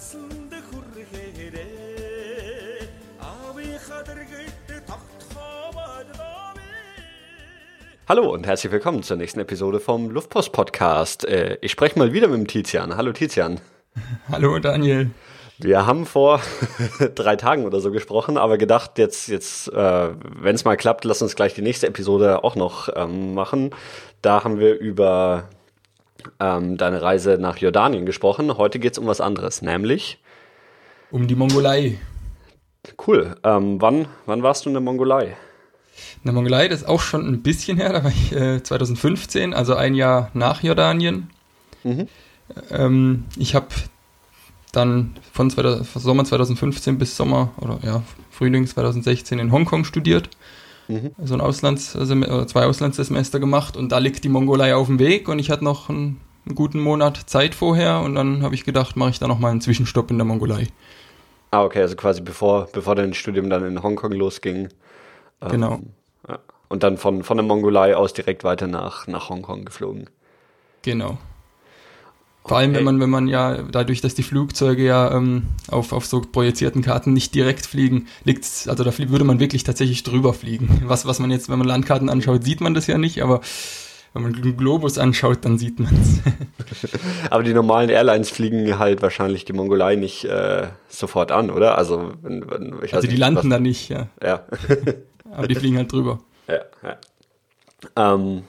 асанд хүрхээрээ аавынхаа дэргэд тогтховод Hallo und herzlich willkommen zur nächsten Episode vom Luftpost Podcast. Äh, ich spreche mal wieder mit dem Tizian. Hallo Tizian. Hallo Daniel. Wir haben vor drei Tagen oder so gesprochen, aber gedacht, jetzt, jetzt, äh, wenn es mal klappt, lass uns gleich die nächste Episode auch noch ähm, machen. Da haben wir über ähm, deine Reise nach Jordanien gesprochen. Heute geht es um was anderes, nämlich Um die Mongolei. cool. Ähm, wann, wann warst du in der Mongolei? In der Mongolei, das ist auch schon ein bisschen her, da war ich äh, 2015, also ein Jahr nach Jordanien. Mhm. Ähm, ich habe dann von, 2000, von Sommer 2015 bis Sommer oder ja, Frühling 2016 in Hongkong studiert. Mhm. So ein Auslands oder zwei Auslandssemester gemacht und da liegt die Mongolei auf dem Weg und ich hatte noch einen, einen guten Monat Zeit vorher und dann habe ich gedacht, mache ich da nochmal einen Zwischenstopp in der Mongolei. Ah, okay, also quasi bevor, bevor dein Studium dann in Hongkong losging. Ähm, Genau. Ja. Und dann von, von der Mongolei aus direkt weiter nach, nach Hongkong geflogen. Genau. Vor allem, Okay. wenn man, wenn man ja, dadurch, dass die Flugzeuge ja ähm, auf, auf so projizierten Karten nicht direkt fliegen, liegt's, also da würde man wirklich tatsächlich drüber fliegen. Was, was man jetzt, wenn man Landkarten anschaut, sieht man das ja nicht, aber wenn man den Globus anschaut, dann sieht man es. Aber die normalen Airlines fliegen halt wahrscheinlich die Mongolei nicht äh, sofort an, oder? Also, wenn, wenn, ich weiß Also die nicht, landen da nicht, ja. Ja. Aber die fliegen halt drüber. ja, ja. Ähm,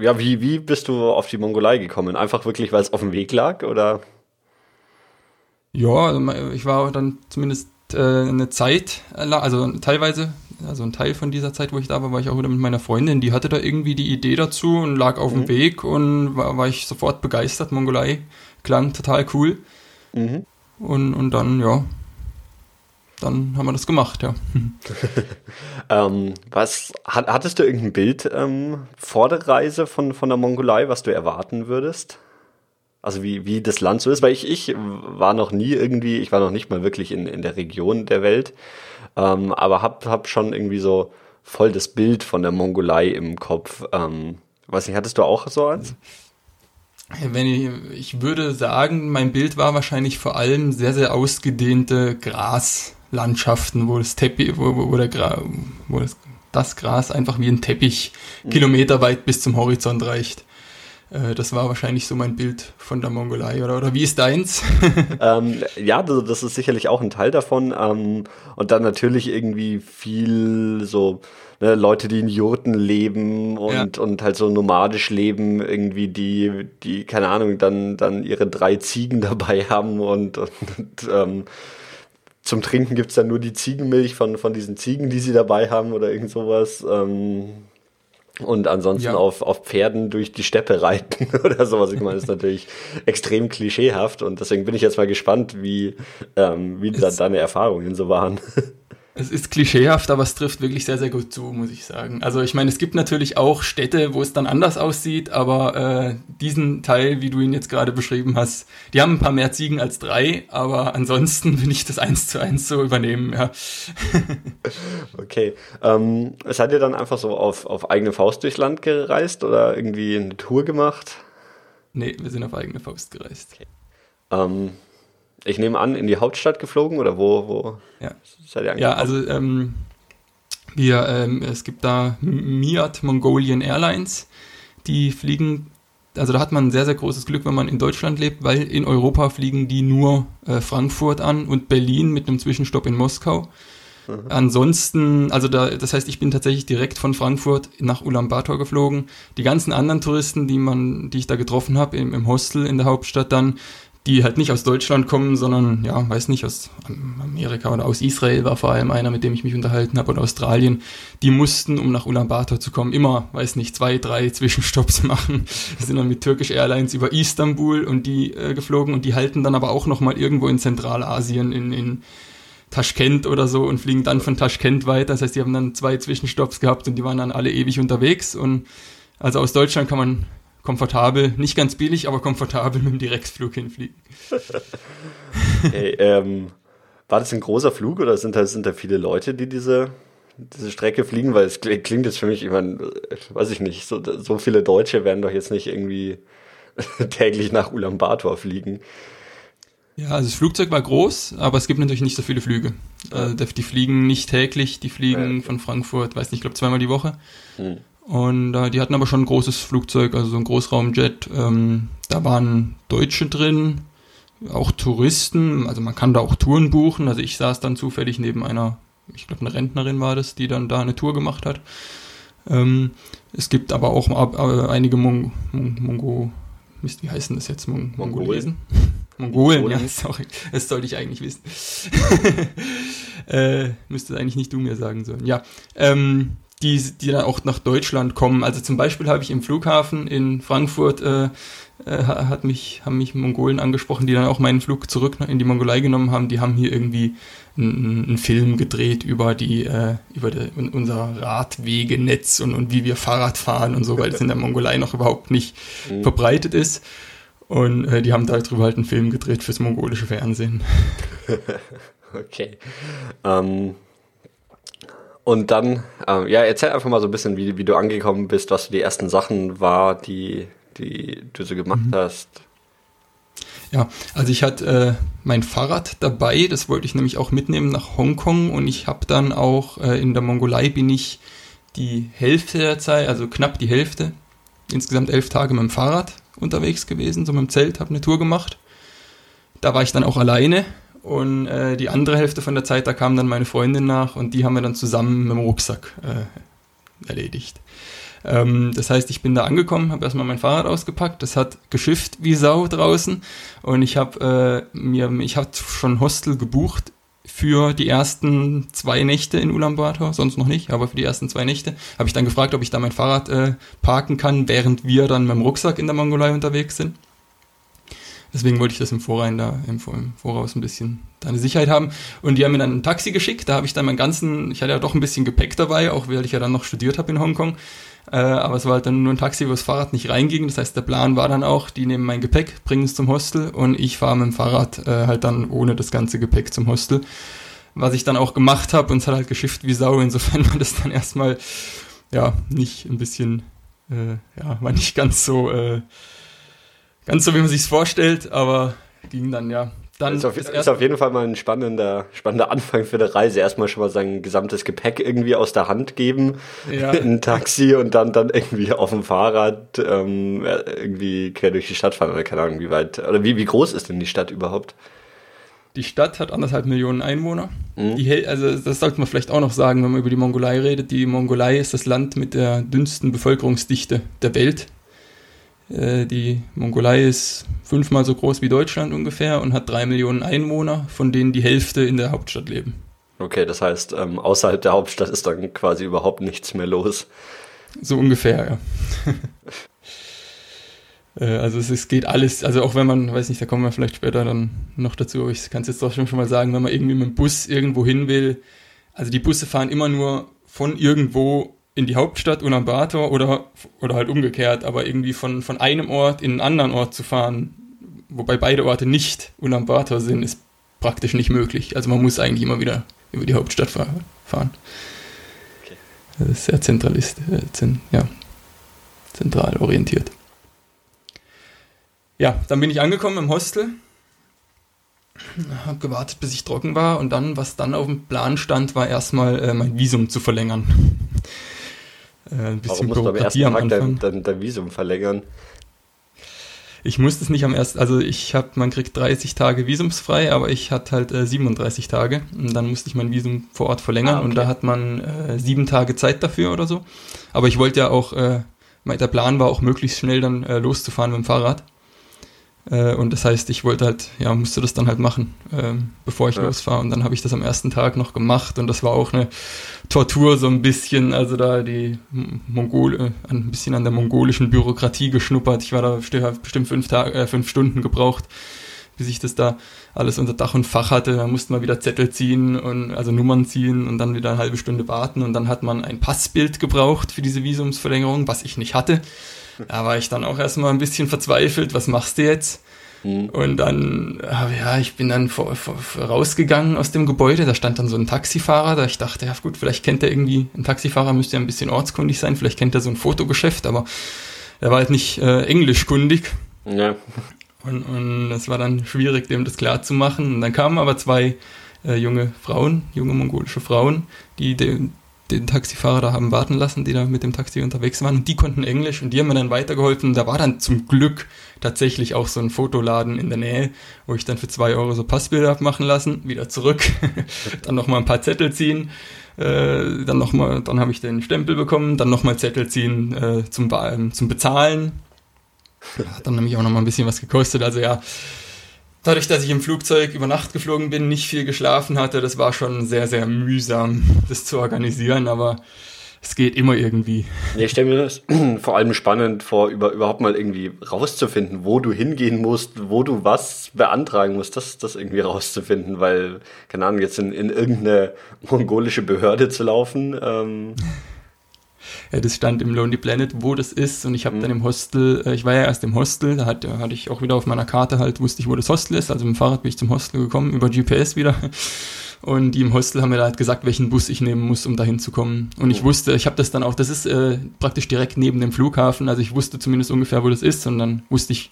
ja, wie, wie bist du auf die Mongolei gekommen? Einfach wirklich, weil es auf dem Weg lag, oder? Ja, also ich war dann zumindest äh, eine Zeit, äh, also teilweise, also ein Teil von dieser Zeit, wo ich da war, war ich auch wieder mit meiner Freundin, die hatte da irgendwie die Idee dazu und lag auf dem Weg und war, war ich sofort begeistert. Mongolei klang total cool. Mhm. Und, und dann, ja, dann haben wir das gemacht, ja. Ähm, was, hat, hattest du irgendein Bild ähm, vor der Reise von, von der Mongolei, was du erwarten würdest? Also wie, wie das Land so ist, weil ich, ich war noch nie irgendwie, ich war noch nicht mal wirklich in, in der Region der Welt, ähm, aber hab, hab schon irgendwie so voll das Bild von der Mongolei im Kopf. Ähm, weiß nicht, hattest du auch so eins? Wenn ich, ich würde sagen, mein Bild war wahrscheinlich vor allem sehr, sehr ausgedehnte Graslandschaften, wo das Teppich, wo, wo, wo, der Gra, wo das, das Gras einfach wie ein Teppich kilometerweit bis zum Horizont reicht. Äh, Das war wahrscheinlich so mein Bild von der Mongolei, oder, oder wie ist deins? ähm, ja, das, das ist sicherlich auch ein Teil davon. Ähm, und dann natürlich irgendwie viel so ne, Leute, die in Jurten leben und, und halt so nomadisch leben, irgendwie die, die, keine Ahnung, dann, dann ihre drei Ziegen dabei haben und, und, und ähm, zum Trinken gibt's dann nur die Ziegenmilch von, von diesen Ziegen, die sie dabei haben oder irgend sowas. Ähm, und ansonsten Ja. auf, auf Pferden durch die Steppe reiten oder sowas. Ich meine, das ist natürlich extrem klischeehaft und deswegen bin ich jetzt mal gespannt, wie, ähm, wie da Es- deine Erfahrungen so waren. Es ist klischeehaft, aber es trifft wirklich sehr, sehr gut zu, muss ich sagen. Also ich meine, es gibt natürlich auch Städte, wo es dann anders aussieht, aber äh, diesen Teil, wie du ihn jetzt gerade beschrieben hast, die haben ein paar mehr Ziegen als drei, aber ansonsten will ich das eins zu eins so übernehmen, ja. Okay. Ähm, seid ihr dann einfach so auf, auf eigene Faust durchs Land gereist oder irgendwie eine Tour gemacht? Nee, wir sind auf eigene Faust gereist. Ähm, ich nehme an, in die Hauptstadt geflogen oder wo, wo Ja, seid ihr ja angekommen? also ähm, wir, ähm, es gibt da Miat Mongolian Airlines, die fliegen, also da hat man sehr, sehr großes Glück, wenn man in Deutschland lebt, weil in Europa fliegen die nur äh, Frankfurt an und Berlin mit einem Zwischenstopp in Moskau. Ansonsten, also da, das heißt, ich bin tatsächlich direkt von Frankfurt nach Ulaanbaatar geflogen. Die ganzen anderen Touristen, die man, die ich da getroffen habe im, im Hostel in der Hauptstadt dann, die halt nicht aus Deutschland kommen, sondern ja, weiß nicht, aus Amerika oder aus Israel war vor allem einer, mit dem ich mich unterhalten habe, oder Australien, die mussten, um nach Ulaanbaatar zu kommen, immer, weiß nicht, zwei, drei Zwischenstopps machen. Die sind dann mit Turkish Airlines über Istanbul und die äh, geflogen und die halten dann aber auch nochmal irgendwo in Zentralasien in, in Taschkent oder so und fliegen dann von Taschkent weiter. Das heißt, die haben dann zwei Zwischenstopps gehabt und die waren dann alle ewig unterwegs. Und also aus Deutschland kann man komfortabel, nicht ganz billig, aber komfortabel mit dem Direktflug hinfliegen. Hey, ähm, war das ein großer Flug oder sind da, sind da viele Leute, die diese, diese Strecke fliegen? Weil es kli- klingt jetzt für mich, ich meine, weiß ich nicht, so, so viele Deutsche werden doch jetzt nicht irgendwie täglich nach Ulaanbaatar fliegen. Ja, also das Flugzeug war groß, aber es gibt natürlich nicht so viele Flüge. Ja. Äh, die fliegen nicht täglich, die fliegen Ja, von Frankfurt, weiß nicht, ich glaube zweimal die Woche. Hm. Und äh, die hatten aber schon ein großes Flugzeug, also so ein Großraumjet. Ähm, da waren Deutsche drin, auch Touristen, also man kann da auch Touren buchen. Also ich saß dann zufällig neben einer, ich glaube eine Rentnerin war das, die dann da eine Tour gemacht hat. Ähm, es gibt aber auch äh, einige Mon Mon Mongo, Mist, wie heißen das jetzt? Mon Mongolen. Mongolesen? Mongolen, ja, Mongolen. sorry, das sollte ich eigentlich wissen. äh, müsste eigentlich nicht du mir sagen sollen. Ja, ähm, die, die dann auch nach Deutschland kommen. Also zum Beispiel habe ich im Flughafen in Frankfurt äh, äh, ha- hat mich, haben mich Mongolen angesprochen, die dann auch meinen Flug zurück in die Mongolei genommen haben. Die haben hier irgendwie einen, einen Film gedreht über die, äh, über un- unser Radwegenetz und, und wie wir Fahrrad fahren und so, weil es in der Mongolei noch überhaupt nicht Mhm. verbreitet ist. Und äh, die haben darüber halt einen Film gedreht fürs mongolische Fernsehen. Okay. Ähm, und dann, ähm, ja, erzähl einfach mal so ein bisschen, wie, wie du angekommen bist, was so die ersten Sachen war, die, die du so gemacht hast. Ja, also ich hatte äh, mein Fahrrad dabei, das wollte ich nämlich auch mitnehmen nach Hongkong und ich habe dann auch äh, in der Mongolei bin ich die Hälfte der Zeit, also knapp die Hälfte, insgesamt elf Tage mit dem Fahrrad unterwegs gewesen, so mit dem Zelt, habe eine Tour gemacht. Da war ich dann auch alleine und äh, die andere Hälfte von der Zeit, da kam dann meine Freundin nach und die haben wir dann zusammen mit dem Rucksack äh, erledigt. Ähm, das heißt, ich bin da angekommen, habe erstmal mein Fahrrad ausgepackt. Das hat geschifft wie Sau draußen. Und ich habe äh, mir, ich habe schon Hostel gebucht für die ersten zwei Nächte in Ulaanbaatar, sonst noch nicht, aber für die ersten zwei Nächte habe ich dann gefragt, ob ich da mein Fahrrad äh, parken kann, während wir dann mit dem Rucksack in der Mongolei unterwegs sind. Deswegen wollte ich das im Vorrein da im, im Voraus ein bisschen da eine Sicherheit haben. Und die haben mir dann ein Taxi geschickt. Da habe ich dann meinen ganzen, ich hatte ja doch ein bisschen Gepäck dabei, auch weil ich ja dann noch studiert habe in Hongkong. Äh, aber es war halt dann nur ein Taxi, wo das Fahrrad nicht reinging. Das heißt, der Plan war dann auch, die nehmen mein Gepäck, bringen es zum Hostel und ich fahre mit dem Fahrrad äh, halt dann ohne das ganze Gepäck zum Hostel. Was ich dann auch gemacht habe und es hat halt geschifft wie Sau. Insofern war das dann erstmal, ja, nicht ein bisschen, äh, ja, war nicht ganz so, äh, ganz so, wie man sich's vorstellt, aber ging dann, ja. Dann Ist auf, das ist auf jeden Fall mal ein spannender, spannender Anfang für eine Reise. Erstmal schon mal sein gesamtes Gepäck irgendwie aus der Hand geben, Ja. in ein Taxi und dann, dann irgendwie auf dem Fahrrad ähm, irgendwie quer durch die Stadt fahren oder keine Ahnung, wie weit, oder wie, wie groß ist denn die Stadt überhaupt? Die Stadt hat anderthalb Millionen Einwohner. Mhm. Die, also das sollte man vielleicht auch noch sagen, wenn man über die Mongolei redet. Die Mongolei ist das Land mit der dünnsten Bevölkerungsdichte der Welt. Äh, Die Mongolei ist fünfmal so groß wie Deutschland ungefähr und hat drei Millionen Einwohner, von denen die Hälfte in der Hauptstadt leben. Okay, das heißt, ähm, außerhalb der Hauptstadt ist dann quasi überhaupt nichts mehr los. So ungefähr, ja. Äh, Also es, es geht alles, also auch wenn man, weiß nicht, da kommen wir vielleicht später dann noch dazu, aber ich kann es jetzt trotzdem schon mal sagen, wenn man irgendwie mit dem Bus irgendwo hin will, also die Busse fahren immer nur von irgendwo in die Hauptstadt Ulaanbaatar oder, oder halt umgekehrt, aber irgendwie von, von einem Ort in einen anderen Ort zu fahren, wobei beide Orte nicht Ulaanbaatar sind, ist praktisch nicht möglich. Also man muss eigentlich immer wieder über die Hauptstadt fahr- fahren. Okay. Das ist sehr zentralist, äh, zen, ja, zentral orientiert. Ja, dann bin ich angekommen im Hostel, habe gewartet, bis ich trocken war und dann, was dann auf dem Plan stand, war erstmal äh, mein Visum zu verlängern. Äh, ein Warum bisschen am Bürokratie am Tag Anfang. dein, dein, dein Visum verlängern? Ich musste es nicht am ersten, also ich habe, man kriegt 30 Tage visumsfrei, aber ich hatte halt äh, 37 Tage und dann musste ich mein Visum vor Ort verlängern Ah, okay. und da hat man äh, sieben Tage Zeit dafür oder so. Aber ich wollte ja auch, äh, der Plan war auch möglichst schnell dann äh, loszufahren mit dem Fahrrad. Äh, und das heißt, ich wollte halt, ja, musste das dann halt machen, ähm, bevor ich Ja. losfahre. Und dann habe ich das am ersten Tag noch gemacht und das war auch eine Tortur so ein bisschen, also da die M- Mongol, äh, ein bisschen an der mongolischen Bürokratie geschnuppert. Ich war da bestimmt fünf, Tage, äh, fünf Stunden gebraucht, bis ich das da alles unter Dach und Fach hatte. Da mussten wir wieder Zettel ziehen und also Nummern ziehen und dann wieder eine halbe Stunde warten und dann hat man ein Passbild gebraucht für diese Visumsverlängerung, was ich nicht hatte. Da war ich dann auch erstmal ein bisschen verzweifelt, was machst du jetzt? Hm. Und dann, äh, ja, ich bin dann vor, vor, rausgegangen aus dem Gebäude, da stand dann so ein Taxifahrer, da ich dachte, ja gut, vielleicht kennt er irgendwie, ein Taxifahrer müsste ja ein bisschen ortskundig sein, vielleicht kennt er so ein Fotogeschäft, aber er war halt nicht äh, englischkundig. Ja. Und, und es war dann schwierig, dem das klar zu machen. Und dann kamen aber zwei äh, junge Frauen, junge mongolische Frauen, die den, den Taxifahrer da haben warten lassen, die da mit dem Taxi unterwegs waren. Und die konnten Englisch und die haben mir dann weitergeholfen. Da war dann zum Glück tatsächlich auch so ein Fotoladen in der Nähe, wo ich dann für zwei Euro so Passbilder habe machen lassen, wieder zurück, dann nochmal ein paar Zettel ziehen. Äh, dann noch mal, dann habe ich den Stempel bekommen, dann nochmal Zettel ziehen äh, zum, äh, zum Bezahlen hat dann nämlich auch noch mal ein bisschen was gekostet. Also ja, dadurch, dass ich im Flugzeug über Nacht geflogen bin, nicht viel geschlafen hatte, das war schon sehr, sehr mühsam, das zu organisieren, aber es geht immer irgendwie. ich stelle mir das vor allem spannend vor, über, überhaupt mal irgendwie rauszufinden, wo du hingehen musst, wo du was beantragen musst, das, das irgendwie rauszufinden, weil, keine Ahnung, jetzt in, in irgendeine mongolische Behörde zu laufen, ähm, äh, das stand im Lonely Planet, wo das ist. Und ich habe mhm. dann im Hostel, äh, ich war ja erst im Hostel, da hatte, hatte ich auch wieder auf meiner Karte halt, wusste ich, wo das Hostel ist. Also mit dem Fahrrad bin ich zum Hostel gekommen, über GPS wieder. Und die im Hostel haben mir da halt gesagt, welchen Bus ich nehmen muss, um da hinzukommen. Und ich oh. wusste, ich habe das dann auch, das ist äh, praktisch direkt neben dem Flughafen, also ich wusste zumindest ungefähr, wo das ist. Und dann wusste ich,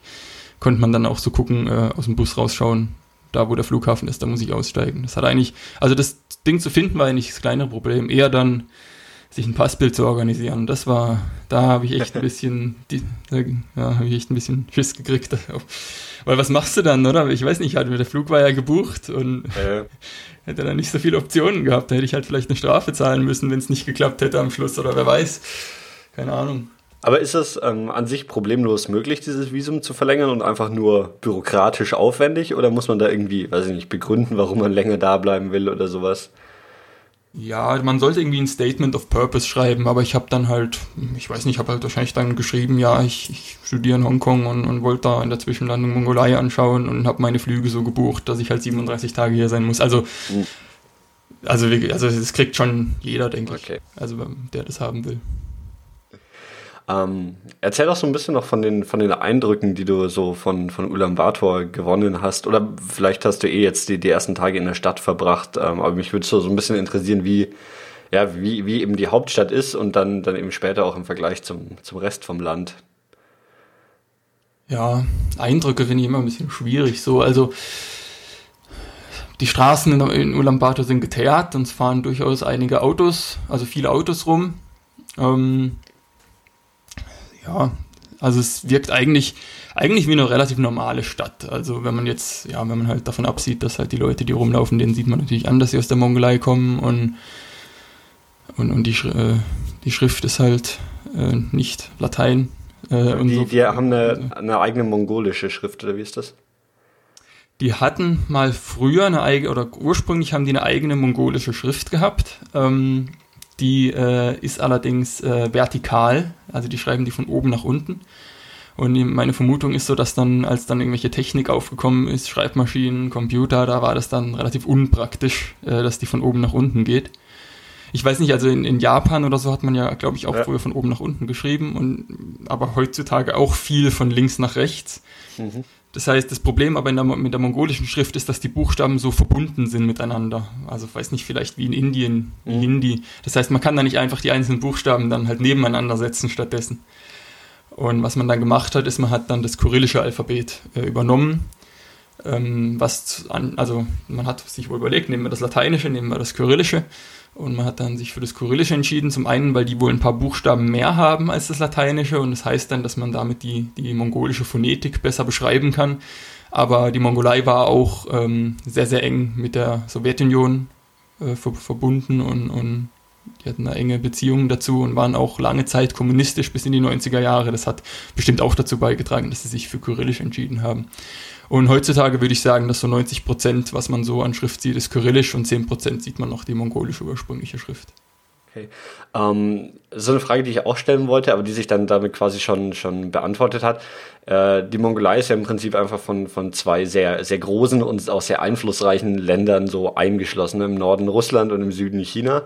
konnte man dann auch so gucken, äh, aus dem Bus rausschauen, da wo der Flughafen ist, da muss ich aussteigen. Das hat eigentlich, also das Ding zu finden war eigentlich das kleinere Problem. Eher dann sich ein Passbild zu organisieren. Und das war, da habe ich echt ein bisschen, die, ja, habe ich echt ein bisschen Schiss gekriegt. Weil was machst du dann, oder? Ich weiß nicht, halt, der Flug war ja gebucht und äh. hätte dann nicht so viele Optionen gehabt. Da hätte ich halt vielleicht eine Strafe zahlen müssen, wenn es nicht geklappt hätte am Schluss oder wer weiß. Keine Ahnung. Aber ist es ähm, an sich problemlos möglich, dieses Visum zu verlängern und einfach nur bürokratisch aufwendig? Oder muss man da irgendwie, weiß ich nicht, begründen, warum man länger da bleiben will oder sowas? Ja, man sollte irgendwie ein Statement of Purpose schreiben, aber ich habe dann halt, ich weiß nicht, ich habe halt wahrscheinlich dann geschrieben, ja, ich, ich studiere in Hongkong und, und wollte da in der Zwischenlandung Mongolei anschauen und habe meine Flüge so gebucht, dass ich halt 37 Tage hier sein muss. Also, mhm. also, also das kriegt schon jeder, denke okay. ich, also der das haben will. Ähm, erzähl doch so ein bisschen noch von den, von den Eindrücken, die du so von, von Ulaanbaatar gewonnen hast. Oder vielleicht hast du eh jetzt die, die ersten Tage in der Stadt verbracht. Ähm, aber mich würde so, so ein bisschen interessieren, wie, ja, wie, wie eben die Hauptstadt ist und dann, dann eben später auch im Vergleich zum, zum Rest vom Land. Ja, Eindrücke finde ich immer ein bisschen schwierig. So, also die Straßen in, in Ulaanbaatar sind geteert und es fahren durchaus einige Autos, also viele Autos rum. Ähm, ja, also es wirkt eigentlich, eigentlich wie eine relativ normale Stadt. Also wenn man jetzt, ja, wenn man halt davon absieht, dass halt die Leute, die rumlaufen, denen sieht man natürlich an, dass sie aus der Mongolei kommen und, und, und die, äh, die Schrift ist halt äh, nicht Latein. Äh, die, so. die haben eine, eine eigene mongolische Schrift, oder wie ist das? Die hatten mal früher eine eigene, oder ursprünglich haben die eine eigene mongolische Schrift gehabt. Ähm, die äh, ist allerdings äh, vertikal, also die schreiben die von oben nach unten. Und meine Vermutung ist so, dass dann, als dann irgendwelche Technik aufgekommen ist, Schreibmaschinen, Computer, da war das dann relativ unpraktisch, äh, dass die von oben nach unten geht. Ich weiß nicht, also in, in Japan oder so hat man ja, glaube ich, auch ja. früher von oben nach unten geschrieben und aber heutzutage auch viel von links nach rechts. Mhm. Das heißt, das Problem aber der, mit der mongolischen Schrift ist, dass die Buchstaben so verbunden sind miteinander. Also weiß nicht, vielleicht wie in Indien, mhm. Hindi. Das heißt, man kann da nicht einfach die einzelnen Buchstaben dann halt nebeneinander setzen stattdessen. Und was man dann gemacht hat, ist, man hat dann das kyrillische Alphabet äh, übernommen. Ähm, was an, also man hat sich wohl überlegt, nehmen wir das Lateinische, nehmen wir das Kyrillische und man hat dann sich für das Kyrillische entschieden, zum einen, weil die wohl ein paar Buchstaben mehr haben als das Lateinische und das heißt dann, dass man damit die, die mongolische Phonetik besser beschreiben kann. Aber die Mongolei war auch ähm, sehr, sehr eng mit der Sowjetunion äh, ver verbunden und, und die hatten eine enge Beziehung dazu und waren auch lange Zeit kommunistisch bis in die 90er Jahre. Das hat bestimmt auch dazu beigetragen, dass sie sich für Kyrillisch entschieden haben. Und heutzutage würde ich sagen, dass so 90 Prozent, was man so an Schrift sieht, ist Kyrillisch und 10 Prozent sieht man noch die mongolische ursprüngliche Schrift. Okay. Ähm, so eine Frage, die ich auch stellen wollte, aber die sich dann damit quasi schon, schon beantwortet hat. Äh, die Mongolei ist ja im Prinzip einfach von, von zwei sehr, sehr großen und auch sehr einflussreichen Ländern so eingeschlossen. Im Norden Russland und im Süden China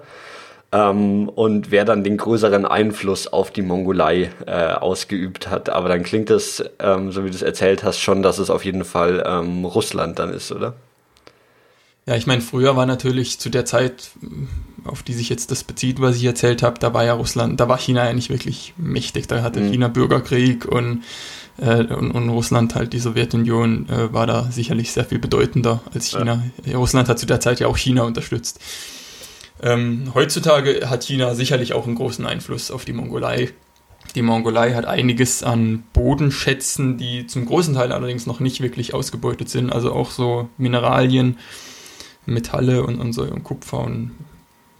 ähm, und wer dann den größeren Einfluss auf die Mongolei äh, ausgeübt hat. Aber dann klingt es, ähm, so wie du es erzählt hast, schon, dass es auf jeden Fall ähm, Russland dann ist, oder? Ja, ich meine, früher war natürlich zu der Zeit, auf die sich jetzt das bezieht, was ich erzählt habe, da war ja Russland, da war China ja nicht wirklich mächtig. Da hatte Mhm. China Bürgerkrieg und, äh, und, und Russland halt, die Sowjetunion, äh, war da sicherlich sehr viel bedeutender als China. Russland hat zu der Zeit ja auch China unterstützt. Ähm, heutzutage hat China sicherlich auch einen großen Einfluss auf die Mongolei. Die Mongolei hat einiges an Bodenschätzen, die zum großen Teil allerdings noch nicht wirklich ausgebeutet sind. Also auch so Mineralien, Metalle und, und, so, und Kupfer und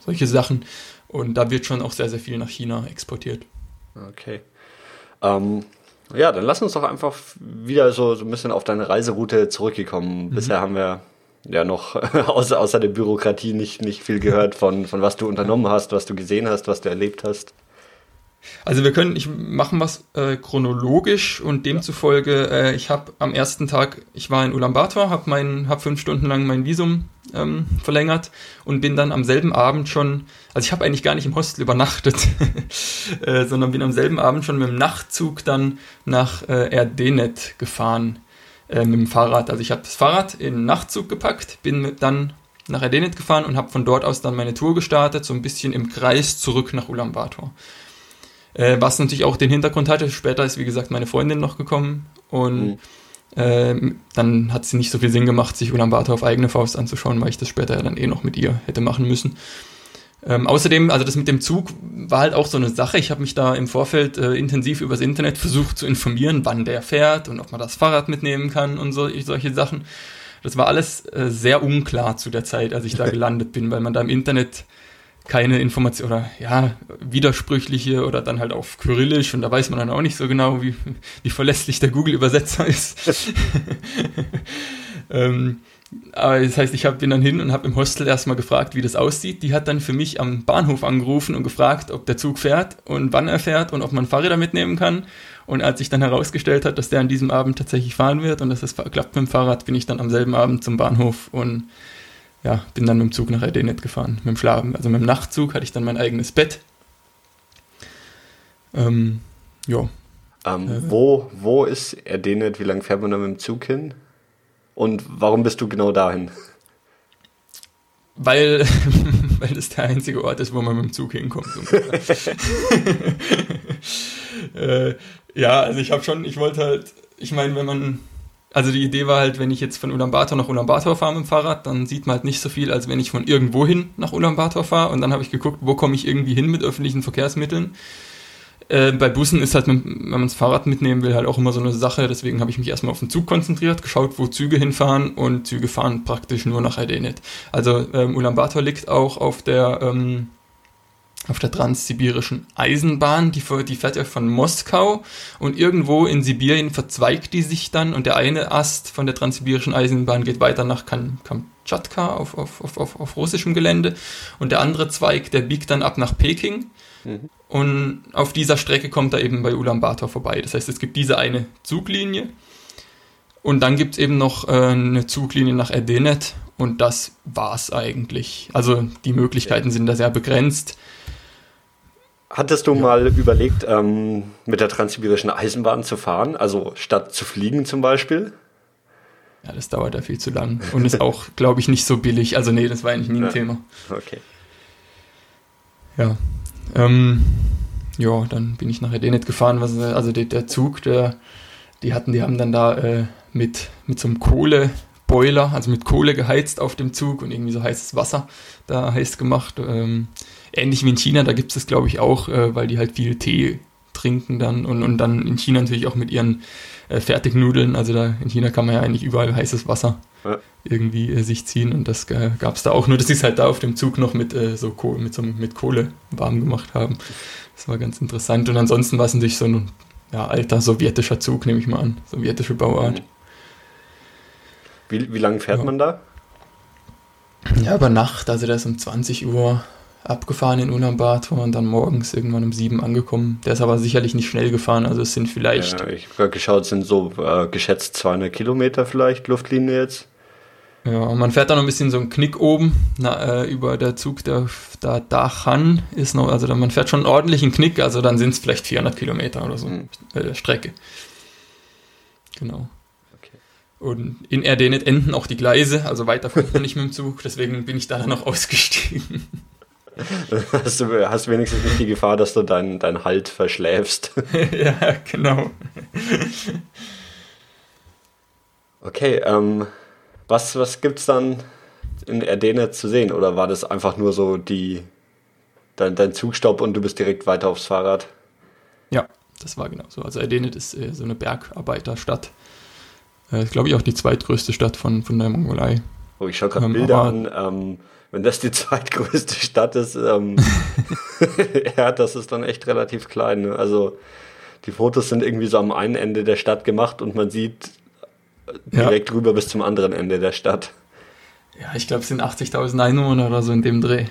solche Sachen. Und da wird schon auch sehr, sehr viel nach China exportiert. Okay. Ähm, ja, dann lass uns doch einfach wieder so, so ein bisschen auf deine Reiseroute zurückgekommen. Bisher haben wir ja noch außer, außer der Bürokratie nicht, nicht viel gehört von, von was du unternommen hast, was du gesehen hast, was du erlebt hast. Also wir können, ich machen was äh, chronologisch und demzufolge, äh, ich habe am ersten Tag, ich war in Ulaanbaatar, habe habe fünf Stunden lang mein Visum ähm, verlängert und bin dann am selben Abend schon, also ich habe eigentlich gar nicht im Hostel übernachtet, äh, sondern bin am selben Abend schon mit dem Nachtzug dann nach äh, Erdenet gefahren äh, mit dem Fahrrad. Also ich habe das Fahrrad in den Nachtzug gepackt, bin dann nach Erdenet gefahren und habe von dort aus dann meine Tour gestartet, so ein bisschen im Kreis zurück nach Ulaanbaatar. Äh, was natürlich auch den Hintergrund hatte, später ist wie gesagt meine Freundin noch gekommen und Mhm. ähm, dann hat es nicht so viel Sinn gemacht, sich Ulaanbaatar auf eigene Faust anzuschauen, weil ich das später ja dann eh noch mit ihr hätte machen müssen. Ähm, außerdem, also das mit dem Zug war halt auch so eine Sache. Ich habe mich da im Vorfeld äh, intensiv übers Internet versucht zu informieren, wann der fährt und ob man das Fahrrad mitnehmen kann und so, solche Sachen. Das war alles äh, sehr unklar zu der Zeit, als ich da gelandet bin, weil man da im Internet keine Information oder ja, widersprüchliche oder dann halt auf Kyrillisch und da weiß man dann auch nicht so genau, wie, wie verlässlich der Google-Übersetzer ist. ähm, aber das heißt, ich hab, bin dann hin und habe im Hostel erstmal gefragt, wie das aussieht. Die hat dann für mich am Bahnhof angerufen und gefragt, ob der Zug fährt und wann er fährt und ob man Fahrräder mitnehmen kann. Und als sich dann herausgestellt hat, dass der an diesem Abend tatsächlich fahren wird und dass es klappt mit dem Fahrrad, bin ich dann am selben Abend zum Bahnhof und ja, bin dann mit dem Zug nach Edenet gefahren, mit dem Schlafen. Also mit dem Nachtzug hatte ich dann mein eigenes Bett. Ähm, ja, Ähm, Äh. wo, wo ist Erdenet? Wie lange fährt man da mit dem Zug hin? Und warum bist du genau dahin? weil, weil das der einzige Ort ist, wo man mit dem Zug hinkommt. äh, ja, also ich habe schon, ich wollte halt, ich meine, wenn man, also die Idee war halt, wenn ich jetzt von Ulaanbaatar nach Ulaanbaatar fahre mit dem Fahrrad, dann sieht man halt nicht so viel, als wenn ich von irgendwo hin nach Ulaanbaatar fahre. Und dann habe ich geguckt, wo komme ich irgendwie hin mit öffentlichen Verkehrsmitteln. Äh, bei Bussen ist halt, wenn man das Fahrrad mitnehmen will, halt auch immer so eine Sache. Deswegen habe ich mich erstmal auf den Zug konzentriert, geschaut, wo Züge hinfahren. Und Züge fahren praktisch nur nach Edenet. Also ähm, Ulaanbaatar liegt auch auf der ähm, auf der transsibirischen Eisenbahn, die, die fährt ja von Moskau. Und irgendwo in Sibirien verzweigt die sich dann. Und der eine Ast von der transsibirischen Eisenbahn geht weiter nach Kam Kamtschatka auf, auf, auf, auf, auf russischem Gelände. Und der andere Zweig, der biegt dann ab nach Peking Mhm. und auf dieser Strecke kommt er eben bei Ulaanbaatar vorbei. Das heißt, es gibt diese eine Zuglinie und dann gibt es eben noch äh, eine Zuglinie nach Erdenet und das war's eigentlich. Also die Möglichkeiten sind da sehr begrenzt. Hattest du mal überlegt, ähm, mit der transsibirischen Eisenbahn zu fahren? Also statt zu fliegen zum Beispiel? Ja, das dauert ja viel zu lang und ist auch, glaube ich, nicht so billig. Also nee, das war eigentlich nie ein Ja. Thema. Okay. Ja. Ähm, ja, dann bin ich nach Edenet gefahren. Was, also der, der Zug, der, die hatten, die haben dann da äh, mit, mit so einem Kohleboiler, also mit Kohle geheizt auf dem Zug und irgendwie so heißes Wasser da heiß gemacht. Ähm, ähnlich wie in China, da gibt es das, glaube ich, auch, äh, weil die halt viel Tee trinken dann und, und dann in China natürlich auch mit ihren äh, Fertignudeln. Also da in China kann man ja eigentlich überall heißes Wasser Ja. irgendwie äh, sich ziehen und das äh, gab es da auch. Nur, dass sie es halt da auf dem Zug noch mit, äh, so, Kohle, mit, so mit Kohle warm gemacht haben. Das war ganz interessant. Und ansonsten war es natürlich so ein ja, alter sowjetischer Zug, nehme ich mal an. Sowjetische Bauart. Wie, wie lange fährt Ja. man da? Ja, über Nacht, also der ist um 20 Uhr abgefahren in Ulaanbaatar und dann morgens irgendwann um 7 angekommen. Der ist aber sicherlich nicht schnell gefahren, also es sind vielleicht, Ja, ich habe gerade geschaut, es sind so äh, geschätzt 200 Kilometer vielleicht, Luftlinie jetzt. Ja, man fährt da noch ein bisschen so einen Knick oben, na, äh, über der Zug, der da Dachan ist noch, also man fährt schon einen ordentlichen Knick, also dann sind es vielleicht 400 Kilometer oder so, Mhm. äh, Strecke. Genau. Okay. Und in Erdenet enden auch die Gleise, also weiter kommt man nicht mit dem Zug, deswegen bin ich da dann noch ausgestiegen. hast du hast wenigstens nicht die Gefahr, dass du deinen dein Halt verschläfst. ja, genau. Okay, ähm, was, was gibt's dann in Erdene zu sehen? Oder war das einfach nur so die dein, dein Zugstopp und du bist direkt weiter aufs Fahrrad? Ja, das war genau so. Also Erdene ist äh, so eine Bergarbeiterstadt. Äh, ist, glaube ich, auch die zweitgrößte Stadt von, von der Mongolei. Oh, ich schaue gerade ähm, Bilder an. Ähm, wenn das die zweitgrößte Stadt ist, ähm, ja, das ist dann echt relativ klein. Ne? Also die Fotos sind irgendwie so am einen Ende der Stadt gemacht und man sieht direkt ja. rüber bis zum anderen Ende der Stadt. Ja, ich glaube, es sind 80.000 Einwohner oder so in dem Dreh.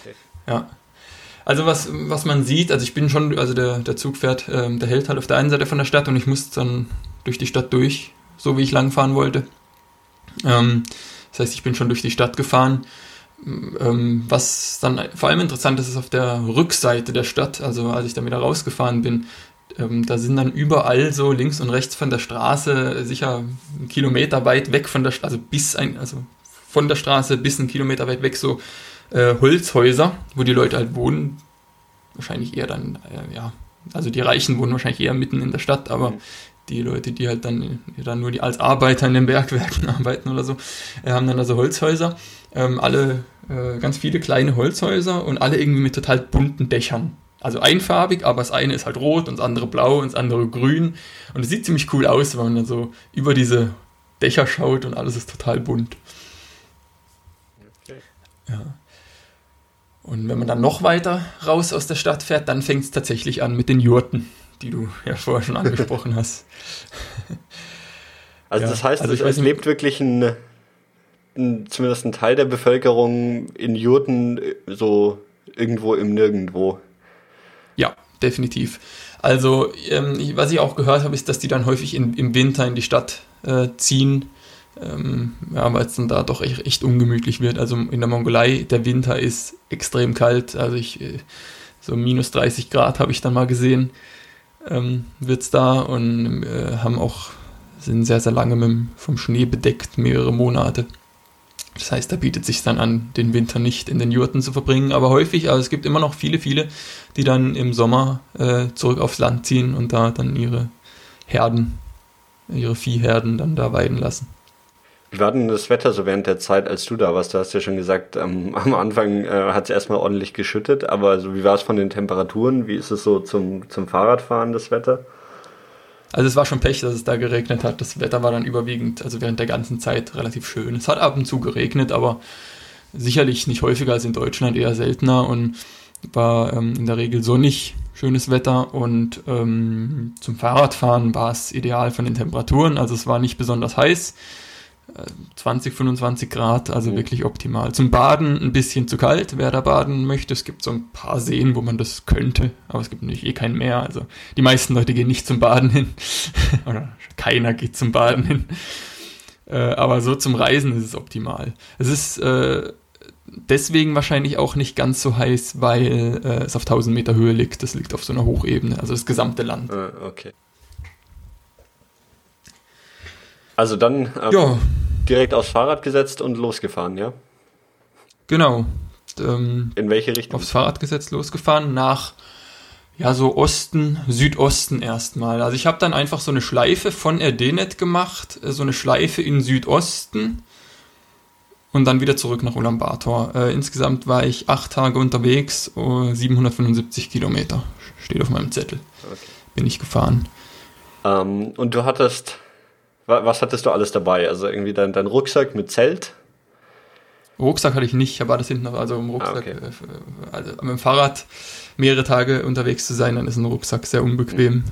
Okay. Ja. Also was, was man sieht, also ich bin schon, also der, der Zug fährt, ähm, der hält halt auf der einen Seite von der Stadt und ich muss dann durch die Stadt durch, so wie ich langfahren wollte. Ähm, das heißt, ich bin schon durch die Stadt gefahren. Ähm, was dann vor allem interessant ist, ist auf der Rückseite der Stadt, also als ich da wieder rausgefahren bin, ähm, da sind dann überall so links und rechts von der Straße sicher einen Kilometer weit weg von der also bis ein, also von der Straße bis einen Kilometer weit weg so äh, Holzhäuser, wo die Leute halt wohnen. Wahrscheinlich eher dann, äh, ja, also die Reichen wohnen wahrscheinlich eher mitten in der Stadt, aber mhm. die Leute, die halt dann, die dann nur die als Arbeiter in den Bergwerken arbeiten oder so, äh, haben dann also Holzhäuser. Ähm, alle, äh, ganz viele kleine Holzhäuser und alle irgendwie mit total bunten Dächern. Also einfarbig, aber das eine ist halt rot und das andere blau und das andere grün. Und es sieht ziemlich cool aus, wenn man dann so über diese Dächer schaut und alles ist total bunt. Okay. Ja. Und wenn man dann noch weiter raus aus der Stadt fährt, dann fängt es tatsächlich an mit den Jurten, die du ja vorher schon angesprochen hast. Also ja, das heißt, also es, lebt wirklich ein, ein, zumindest ein Teil der Bevölkerung in Jurten so irgendwo im Nirgendwo. Ja, definitiv. Also, ähm, was ich auch gehört habe, ist, dass die dann häufig in, im Winter in die Stadt äh, ziehen. Ähm, ja, weil es dann da doch echt, echt, ungemütlich wird. Also in der Mongolei, der Winter ist extrem kalt. Also ich, äh, so minus 30 Grad habe ich dann mal gesehen, ähm, wird es da und äh, haben auch, sind sehr, sehr lange mit, vom Schnee bedeckt, mehrere Monate. Das heißt, da bietet sich dann an, den Winter nicht in den Jurten zu verbringen, aber häufig, also es gibt immer noch viele, viele, die dann im Sommer äh, zurück aufs Land ziehen und da dann ihre Herden, ihre Viehherden dann da weiden lassen. Wie war denn das Wetter so während der Zeit, als du da warst? Du hast ja schon gesagt, ähm, am Anfang äh, hat es erstmal ordentlich geschüttet, aber so wie war es von den Temperaturen? Wie ist es so zum, zum Fahrradfahren, das Wetter? Also es war schon Pech, dass es da geregnet hat. Das Wetter war dann überwiegend, also während der ganzen Zeit relativ schön. Es hat ab und zu geregnet, aber sicherlich nicht häufiger als in Deutschland, eher seltener und war ähm, in der Regel sonnig, schönes Wetter und ähm, zum Fahrradfahren war es ideal von den Temperaturen. Also es war nicht besonders heiß, 20, 25 Grad, also mhm. wirklich optimal. Zum Baden ein bisschen zu kalt, wer da baden möchte. Es gibt so ein paar Seen, wo man das könnte, aber es gibt natürlich eh kein Meer. Also die meisten Leute gehen nicht zum Baden hin. Oder keiner geht zum Baden hin. Äh, aber so zum Reisen ist es optimal. Es ist äh, deswegen wahrscheinlich auch nicht ganz so heiß, weil äh, es auf 1000 Meter Höhe liegt. Das liegt auf so einer Hochebene, also das gesamte Land. Ah, okay. Also dann ähm, ja. direkt aufs Fahrrad gesetzt und losgefahren, ja? Genau. Ähm, In welche Richtung? Aufs Fahrrad gesetzt, losgefahren nach ja so Osten, Südosten erstmal. Also ich habe dann einfach so eine Schleife von Erdenet gemacht, äh, so eine Schleife in Südosten und dann wieder zurück nach Ulaanbaatar. Äh, insgesamt war ich acht Tage unterwegs, uh, 775 Kilometer. Steht auf meinem Zettel. Okay. Bin ich gefahren. Ähm, und du hattest was hattest du alles dabei? Also irgendwie dein, dein Rucksack mit Zelt? Rucksack hatte ich nicht, aber das hinten noch, also im Rucksack, ah, okay. Äh, also mit dem Fahrrad mehrere Tage unterwegs zu sein, dann ist ein Rucksack sehr unbequem.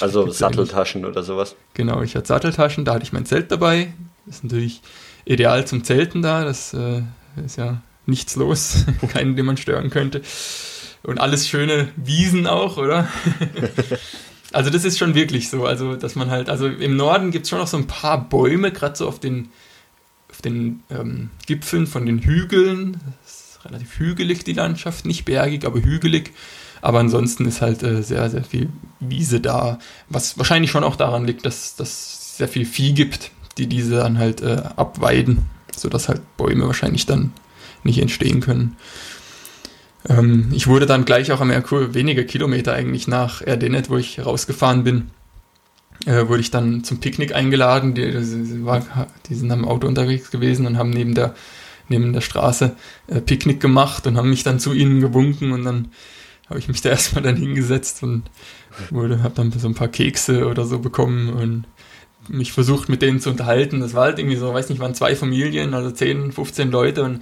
Also Satteltaschen oder sowas? Genau, ich hatte Satteltaschen, da hatte ich mein Zelt dabei. Das ist natürlich ideal zum Zelten da, das äh, ist ja nichts los, keinen, den man stören könnte. Und alles schöne Wiesen auch, oder? Also das ist schon wirklich so, also dass man halt, also im Norden gibt es schon noch so ein paar Bäume, gerade so auf den, auf den ähm, Gipfeln von den Hügeln. Das ist relativ hügelig die Landschaft, nicht bergig, aber hügelig. Aber ansonsten ist halt äh, sehr, sehr viel Wiese da, was wahrscheinlich schon auch daran liegt, dass es sehr viel Vieh gibt, die diese dann halt äh, abweiden, sodass halt Bäume wahrscheinlich dann nicht entstehen können. Ähm, ich wurde dann gleich auch am Merkur wenige Kilometer eigentlich nach Erdenet, wo ich rausgefahren bin, äh, wurde ich dann zum Picknick eingeladen. Die, die, war, die sind am Auto unterwegs gewesen und haben neben der, neben der Straße äh, Picknick gemacht und haben mich dann zu ihnen gewunken und dann habe ich mich da erstmal dann hingesetzt und wurde, habe dann so ein paar Kekse oder so bekommen und mich versucht mit denen zu unterhalten. Das war halt irgendwie so, weiß nicht, waren zwei Familien, also 10, 15 Leute und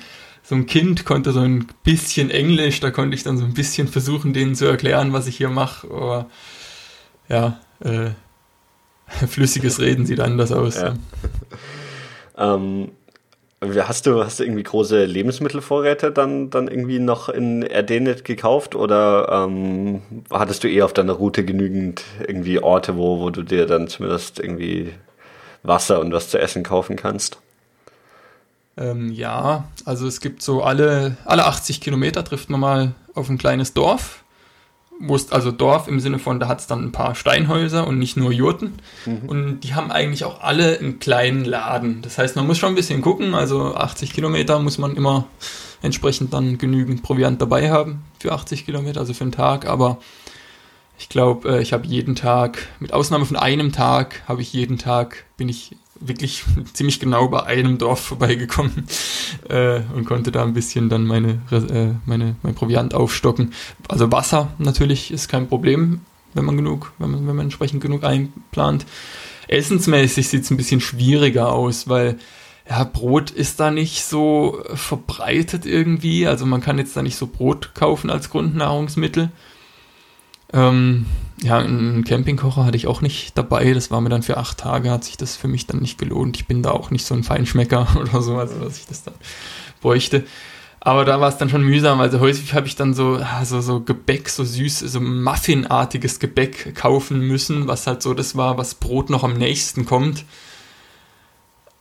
so ein Kind konnte so ein bisschen Englisch, da konnte ich dann so ein bisschen versuchen, denen zu erklären, was ich hier mache. Aber ja, äh, flüssiges Reden sieht anders aus. Ja. ähm, Hast du, hast du irgendwie große Lebensmittelvorräte dann, dann irgendwie noch in Erdenet gekauft oder ähm, hattest du eher auf deiner Route genügend irgendwie Orte, wo, wo du dir dann zumindest irgendwie Wasser und was zu essen kaufen kannst? Ähm, ja, also es gibt so alle, alle 80 Kilometer trifft man mal auf ein kleines Dorf wo es also Dorf im Sinne von, da hat es dann ein paar Steinhäuser und nicht nur Jurten. Mhm. Und die haben eigentlich auch alle einen kleinen Laden. Das heißt, man muss schon ein bisschen gucken. Also 80 Kilometer muss man immer entsprechend dann genügend Proviant dabei haben für 80 Kilometer, also für einen Tag. Aber ich glaube, äh, ich habe jeden Tag, mit Ausnahme von einem Tag, habe ich jeden Tag, bin ich wirklich ziemlich genau bei einem Dorf vorbeigekommen äh, und konnte da ein bisschen dann meine, äh, meine, mein Proviant aufstocken. Also Wasser natürlich ist kein Problem, wenn man genug, wenn man, wenn man entsprechend genug einplant. Essensmäßig sieht es ein bisschen schwieriger aus, weil ja, Brot ist da nicht so verbreitet irgendwie. Also man kann jetzt da nicht so Brot kaufen als Grundnahrungsmittel. Ähm, ja, einen Campingkocher hatte ich auch nicht dabei. Das war mir dann für acht Tage, hat sich das für mich dann nicht gelohnt. Ich bin da auch nicht so ein Feinschmecker oder so, also dass ich das dann bräuchte. Aber da war es dann schon mühsam. Also häufig habe ich dann so, so, so Gebäck, so süß, so Muffinartiges Gebäck kaufen müssen, was halt so das war, was Brot noch am nächsten kommt.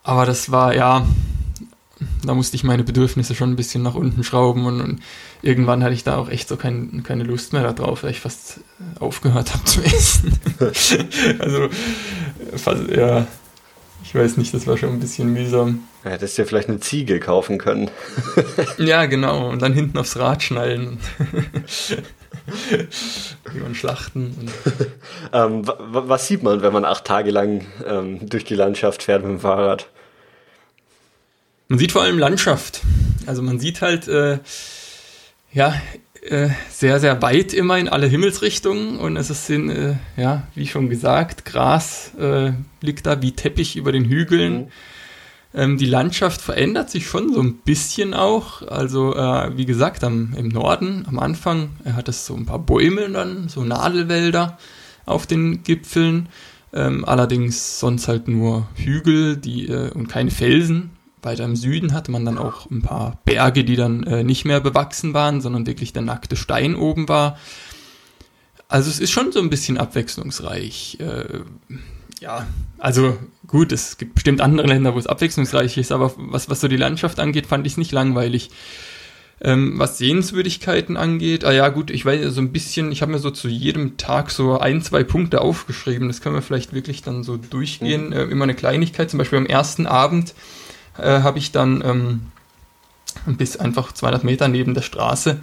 Aber das war, ja, da musste ich meine Bedürfnisse schon ein bisschen nach unten schrauben und, und irgendwann hatte ich da auch echt so kein, keine Lust mehr darauf, weil ich fast aufgehört habe zu essen. also, fast, ja, ich weiß nicht, das war schon ein bisschen mühsam. Ja, hättest du ja vielleicht eine Ziege kaufen können. ja, genau, und dann hinten aufs Rad schnallen. Wie man schlachten. ähm, was sieht man, wenn man acht Tage lang ähm, durch die Landschaft fährt mit dem Fahrrad? Man sieht vor allem Landschaft. Also man sieht halt, äh, ja, äh, sehr, sehr weit immer in alle Himmelsrichtungen und es ist, in, äh, ja, wie schon gesagt, Gras äh, liegt da wie Teppich über den Hügeln. Mhm. Ähm, die Landschaft verändert sich schon so ein bisschen auch. Also, äh, wie gesagt, am, im Norden, am Anfang, er hat es so ein paar Bäume dann, so Nadelwälder auf den Gipfeln. Ähm, allerdings sonst halt nur Hügel die, äh, und keine Felsen weiter im Süden hatte man dann auch ein paar Berge, die dann äh, nicht mehr bewachsen waren, sondern wirklich der nackte Stein oben war. Also es ist schon so ein bisschen abwechslungsreich. Äh, ja, also gut, es gibt bestimmt andere Länder, wo es abwechslungsreich ist, aber was, was so die Landschaft angeht, fand ich es nicht langweilig. Ähm, was Sehenswürdigkeiten angeht, ah ja gut, ich weiß so ein bisschen, ich habe mir so zu jedem Tag so ein, zwei Punkte aufgeschrieben. Das können wir vielleicht wirklich dann so durchgehen. Mhm. Äh, immer eine Kleinigkeit, zum Beispiel am ersten Abend äh, habe ich dann ähm, bis einfach 200 Meter neben der Straße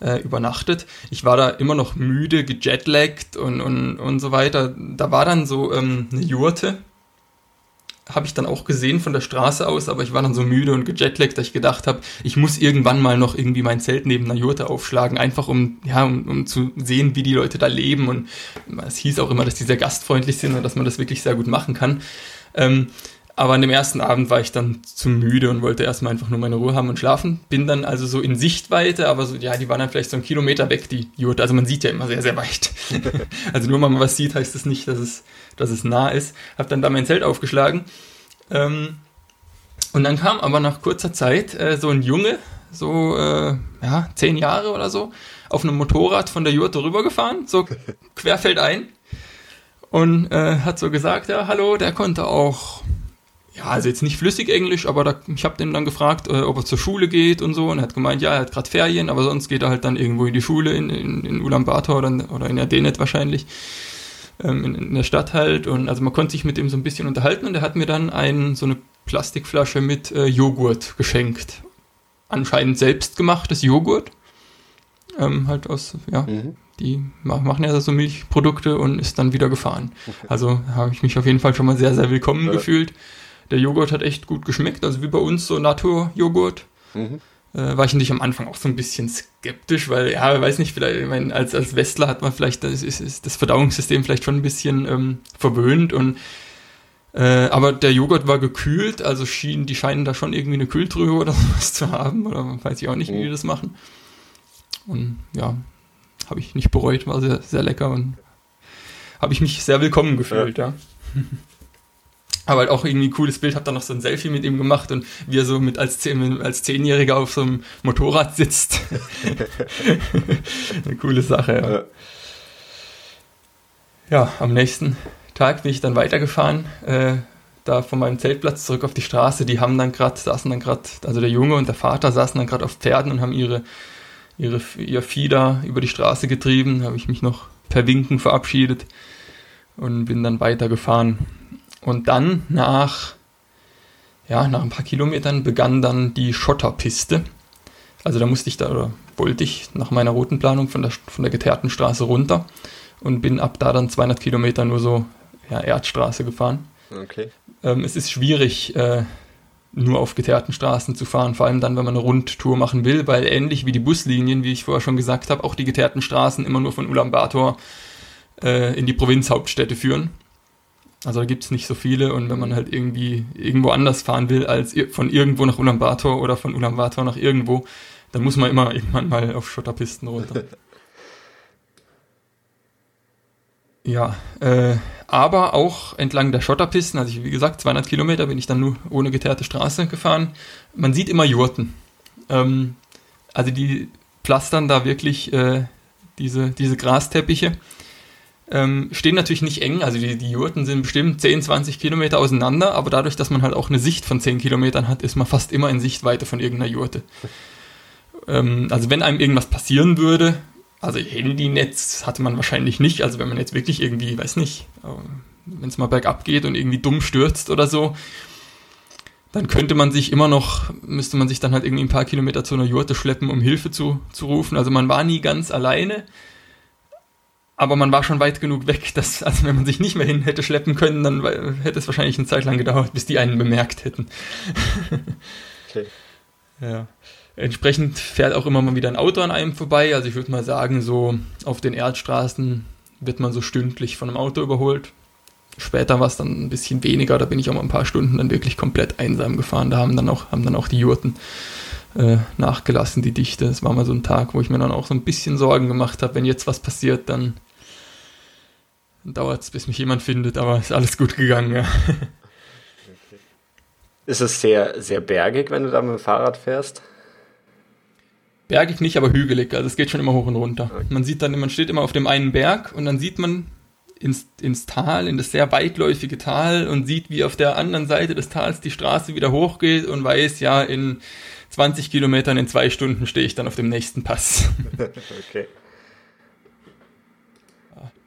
äh, übernachtet. Ich war da immer noch müde, gejetlaggt und, und, und so weiter. Da war dann so ähm, eine Jurte, habe ich dann auch gesehen von der Straße aus, aber ich war dann so müde und gejetlaggt, dass ich gedacht habe, ich muss irgendwann mal noch irgendwie mein Zelt neben einer Jurte aufschlagen, einfach um, ja, um, um zu sehen, wie die Leute da leben. Und es hieß auch immer, dass die sehr gastfreundlich sind und dass man das wirklich sehr gut machen kann. Ähm, aber an dem ersten Abend war ich dann zu müde und wollte erstmal einfach nur meine Ruhe haben und schlafen. Bin dann also so in Sichtweite, aber so, ja, die waren dann vielleicht so einen Kilometer weg, die Jurte. Also man sieht ja immer sehr, sehr weit. also nur weil man was sieht, heißt das nicht, dass es, dass es nah ist. Hab dann da mein Zelt aufgeschlagen. Ähm, und dann kam aber nach kurzer Zeit äh, so ein Junge, so, äh, ja, zehn Jahre oder so, auf einem Motorrad von der Jurte rübergefahren, so querfeldein. Und äh, hat so gesagt, ja, hallo, der konnte auch ja, also jetzt nicht flüssig Englisch, aber da, ich habe den dann gefragt, äh, ob er zur Schule geht und so. Und er hat gemeint, ja, er hat gerade Ferien, aber sonst geht er halt dann irgendwo in die Schule in, in, in Ulaanbaatar oder, oder in Erdenet wahrscheinlich. Ähm, in, in, der Stadt halt. Und also man konnte sich mit ihm so ein bisschen unterhalten und er hat mir dann ein, so eine Plastikflasche mit äh, Joghurt geschenkt. Anscheinend selbstgemachtes Joghurt. ähm, halt aus, ja, mhm. die machen ja so Milchprodukte und ist dann wieder gefahren. Also habe ich mich auf jeden Fall schon mal sehr, sehr willkommen ja. gefühlt. Der Joghurt hat echt gut geschmeckt, also wie bei uns so Naturjoghurt. Mhm. Äh, war ich natürlich am Anfang auch so ein bisschen skeptisch, weil, ja, weiß nicht, vielleicht, ich meine, als, als Westler hat man vielleicht, das, ist, ist das Verdauungssystem vielleicht schon ein bisschen ähm, verwöhnt und äh, aber der Joghurt war gekühlt, also schien, die scheinen da schon irgendwie eine Kühltruhe oder sowas zu haben. Oder weiß ich auch nicht, wie die das machen. Und ja, habe ich nicht bereut, war sehr, sehr lecker und habe ich mich sehr willkommen gefühlt, ja. ja. Aber halt auch irgendwie ein cooles Bild, habe dann noch so ein Selfie mit ihm gemacht und wie er so mit als, Zehn, als Zehnjähriger auf so einem Motorrad sitzt. Eine coole Sache, ja. ja. Ja, am nächsten Tag bin ich dann weitergefahren, äh, da von meinem Zeltplatz zurück auf die Straße. Die haben dann gerade, saßen dann gerade, also der Junge und der Vater saßen dann gerade auf Pferden und haben ihre, ihre, ihr Vieh da über die Straße getrieben. Da habe ich mich noch per Winken verabschiedet und bin dann weitergefahren. Und dann nach, ja, nach ein paar Kilometern begann dann die Schotterpiste. Also da musste ich da, oder wollte ich nach meiner Routenplanung von der, von der geteerten Straße runter und bin ab da dann 200 Kilometer nur so ja, Erdstraße gefahren. Okay. Ähm, es ist schwierig, äh, nur auf geteerten Straßen zu fahren, vor allem dann, wenn man eine Rundtour machen will, weil ähnlich wie die Buslinien, wie ich vorher schon gesagt habe, auch die geteerten Straßen immer nur von Ulaanbaatar äh, in die Provinzhauptstädte führen. Also da gibt es nicht so viele und wenn man halt irgendwie irgendwo anders fahren will als von irgendwo nach Ulaanbaatar oder von Ulaanbaatar nach irgendwo, dann muss man immer irgendwann mal auf Schotterpisten runter. Ja, äh, aber auch entlang der Schotterpisten, also ich, wie gesagt, 200 Kilometer bin ich dann nur ohne geteerte Straße gefahren. Man sieht immer Jurten. Ähm, also die pflastern da wirklich äh, diese, diese Grasteppiche. Ähm, stehen natürlich nicht eng, also die, die Jurten sind bestimmt 10, 20 Kilometer auseinander, aber dadurch, dass man halt auch eine Sicht von 10 Kilometern hat, ist man fast immer in Sichtweite von irgendeiner Jurte. Ähm, also wenn einem irgendwas passieren würde, also Handynetz hatte man wahrscheinlich nicht. Also wenn man jetzt wirklich irgendwie, weiß nicht, äh, wenn es mal bergab geht und irgendwie dumm stürzt oder so, dann könnte man sich immer noch, müsste man sich dann halt irgendwie ein paar Kilometer zu einer Jurte schleppen, um Hilfe zu, zu rufen. Also man war nie ganz alleine, aber man war schon weit genug weg, dass, also wenn man sich nicht mehr hin hätte schleppen können, dann hätte es wahrscheinlich eine Zeit lang gedauert, bis die einen bemerkt hätten. okay. Ja. Entsprechend fährt auch immer mal wieder ein Auto an einem vorbei. Also ich würde mal sagen, so auf den Erdstraßen wird man so stündlich von einem Auto überholt. Später war es dann ein bisschen weniger, da bin ich auch mal ein paar Stunden dann wirklich komplett einsam gefahren. Da haben dann auch, haben dann auch die Jurten äh, nachgelassen, die Dichte. Es war mal so ein Tag, wo ich mir dann auch so ein bisschen Sorgen gemacht habe, wenn jetzt was passiert, dann, dauert es, bis mich jemand findet, aber ist alles gut gegangen, ja. Ist es sehr, sehr bergig, wenn du da mit dem Fahrrad fährst? Bergig nicht, aber hügelig. Also es geht schon immer hoch und runter. Okay. Man sieht dann, man steht immer auf dem einen Berg und dann sieht man ins, ins Tal, in das sehr weitläufige Tal und sieht, wie auf der anderen Seite des Tals die Straße wieder hochgeht und weiß, ja, in 20 Kilometern, in zwei Stunden stehe ich dann auf dem nächsten Pass. okay.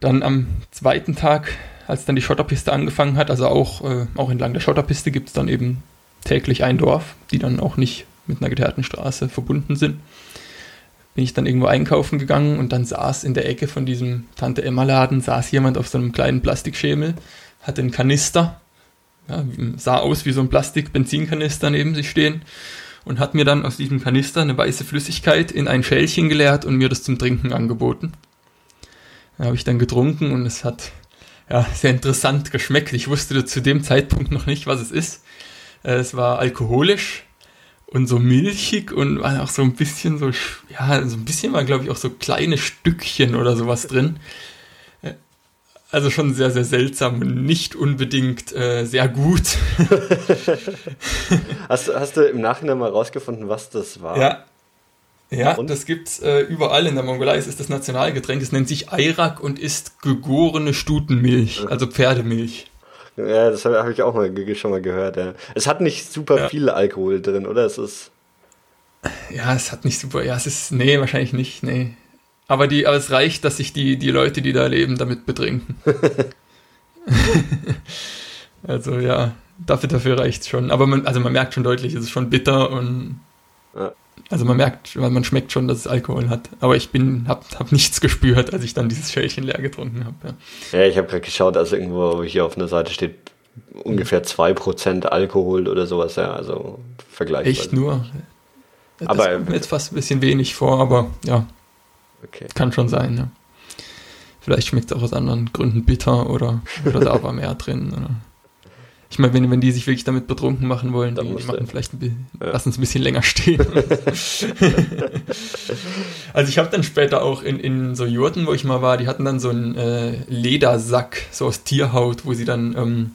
Dann am zweiten Tag, als dann die Schotterpiste angefangen hat, also auch, äh, auch entlang der Schotterpiste gibt es dann eben täglich ein Dorf, die dann auch nicht mit einer geteerten Straße verbunden sind bin ich dann irgendwo einkaufen gegangen und dann saß in der Ecke von diesem Tante Emma Laden, saß jemand auf so einem kleinen Plastikschemel, hatte einen Kanister, ja, sah aus wie so ein Plastik-Benzinkanister neben sich stehen und hat mir dann aus diesem Kanister eine weiße Flüssigkeit in ein Schälchen geleert und mir das zum Trinken angeboten. Da habe ich dann getrunken und es hat ja, sehr interessant geschmeckt. Ich wusste zu dem Zeitpunkt noch nicht, was es ist. Äh, es war alkoholisch, und so milchig und war auch so ein bisschen so, ja, so ein bisschen war, glaube ich, auch so kleine Stückchen oder sowas drin. Also schon sehr, sehr seltsam und nicht unbedingt äh, sehr gut. hast, hast du im Nachhinein mal rausgefunden, was das war? Ja. Ja, und das gibt's äh, überall in der Mongolei. Es ist das Nationalgetränk. Es nennt sich Ayrak und ist gegorene Stutenmilch, also Pferdemilch. Ja, das habe hab ich auch mal, schon mal gehört, ja. Es hat nicht super ja. viel Alkohol drin, oder? Es ist. Ja, es hat nicht super. Ja, es ist. Nee, wahrscheinlich nicht, nee. Aber, die, aber es reicht, dass sich die, die Leute, die da leben, damit betrinken. also ja, dafür, dafür reicht es schon. Aber man, also man merkt schon deutlich, es ist schon bitter und. Ja. also man merkt, man schmeckt schon, dass es Alkohol hat. Aber ich bin, hab, hab nichts gespürt, als ich dann dieses Schälchen leer getrunken habe. Ja. ja, ich habe gerade geschaut, also irgendwo hier auf einer Seite steht ungefähr 2% Alkohol oder sowas, ja, also vergleichbar. Echt nur? Das aber kommt mir jetzt fast ein bisschen wenig vor, aber ja. Okay. Kann schon sein, ja. Vielleicht schmeckt es auch aus anderen Gründen bitter oder, oder da war mehr drin. Oder. Ich meine, wenn, wenn die sich wirklich damit betrunken machen wollen, dann die, die machen vielleicht ein bisschen, ja. lassen es ein bisschen länger stehen. also ich habe dann später auch in, in so Jurten, wo ich mal war, die hatten dann so einen äh, Ledersack, so aus Tierhaut, wo sie dann, ähm,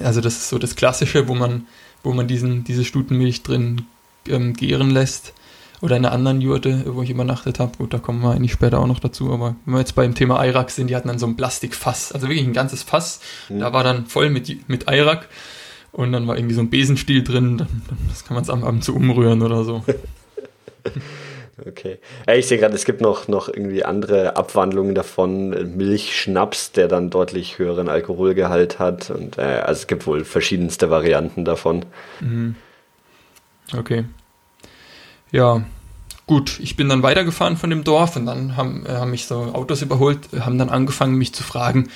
also das ist so das Klassische, wo man, wo man diesen, diese Stutenmilch drin ähm, gären lässt. Oder in einer anderen Jurte, wo ich übernachtet habe. Gut, da kommen wir eigentlich später auch noch dazu. Aber wenn wir jetzt beim Thema Eirak sind, die hatten dann so ein Plastikfass. Also wirklich ein ganzes Fass. Mhm. Da war dann voll mit, mit Eirak. Und dann war irgendwie so ein Besenstiel drin. Dann, das kann man es am Abend so umrühren oder so. Okay. Ja, ich sehe gerade, es gibt noch, noch irgendwie andere Abwandlungen davon. Milchschnaps, der dann deutlich höheren Alkoholgehalt hat. Und äh, also es gibt wohl verschiedenste Varianten davon. Mhm. Okay. Ja, gut, ich bin dann weitergefahren von dem Dorf und dann haben, äh, haben mich so Autos überholt, haben dann angefangen, mich zu fragen,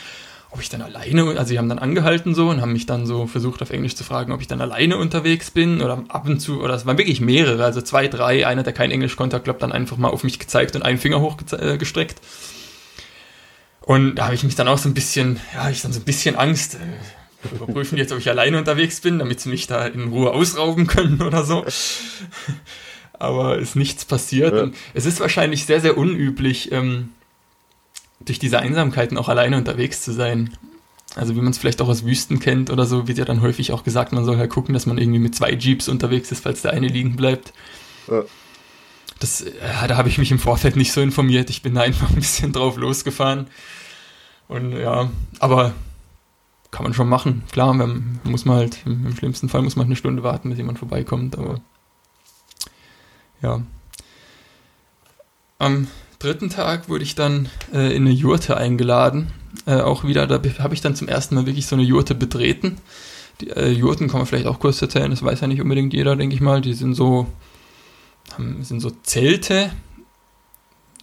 ob ich dann alleine, also sie haben dann angehalten so und haben mich dann so versucht auf Englisch zu fragen, ob ich dann alleine unterwegs bin oder ab und zu, oder es waren wirklich mehrere, also zwei, drei, einer, der kein Englisch konnte, hat, glaube dann einfach mal auf mich gezeigt und einen Finger hochgestreckt. Äh, und da habe ich mich dann auch so ein bisschen, ja, ich dann so ein bisschen Angst, äh, überprüfen jetzt, ob ich alleine unterwegs bin, damit sie mich da in Ruhe ausrauben können oder so aber ist nichts passiert. Ja. Es ist wahrscheinlich sehr, sehr unüblich, ähm, durch diese Einsamkeiten auch alleine unterwegs zu sein. Also wie man es vielleicht auch aus Wüsten kennt oder so, wird ja dann häufig auch gesagt, man soll halt gucken, dass man irgendwie mit zwei Jeeps unterwegs ist, falls der eine liegen bleibt. Ja. Das, äh, da habe ich mich im Vorfeld nicht so informiert. Ich bin da einfach ein bisschen drauf losgefahren. Und ja, aber kann man schon machen. Klar, man, muss man halt, im, im schlimmsten Fall muss man eine Stunde warten, bis jemand vorbeikommt, aber ja. Am dritten Tag wurde ich dann äh, in eine Jurte eingeladen. Äh, auch wieder, da habe ich dann zum ersten Mal wirklich so eine Jurte betreten. Die äh, Jurten kann man vielleicht auch kurz erzählen, das weiß ja nicht unbedingt jeder, denke ich mal. Die sind so, haben, sind so Zelte,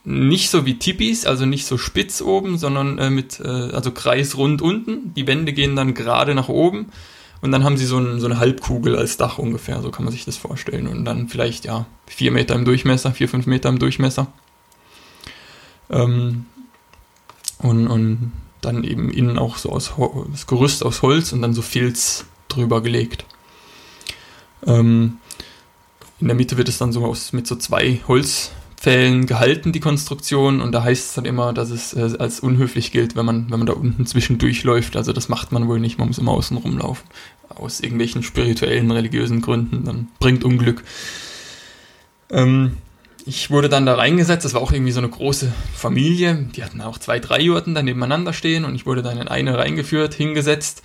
nicht so wie Tipis, also nicht so spitz oben, sondern äh, mit, äh, also kreisrund unten. Die Wände gehen dann gerade nach oben und dann haben sie so, ein, so, eine Halbkugel als Dach ungefähr, so kann man sich das vorstellen. Und dann vielleicht, ja, vier Meter im Durchmesser, vier, fünf Meter im Durchmesser. Ähm, und, und dann eben innen auch so aus das Gerüst aus Holz und dann so Filz drüber gelegt. Ähm, in der Mitte wird es dann so aus, mit so zwei Holz, Fällen gehalten, die Konstruktion, und da heißt es dann immer, dass es äh, als unhöflich gilt, wenn man, wenn man da unten zwischendurch läuft. Also das macht man wohl nicht, man muss immer außen rumlaufen. Aus irgendwelchen spirituellen, religiösen Gründen, dann bringt Unglück. Ähm, ich wurde dann da reingesetzt, das war auch irgendwie so eine große Familie, die hatten auch zwei, drei Jurten da nebeneinander stehen. Und ich wurde dann in eine reingeführt, hingesetzt,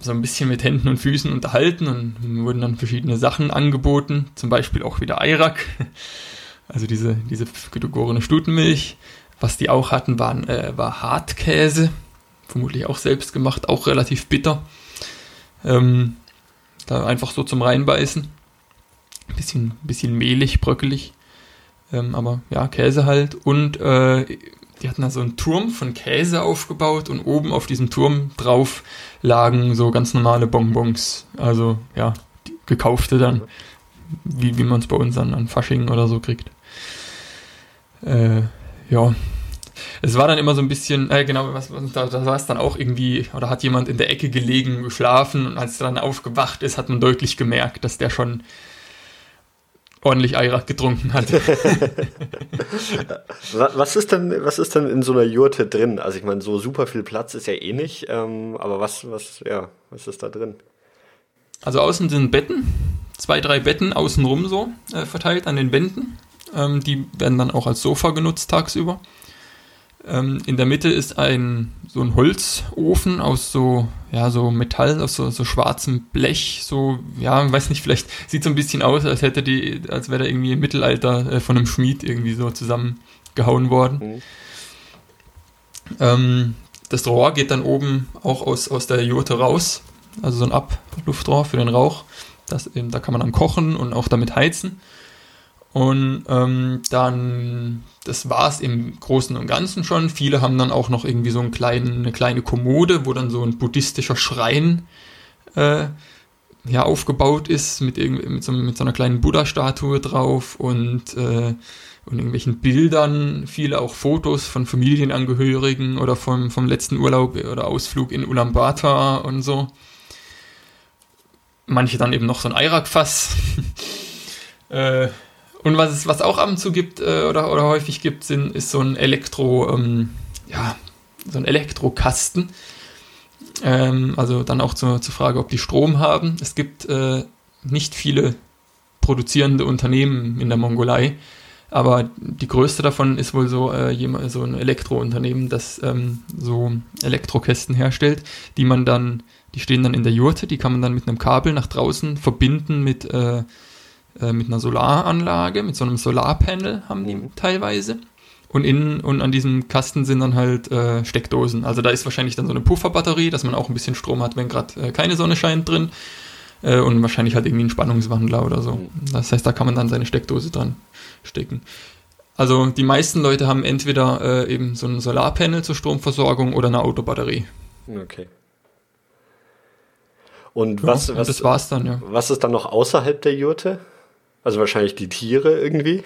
so ein bisschen mit Händen und Füßen unterhalten. Und wurden dann verschiedene Sachen angeboten, zum Beispiel auch wieder Eirak also diese, diese gegorene Stutenmilch. Was die auch hatten, waren, äh, war Hartkäse, vermutlich auch selbst gemacht, auch relativ bitter. Ähm, da einfach so zum Reinbeißen. Bisschen, bisschen mehlig, bröckelig. Ähm, aber ja, Käse halt. Und äh, die hatten da so einen Turm von Käse aufgebaut und oben auf diesem Turm drauf lagen so ganz normale Bonbons. Also ja, gekaufte dann, wie, wie man es bei uns an, an Fasching oder so kriegt äh, ja, es war dann immer so ein bisschen, äh, genau, was, da, da war es dann auch irgendwie, oder hat jemand in der Ecke gelegen, geschlafen und als er dann aufgewacht ist, hat man deutlich gemerkt, dass der schon ordentlich Eirak getrunken hat. was ist denn, was ist denn in so einer Jurte drin? Also ich meine, so super viel Platz ist ja eh nicht, ähm, aber was, was, ja, was ist da drin? Also außen sind Betten, zwei, drei Betten außenrum so äh, verteilt an den Wänden. Ähm, die werden dann auch als Sofa genutzt tagsüber. Ähm, in der Mitte ist ein so ein Holzofen aus so ja so Metall aus so, so schwarzem Blech so ja weiß nicht vielleicht sieht so ein bisschen aus als hätte die als wäre da irgendwie im Mittelalter äh, von einem Schmied irgendwie so zusammengehauen worden mhm. ähm, das Rohr geht dann oben auch aus aus der Jurte raus also so ein Abluftrohr für den Rauch Das eben, da kann man dann kochen und auch damit heizen. Und ähm, dann, das war es im Großen und Ganzen schon. Viele haben dann auch noch irgendwie so einen kleinen, eine kleine Kommode, wo dann so ein buddhistischer Schrein äh, ja, aufgebaut ist, mit, mit, so, mit so einer kleinen Buddha-Statue drauf und, äh, und irgendwelchen Bildern, viele auch Fotos von Familienangehörigen oder vom, vom letzten Urlaub oder Ausflug in Ulaanbaatar und so. Manche dann eben noch so ein Eirak-Fass. äh, und was es was auch ab und zu gibt äh, oder, oder häufig gibt, sind, ist so ein Elektro, ähm, ja, so ein Elektrokasten. Ähm, also dann auch zur, zur Frage, ob die Strom haben. Es gibt äh, nicht viele produzierende Unternehmen in der Mongolei, aber die größte davon ist wohl so, äh, so ein Elektrounternehmen, das ähm, so Elektrokästen herstellt, die man dann, die stehen dann in der Jurte, die kann man dann mit einem Kabel nach draußen verbinden mit äh, äh, mit einer Solaranlage, mit so einem Solarpanel haben die mhm. teilweise. Und innen und an diesem Kasten sind dann halt äh, Steckdosen. Also da ist wahrscheinlich dann so eine Pufferbatterie, dass man auch ein bisschen Strom hat, wenn gerade äh, keine Sonne scheint drin. Äh, und wahrscheinlich halt irgendwie ein Spannungswandler oder so. Mhm. Das heißt, da kann man dann seine Steckdose dran stecken. Also die meisten Leute haben entweder äh, eben so ein Solarpanel zur Stromversorgung oder eine Autobatterie. Okay. Und was, ja, was, das war's dann, ja. was ist dann noch außerhalb der Jurte? Also wahrscheinlich die Tiere irgendwie.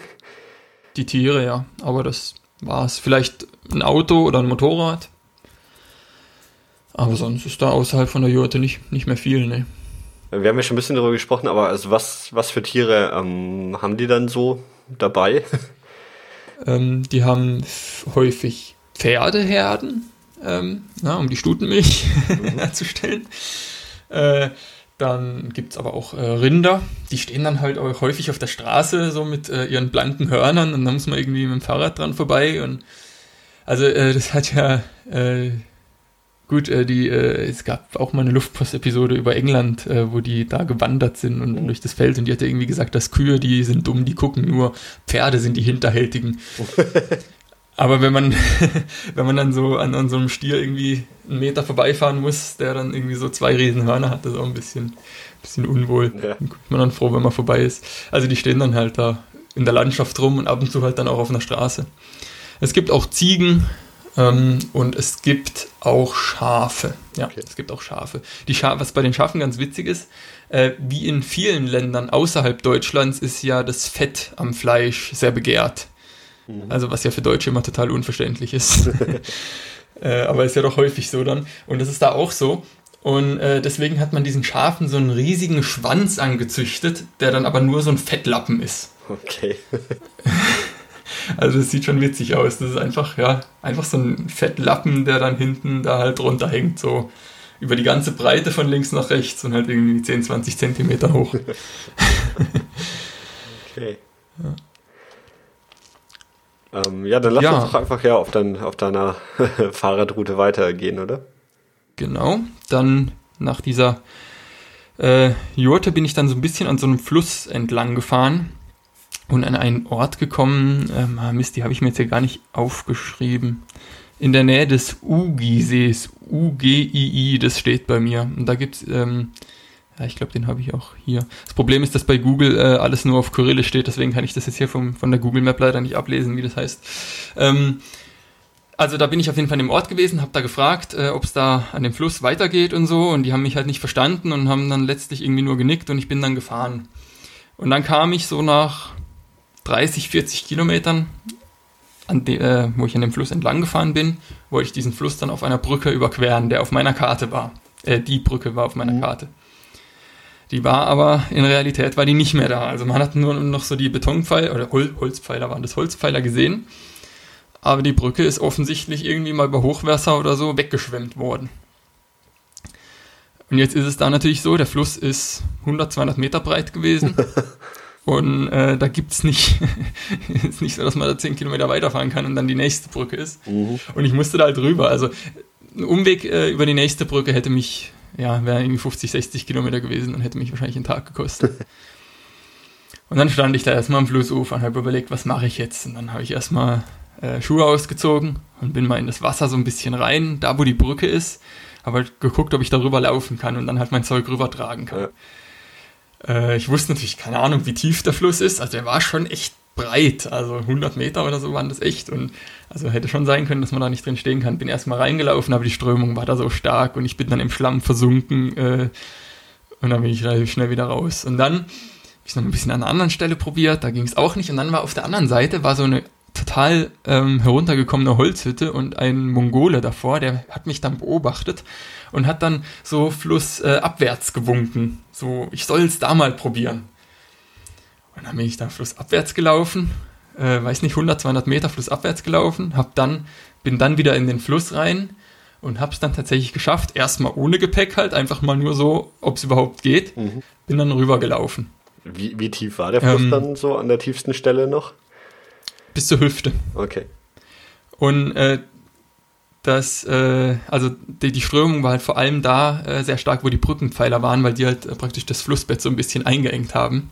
Die Tiere, ja. Aber das war es. Vielleicht ein Auto oder ein Motorrad. Aber sonst ist da außerhalb von der Jurte nicht, nicht mehr viel, ne. Wir haben ja schon ein bisschen darüber gesprochen, aber also was, was für Tiere ähm, haben die dann so dabei? Ähm, die haben häufig Pferdeherden, ähm, na, um die Stutenmilch mhm. herzustellen. Äh, dann gibt es aber auch äh, Rinder, die stehen dann halt auch häufig auf der Straße, so mit äh, ihren blanken Hörnern und dann muss man irgendwie mit dem Fahrrad dran vorbei. Und also äh, das hat ja äh, gut, äh, die, äh, es gab auch mal eine Luftpost-Episode über England, wo die da gewandert sind und mhm. durch das Feld und die hatte irgendwie gesagt, dass Kühe, die sind dumm, die gucken nur, Pferde sind die Hinterhältigen. Aber wenn man, wenn man dann so an, an so einem Stier irgendwie einen Meter vorbeifahren muss, der dann irgendwie so zwei Riesenhörner hat, das ist auch ein bisschen, bisschen unwohl. Ja. Dann guckt man dann froh, wenn man vorbei ist. Also die stehen dann halt da in der Landschaft rum und ab und zu halt dann auch auf einer Straße. Es gibt auch Ziegen ähm, und es gibt auch Schafe. Ja, okay. es gibt auch Schafe. Die Scha was bei den Schafen ganz witzig ist, äh, wie in vielen Ländern außerhalb Deutschlands ist ja das Fett am Fleisch sehr begehrt. Mhm. Also was ja für Deutsche immer total unverständlich ist. äh, aber ist ja doch häufig so dann. Und das ist da auch so. Und äh, deswegen hat man diesen Schafen so einen riesigen Schwanz angezüchtet, der dann aber nur so ein Fettlappen ist. Okay. also das sieht schon witzig aus. Das ist einfach, ja, einfach so ein Fettlappen, der dann hinten da halt runterhängt, so über die ganze Breite von links nach rechts und halt irgendwie 10, 20 Zentimeter hoch. okay. Ja. Ähm, ja, dann lass ja. uns doch einfach ja auf, dein, auf deiner Fahrradroute weitergehen, oder? Genau, dann nach dieser äh, Jurte bin ich dann so ein bisschen an so einem Fluss entlang gefahren und an einen Ort gekommen. Ähm, ah, Mist, die habe ich mir jetzt hier gar nicht aufgeschrieben. In der Nähe des Ugi-Sees, U-G-I-I, das steht bei mir. Und da gibt es ähm, ja, ich glaube, den habe ich auch hier. Das Problem ist, dass bei Google äh, alles nur auf Kyrillisch steht, deswegen kann ich das jetzt hier vom, von der Google Map leider nicht ablesen, wie das heißt. Ähm, also da bin ich auf jeden Fall im Ort gewesen, habe da gefragt, äh, ob es da an dem Fluss weitergeht und so und die haben mich halt nicht verstanden und haben dann letztlich irgendwie nur genickt und ich bin dann gefahren. Und dann kam ich so nach 30, 40 Kilometern, an de, äh, wo ich an dem Fluss entlang gefahren bin, wollte ich diesen Fluss dann auf einer Brücke überqueren, der auf meiner Karte war. Äh, die Brücke war auf meiner mhm. Karte. Die war aber in Realität war die nicht mehr da. Also man hat nur noch so die Betonpfeiler oder Hol Holzpfeiler waren das Holzpfeiler gesehen. Aber die Brücke ist offensichtlich irgendwie mal bei Hochwasser oder so weggeschwemmt worden. Und jetzt ist es da natürlich so, der Fluss ist 100, 200 Meter breit gewesen. Und äh, da gibt es nicht, ist nicht so, dass man da 10 Kilometer weiterfahren kann und dann die nächste Brücke ist. Mhm. Und ich musste da halt rüber. Also ein Umweg äh, über die nächste Brücke hätte mich ja, wäre irgendwie 50, 60 Kilometer gewesen und hätte mich wahrscheinlich einen Tag gekostet. und dann stand ich da erstmal am Flussufer und habe überlegt, was mache ich jetzt? Und dann habe ich erstmal äh, Schuhe ausgezogen und bin mal in das Wasser so ein bisschen rein, da wo die Brücke ist, habe halt geguckt, ob ich darüber laufen kann und dann halt mein Zeug rübertragen kann. Ja. Äh, ich wusste natürlich keine Ahnung, wie tief der Fluss ist. Also er war schon echt breit, also 100 Meter oder so waren das echt und also hätte schon sein können, dass man da nicht drin stehen kann. Bin erstmal reingelaufen, aber die Strömung war da so stark und ich bin dann im Schlamm versunken äh, und dann bin ich relativ schnell wieder raus. Und dann habe ich noch ein bisschen an einer anderen Stelle probiert, da ging es auch nicht und dann war auf der anderen Seite war so eine total ähm, heruntergekommene Holzhütte und ein Mongole davor, der hat mich dann beobachtet und hat dann so flussabwärts äh, gewunken. So, ich soll es da mal probieren. Und dann bin ich da flussabwärts gelaufen, äh, weiß nicht, 100, 200 Meter flussabwärts gelaufen, hab dann, bin dann wieder in den Fluss rein und hab's dann tatsächlich geschafft. Erstmal ohne Gepäck halt, einfach mal nur so, ob es überhaupt geht. Mhm. Bin dann rübergelaufen. Wie, wie tief war der Fluss ähm, dann so an der tiefsten Stelle noch? Bis zur Hüfte. Okay. Und äh, das, äh, also die, die Strömung war halt vor allem da äh, sehr stark, wo die Brückenpfeiler waren, weil die halt äh, praktisch das Flussbett so ein bisschen eingeengt haben.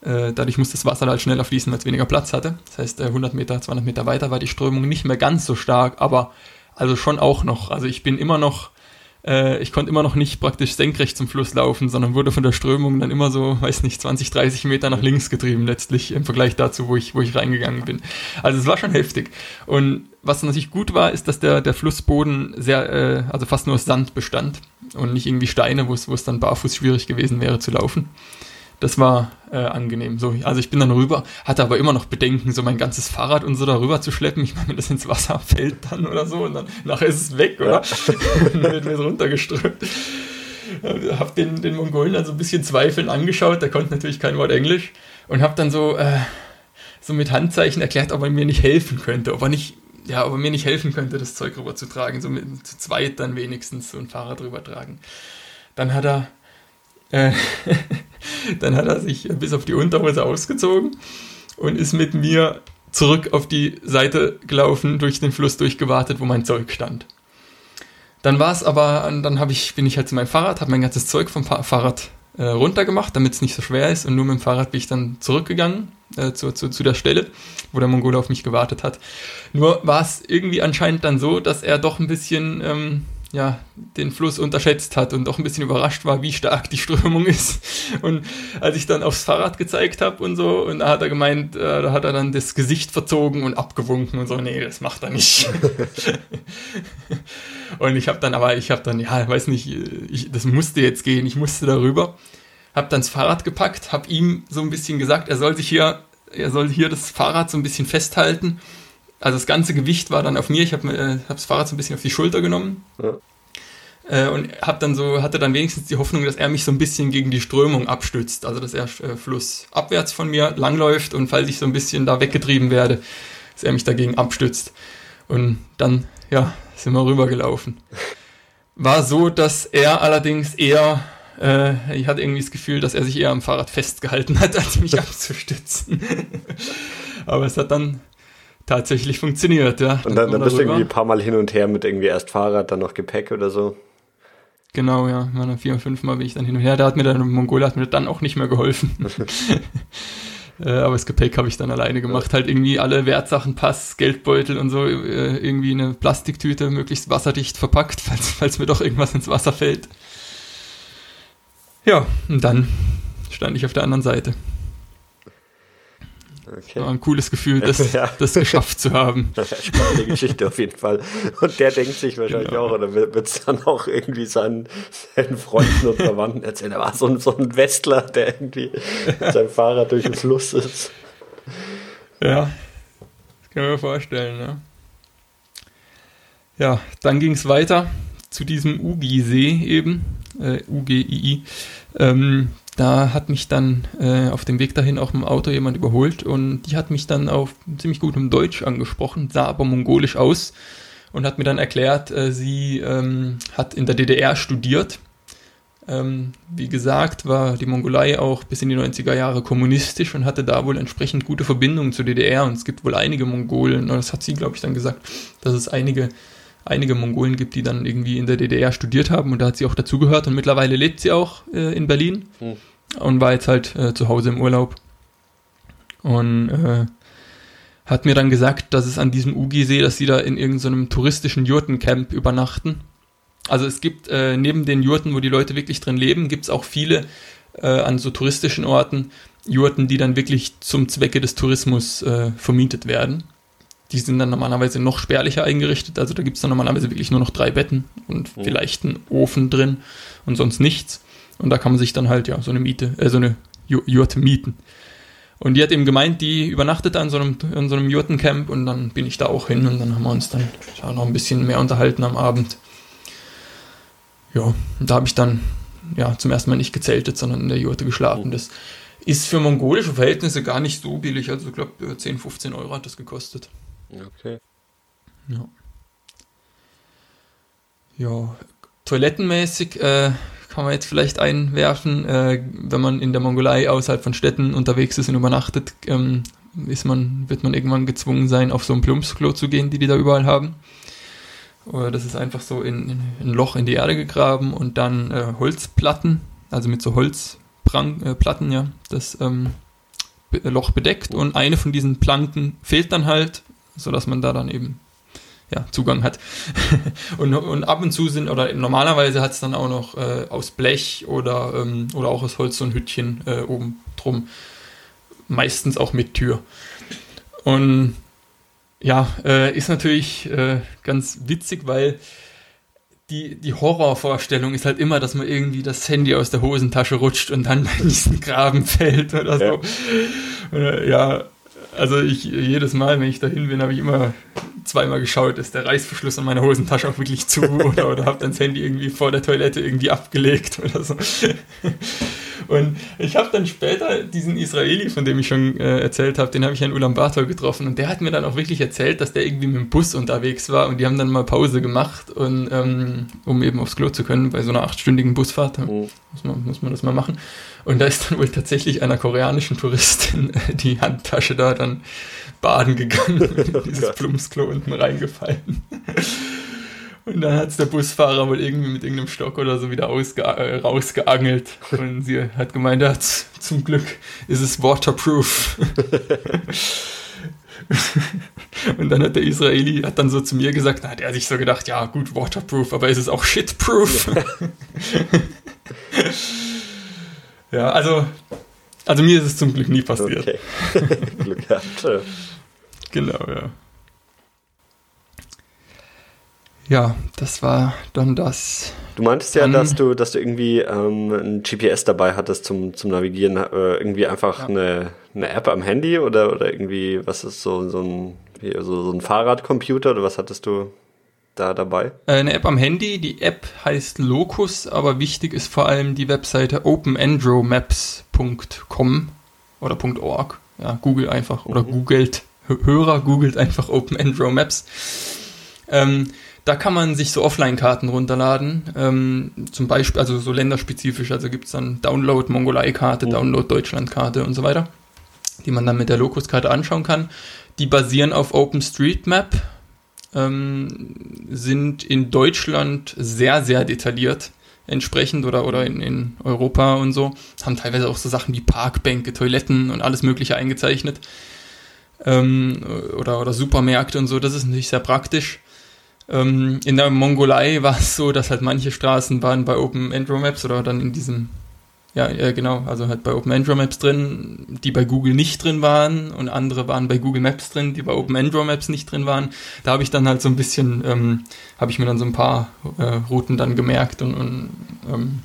Äh, dadurch musste das Wasser halt schneller fließen, weil es weniger Platz hatte. Das heißt, 100 äh, Meter, 200 Meter weiter war die Strömung nicht mehr ganz so stark, aber also schon auch noch. Also ich bin immer noch, äh, ich konnte immer noch nicht praktisch senkrecht zum Fluss laufen, sondern wurde von der Strömung dann immer so, weiß nicht, 20, 30 Meter nach links getrieben letztlich im Vergleich dazu, wo ich, wo ich reingegangen bin. Also es war schon heftig. Und was natürlich gut war, ist, dass der, der Flussboden sehr, äh, also fast nur aus Sand bestand und nicht irgendwie Steine, wo es, wo es dann barfuß schwierig gewesen wäre zu laufen. Das war äh, angenehm. So, also ich bin dann rüber, hatte aber immer noch Bedenken, so mein ganzes Fahrrad und so darüber zu schleppen. Ich meine, wenn das ins Wasser fällt dann oder so und dann nachher ist es weg, oder? dann wird mir runtergeströmt. Hab den, den Mongolen dann so ein bisschen zweifelnd angeschaut, der konnte natürlich kein Wort Englisch und hab dann so, äh, so mit Handzeichen erklärt, ob er mir nicht helfen könnte, ob er nicht, ja, ob er mir nicht helfen könnte, das Zeug rüberzutragen, so mit, zu zweit dann wenigstens so ein Fahrrad rübertragen. Dann hat er, äh, Dann hat er sich bis auf die Unterhose ausgezogen und ist mit mir zurück auf die Seite gelaufen, durch den Fluss durchgewartet, wo mein Zeug stand. Dann war es aber, dann ich, bin ich halt zu meinem Fahrrad, habe mein ganzes Zeug vom Fahrrad äh, runtergemacht, damit es nicht so schwer ist und nur mit dem Fahrrad bin ich dann zurückgegangen äh, zu, zu, zu der Stelle, wo der Mongole auf mich gewartet hat. Nur war es irgendwie anscheinend dann so, dass er doch ein bisschen ähm, ja, den Fluss unterschätzt hat und auch ein bisschen überrascht war, wie stark die Strömung ist. Und als ich dann aufs Fahrrad gezeigt habe und so, und da hat er gemeint, äh, da hat er dann das Gesicht verzogen und abgewunken und so, nee, das macht er nicht. und ich habe dann, aber ich habe dann, ja, weiß nicht, ich, das musste jetzt gehen, ich musste darüber. Hab dann das Fahrrad gepackt, hab ihm so ein bisschen gesagt, er soll sich hier, er soll hier das Fahrrad so ein bisschen festhalten also das ganze Gewicht war dann auf mir. Ich habe äh, hab das Fahrrad so ein bisschen auf die Schulter genommen. Ja. Äh, und hab dann so, hatte dann wenigstens die Hoffnung, dass er mich so ein bisschen gegen die Strömung abstützt. Also dass er äh, flussabwärts von mir langläuft und falls ich so ein bisschen da weggetrieben werde, dass er mich dagegen abstützt. Und dann, ja, sind wir rübergelaufen. War so, dass er allerdings eher äh, ich hatte irgendwie das Gefühl, dass er sich eher am Fahrrad festgehalten hat, als mich abzustützen. Aber es hat dann tatsächlich funktioniert, ja. Und dann, dann bist du irgendwie ein paar Mal hin und her mit irgendwie erst Fahrrad, dann noch Gepäck oder so. Genau, ja. Meine vier, und fünf Mal bin ich dann hin und her. Da hat mir dann, Mongol hat mir dann auch nicht mehr geholfen. äh, aber das Gepäck habe ich dann alleine gemacht. Halt irgendwie alle Wertsachen, Pass, Geldbeutel und so, äh, irgendwie eine Plastiktüte, möglichst wasserdicht verpackt, falls, falls mir doch irgendwas ins Wasser fällt. Ja, und dann stand ich auf der anderen Seite. Okay. War ein cooles Gefühl, das, ja. das geschafft zu haben. Spannende Geschichte auf jeden Fall. Und der denkt sich wahrscheinlich genau. auch, oder wird es dann auch irgendwie seinen, seinen Freunden und Verwandten erzählen. Er war so ein, so ein Westler, der irgendwie mit seinem Fahrrad durch den Fluss ist. Ja, das kann man mir vorstellen. Ne? Ja, dann ging es weiter zu diesem Ugi-See eben, äh, UGII. Ähm, da hat mich dann äh, auf dem Weg dahin auch im Auto jemand überholt und die hat mich dann auf ziemlich gutem Deutsch angesprochen, sah aber mongolisch aus und hat mir dann erklärt, äh, sie ähm, hat in der DDR studiert. Ähm, wie gesagt, war die Mongolei auch bis in die 90er Jahre kommunistisch und hatte da wohl entsprechend gute Verbindungen zur DDR und es gibt wohl einige Mongolen, das hat sie, glaube ich, dann gesagt, dass es einige einige Mongolen gibt, die dann irgendwie in der DDR studiert haben und da hat sie auch dazugehört und mittlerweile lebt sie auch äh, in Berlin hm. und war jetzt halt äh, zu Hause im Urlaub und äh, hat mir dann gesagt, dass es an diesem Ugi-See, dass sie da in irgendeinem so touristischen Jurtencamp übernachten. Also es gibt äh, neben den Jurten, wo die Leute wirklich drin leben, gibt es auch viele äh, an so touristischen Orten Jurten, die dann wirklich zum Zwecke des Tourismus äh, vermietet werden. Die sind dann normalerweise noch spärlicher eingerichtet, also da gibt es dann normalerweise wirklich nur noch drei Betten und Mhm. vielleicht einen Ofen drin und sonst nichts. Und da kann man sich dann halt ja so eine Miete, äh, so eine Ju- Jurte mieten. Und die hat eben gemeint, die übernachtet an so einem, an so einem Jurtencamp und dann bin ich da auch hin und dann haben wir uns dann ja, noch ein bisschen mehr unterhalten am Abend. Ja, und da habe ich dann ja zum ersten Mal nicht gezeltet, sondern in der Jurte geschlafen. Das ist für mongolische Verhältnisse gar nicht so billig. Also ich glaube 10, 15 Euro hat das gekostet. Okay. Ja. Ja, toilettenmäßig äh, kann man jetzt vielleicht einwerfen, äh, wenn man in der Mongolei außerhalb von Städten unterwegs ist und übernachtet, ähm, ist man, wird man irgendwann gezwungen sein, auf so ein Plumpsklo zu gehen, die die da überall haben. Äh, Das ist einfach so in, in ein Loch in die Erde gegraben und dann äh, Holzplatten, also mit so Holzplatten, äh, ja, das ähm, Loch bedeckt und eine von diesen Planken fehlt dann halt, sodass man da dann eben ja, Zugang hat. und, und ab und zu sind, oder normalerweise hat es dann auch noch äh, aus Blech oder, ähm, oder auch aus Holz so ein Hütchen äh, oben drum. Meistens auch mit Tür. Und ja, äh, ist natürlich äh, ganz witzig, weil die, die Horrorvorstellung ist halt immer, dass man irgendwie das Handy aus der Hosentasche rutscht und dann in diesen Graben fällt oder so. Äh, ja, also ich jedes Mal, wenn ich dahin bin, habe ich immer zweimal geschaut, ist der Reißverschluss an meiner Hosentasche auch wirklich zu oder, oder habe dann das Handy irgendwie vor der Toilette irgendwie abgelegt oder so. Und ich habe dann später diesen Israeli, von dem ich schon äh, erzählt habe, den habe ich in Ulaanbaatar getroffen und der hat mir dann auch wirklich erzählt, dass der irgendwie mit dem Bus unterwegs war und die haben dann mal Pause gemacht, und, ähm, um eben aufs Klo zu können bei so einer achtstündigen Busfahrt. Mhm. Muss man, muss man das mal machen. Und da ist dann wohl tatsächlich einer koreanischen Touristin äh, die Handtasche da dann baden gegangen und in dieses. Plumpsklo unten reingefallen. Und dann hat es der Busfahrer wohl irgendwie mit irgendeinem Stock oder so wieder äh, rausgeangelt. Und sie hat gemeint, ja, zum Glück ist es waterproof. Und dann hat der Israeli hat dann so zu mir gesagt, da hat er sich so gedacht, ja gut, waterproof, aber ist es auch shitproof? ja, also, also mir ist es zum Glück nie passiert. Okay. Glück gehabt. Genau, ja. Ja, das war dann das. Du meintest ja, dass du, dass du irgendwie ähm, ein GPS dabei hattest zum, zum Navigieren. Äh, irgendwie einfach Ja. eine, eine App am Handy oder, oder irgendwie, was ist so, so ein, so, so ein Fahrradcomputer oder was hattest du da dabei? Äh, eine App am Handy, die App heißt Locus, aber wichtig ist vor allem die Webseite openandromaps.com oder .org. Ja, Google einfach oder googelt, Hö- Hörer googelt einfach OpenAndroMaps. Ähm, da kann man sich so Offline-Karten runterladen, ähm, zum Beispiel, also so länderspezifisch, also gibt es dann Download Mongolei-Karte, Mhm. Download Deutschland-Karte und so weiter, die man dann mit der Locus-Karte anschauen kann. Die basieren auf OpenStreetMap, ähm, sind in Deutschland sehr, sehr detailliert entsprechend oder, oder in, in Europa und so. Haben teilweise auch so Sachen wie Parkbänke, Toiletten und alles Mögliche eingezeichnet. Ähm, oder, oder Supermärkte und so. Das ist natürlich sehr praktisch. Ähm, in der Mongolei war es so, dass halt manche Straßen waren bei Open Android Maps oder dann in diesem, ja, äh, genau, also halt bei Open Android Maps drin, die bei Google nicht drin waren und andere waren bei Google Maps drin, die bei Open Android Maps nicht drin waren. Da habe ich dann halt so ein bisschen, ähm, habe ich mir dann so ein paar äh, Routen dann gemerkt und, und ähm,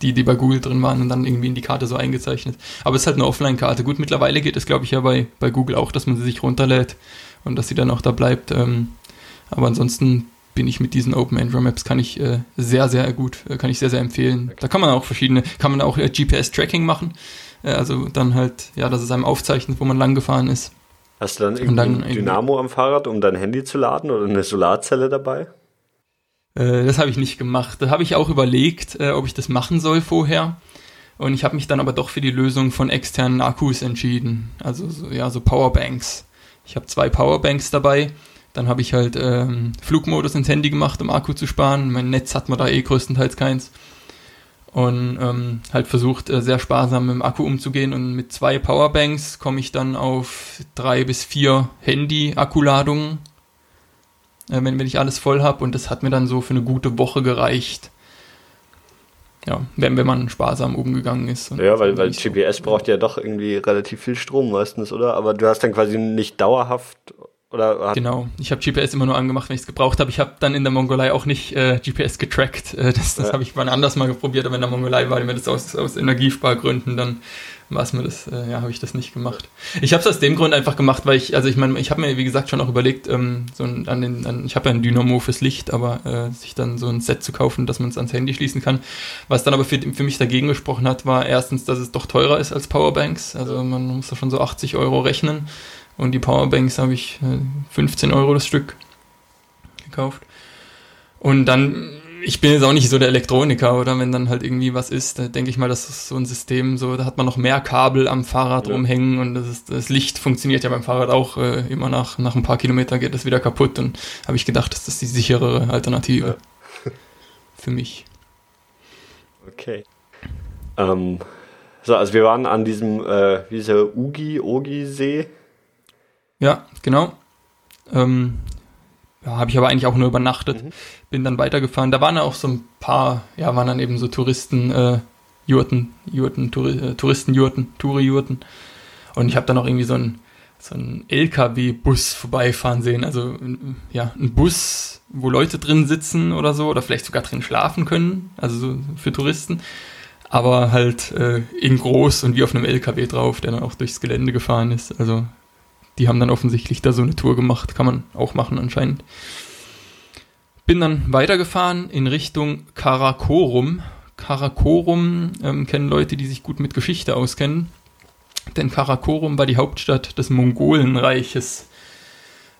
die, die bei Google drin waren und dann irgendwie in die Karte so eingezeichnet. Aber es ist halt eine Offline-Karte. Gut, mittlerweile geht es, glaube ich, ja bei, bei Google auch, dass man sie sich runterlädt und dass sie dann auch da bleibt. Ähm, aber ansonsten bin ich mit diesen Open Android Maps kann ich äh, sehr, sehr gut, äh, kann ich sehr, sehr empfehlen. Da kann man auch verschiedene, kann man auch äh, GPS-Tracking machen. Äh, also dann halt, ja, dass es einem aufzeichnet, wo man lang gefahren ist. Hast du dann irgendwie dann ein Dynamo am Fahrrad, um dein Handy zu laden oder eine Solarzelle dabei? Äh, das habe ich nicht gemacht. Da habe ich auch überlegt, äh, ob ich das machen soll vorher. Und ich habe mich dann aber doch für die Lösung von externen Akkus entschieden. Also so, ja, so Powerbanks. Ich habe zwei Powerbanks dabei. Dann habe ich halt ähm, Flugmodus ins Handy gemacht, um Akku zu sparen. Mein Netz hat man da eh größtenteils keins. Und ähm, halt versucht, äh, sehr sparsam mit dem Akku umzugehen. Und mit zwei Powerbanks komme ich dann auf drei bis vier Handy-Akkuladungen äh, wenn, wenn ich alles voll habe und das hat mir dann so für eine gute Woche gereicht. ja, wenn, wenn man sparsam umgegangen ist. ja, weil, weil GPS so. braucht ja doch irgendwie relativ viel Strom meistens, oder? Aber du hast dann quasi nicht dauerhaft oder genau, ich habe GPS immer nur angemacht, wenn ich es gebraucht habe. Ich habe dann in der Mongolei auch nicht äh, GPS getrackt. Äh, das das ja. habe ich mal anders mal probiert, aber in der Mongolei war mir das aus, aus Energiespargründen dann war es mir das, äh, ja, habe ich das nicht gemacht. Ich habe es aus dem Grund einfach gemacht, weil ich, also ich meine, ich habe mir wie gesagt schon auch überlegt, ähm, so ein, an den, an, ich habe ja ein Dynamo fürs Licht, aber äh, sich dann so ein Set zu kaufen, dass man es ans Handy schließen kann. Was dann aber für, für mich dagegen gesprochen hat, war erstens, dass es doch teurer ist als Powerbanks. Also man muss da schon so 80 Euro rechnen. Und die Powerbanks habe ich 15 äh, Euro das Stück gekauft. Und dann, ich bin jetzt auch nicht so der Elektroniker, oder wenn dann halt irgendwie was ist, da denke ich mal, das ist so ein System, so, da hat man noch mehr Kabel am Fahrrad ja. rumhängen und das, ist, das Licht funktioniert ja beim Fahrrad auch äh, immer nach, nach ein paar Kilometern geht das wieder kaputt und habe ich gedacht, das ist die sicherere Alternative ja. für mich. Okay. Ähm, so, also wir waren an diesem, äh, wie ist der, Ugi, Ogi-See ja, genau. Ähm, ja, habe ich aber eigentlich auch nur übernachtet. Mhm. Bin dann weitergefahren. Da waren auch so ein paar, ja, waren dann eben so Touristen, äh, Jurten, Jurten, Touri äh, Touristenjurten, Touri-Jurten. Und ich habe dann auch irgendwie so einen so LKW-Bus vorbeifahren sehen. Also ja, ein Bus, wo Leute drin sitzen oder so, oder vielleicht sogar drin schlafen können, also so für Touristen. Aber halt äh, in groß und wie auf einem LKW drauf, der dann auch durchs Gelände gefahren ist. Also die haben dann offensichtlich da so eine Tour gemacht. Kann man auch machen anscheinend. Bin dann weitergefahren in Richtung Karakorum. Karakorum ähm, kennen Leute, die sich gut mit Geschichte auskennen. Denn Karakorum war die Hauptstadt des Mongolenreiches.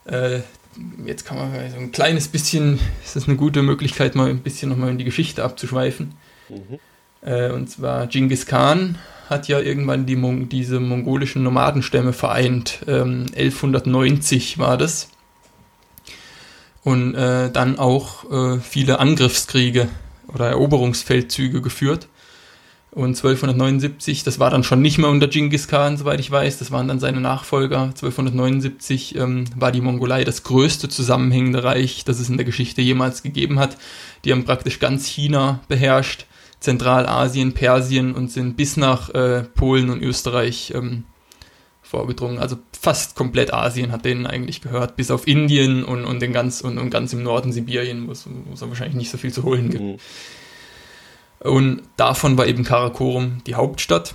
Äh, jetzt kann man so ein kleines bisschen, ist das eine gute Möglichkeit, mal ein bisschen nochmal in die Geschichte abzuschweifen. Mhm. Äh, und zwar Genghis Khan hat ja irgendwann die Mon diese mongolischen Nomadenstämme vereint. Ähm, 1190 war das. Und äh, dann auch äh, viele Angriffskriege oder Eroberungsfeldzüge geführt. Und 1279, das war dann schon nicht mehr unter Genghis Khan, soweit ich weiß, das waren dann seine Nachfolger. 1279 ähm, war die Mongolei das größte zusammenhängende Reich, das es in der Geschichte jemals gegeben hat. Die haben praktisch ganz China beherrscht Zentralasien, Persien und sind bis nach äh, Polen und Österreich ähm, vorgedrungen. Also fast komplett Asien hat denen eigentlich gehört, bis auf Indien und, und, den ganz, und, und ganz im Norden Sibirien, wo es wahrscheinlich nicht so viel zu holen gibt. Mhm. Und davon war eben Karakorum die Hauptstadt.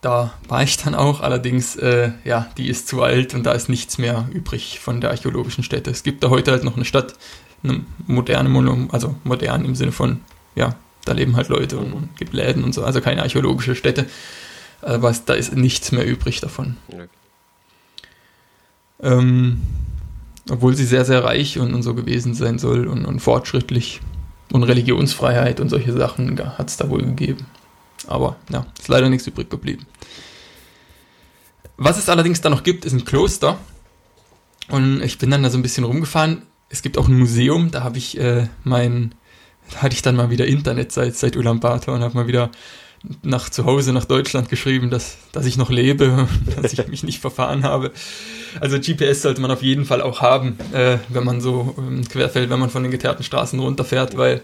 Da war ich dann auch, allerdings, äh, ja, die ist zu alt und da ist nichts mehr übrig von der archäologischen Stätte. Es gibt da heute halt noch eine Stadt, eine moderne, also modern im Sinne von, ja, da leben halt Leute und, und gibt Läden und so, also keine archäologische Stätte. Aber da ist nichts mehr übrig davon. Okay. Ähm, obwohl sie sehr, sehr reich und, und so gewesen sein soll und, und, fortschrittlich und Religionsfreiheit und solche Sachen hat es da wohl gegeben. Aber ja, ist leider nichts übrig geblieben. Was es allerdings da noch gibt, ist ein Kloster. Und ich bin dann da so ein bisschen rumgefahren. Es gibt auch ein Museum, da habe ich äh, mein hatte ich dann mal wieder Internet seit, seit Ulaanbaatar und habe mal wieder nach zu Hause nach Deutschland geschrieben, dass, dass ich noch lebe, dass ich mich nicht verfahren habe. Also GPS sollte man auf jeden Fall auch haben, äh, wenn man so ähm, querfällt, wenn man von den geteerten Straßen runterfährt, weil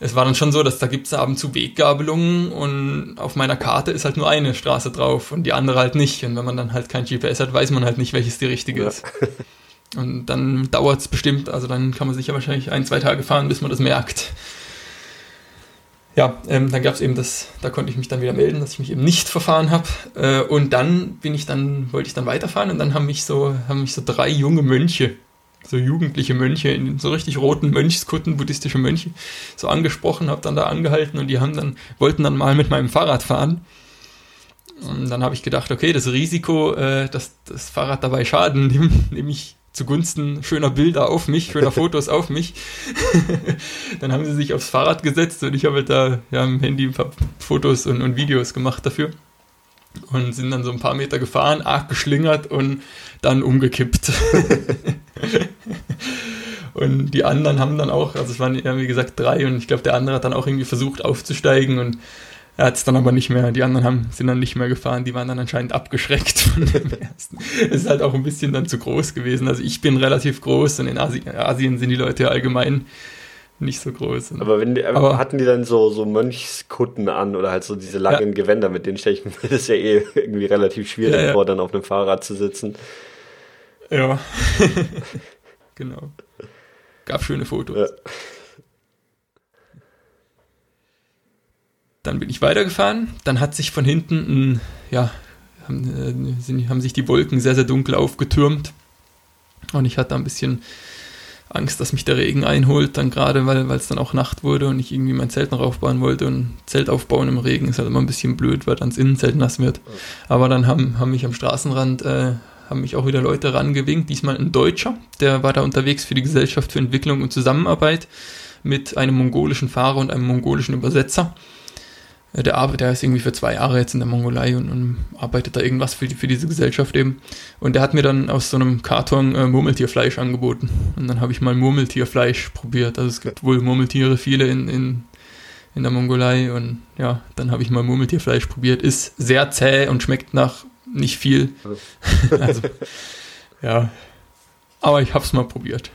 es war dann schon so, dass da gibt es ab und zu Weggabelungen und auf meiner Karte ist halt nur eine Straße drauf und die andere halt nicht. Und wenn man dann halt kein GPS hat, weiß man halt nicht, welches die richtige ja. ist. Und dann dauert es bestimmt, also dann kann man sich ja wahrscheinlich ein, zwei Tage fahren, bis man das merkt. Ja, ähm, dann gab es eben das, da konnte ich mich dann wieder melden, dass ich mich eben nicht verfahren habe. Äh, und dann bin ich dann, wollte ich dann weiterfahren und dann haben mich so, haben mich so drei junge Mönche, so jugendliche Mönche in so richtig roten Mönchskutten, buddhistische Mönche, so angesprochen, habe dann da angehalten und die haben dann, wollten dann mal mit meinem Fahrrad fahren. Und dann habe ich gedacht, okay, das Risiko, äh, dass das Fahrrad dabei Schaden nimmt, nehme ich zugunsten schöner Bilder auf mich, schöner Fotos auf mich. dann haben sie sich aufs Fahrrad gesetzt und ich habe halt da ja, am Handy ein paar Fotos und, und Videos gemacht dafür. Und sind dann so ein paar Meter gefahren, arg geschlingert und dann umgekippt. und die anderen haben dann auch, also es waren ja wie gesagt drei und ich glaube der andere hat dann auch irgendwie versucht aufzusteigen und er hat es dann aber nicht mehr, die anderen haben, sind dann nicht mehr gefahren, die waren dann anscheinend abgeschreckt von dem ersten. Es ist halt auch ein bisschen dann zu groß gewesen. Also ich bin relativ groß und in Asien, Asien sind die Leute allgemein nicht so groß. Aber wenn die, aber hatten die dann so, so Mönchskutten an oder halt so diese langen ja. Gewänder, mit denen stelle ich mir das ja eh irgendwie relativ schwierig ja, ja. vor, dann auf einem Fahrrad zu sitzen. Ja. genau. Gab schöne Fotos. Dann bin ich weitergefahren. Dann hat sich von hinten ein, ja, haben, äh, sind, haben sich die Wolken sehr, sehr dunkel aufgetürmt. Und ich hatte ein bisschen Angst, dass mich der Regen einholt, dann gerade, weil es dann auch Nacht wurde und ich irgendwie mein Zelt noch aufbauen wollte. Und Zelt aufbauen im Regen ist halt immer ein bisschen blöd, weil dann das Innenzelt nass wird. Aber dann haben, haben mich am Straßenrand, äh, haben mich auch wieder Leute rangewinkt. Diesmal ein Deutscher, der war da unterwegs für die Gesellschaft für Entwicklung und Zusammenarbeit mit einem mongolischen Fahrer und einem mongolischen Übersetzer. Der, arbeitet, der ist irgendwie für zwei Jahre jetzt in der Mongolei und, und arbeitet da irgendwas für, die, für diese Gesellschaft eben. Und der hat mir dann aus so einem Karton äh, Murmeltierfleisch angeboten. Und dann habe ich mal Murmeltierfleisch probiert. Also es gibt wohl Murmeltiere viele in, in, in der Mongolei. Und ja, dann habe ich mal Murmeltierfleisch probiert. Ist sehr zäh und schmeckt nach nicht viel. also, ja. Aber ich habe es mal probiert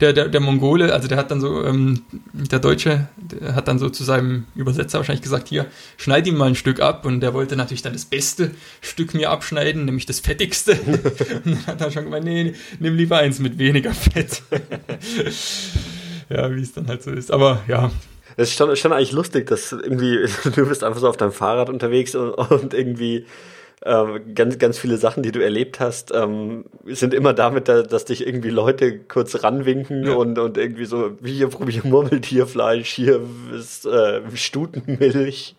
der, der, der Mongole, also der hat dann so, ähm, der Deutsche, der hat dann so zu seinem Übersetzer wahrscheinlich gesagt, hier, schneid ihm mal ein Stück ab und der wollte natürlich dann das beste Stück mir abschneiden, nämlich das fettigste. und dann hat er schon gemeint, nee, nimm lieber eins mit weniger Fett. ja, wie es dann halt so ist. Aber ja, es ist schon, schon eigentlich lustig, dass irgendwie, du bist einfach so auf deinem Fahrrad unterwegs und, und irgendwie ähm, ganz, ganz viele Sachen, die du erlebt hast, ähm, sind immer damit, da, dass dich irgendwie Leute kurz ranwinken ja. und, und irgendwie so, wie hier probier Murmeltierfleisch, hier ist äh, Stutenmilch.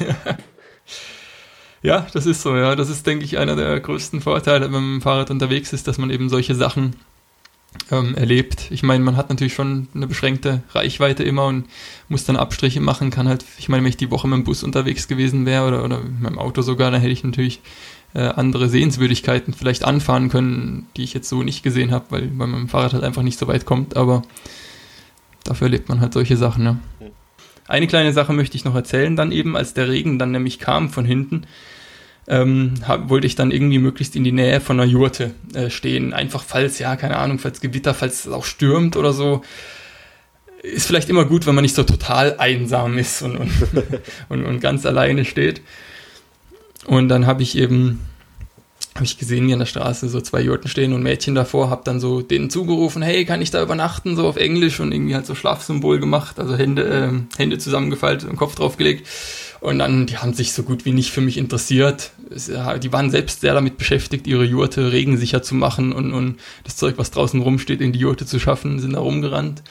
Ja. ja, das ist so, ja. Das ist, denke ich, einer der größten Vorteile, wenn man mit dem Fahrrad unterwegs ist, dass man eben solche Sachen ähm, erlebt. Ich meine, man hat natürlich schon eine beschränkte Reichweite immer und muss dann Abstriche machen, kann halt, ich meine, wenn ich die Woche mit dem Bus unterwegs gewesen wäre oder, oder mit meinem Auto sogar, dann hätte ich natürlich äh, andere Sehenswürdigkeiten vielleicht anfahren können, die ich jetzt so nicht gesehen habe, weil, weil man Fahrrad halt einfach nicht so weit kommt, aber dafür erlebt man halt solche Sachen, ja. Eine kleine Sache möchte ich noch erzählen, dann eben, als der Regen dann nämlich kam von hinten, ähm, hab, wollte ich dann irgendwie möglichst in die Nähe von einer Jurte äh, stehen. Einfach falls, ja, keine Ahnung, falls Gewitter, falls es auch stürmt oder so. Ist vielleicht immer gut, wenn man nicht so total einsam ist und, und, und, und ganz alleine steht. Und dann habe ich eben, habe ich gesehen, hier an der Straße so zwei Jurten stehen und Mädchen davor, habe dann so denen zugerufen, hey, kann ich da übernachten, so auf Englisch und irgendwie halt so Schlafsymbol gemacht, also Hände, äh, Hände zusammengefaltet und Kopf draufgelegt. Und dann, die haben sich so gut wie nicht für mich interessiert. Die waren selbst sehr damit beschäftigt, ihre Jurte regensicher zu machen und, und das Zeug, was draußen rumsteht, in die Jurte zu schaffen, sind da rumgerannt.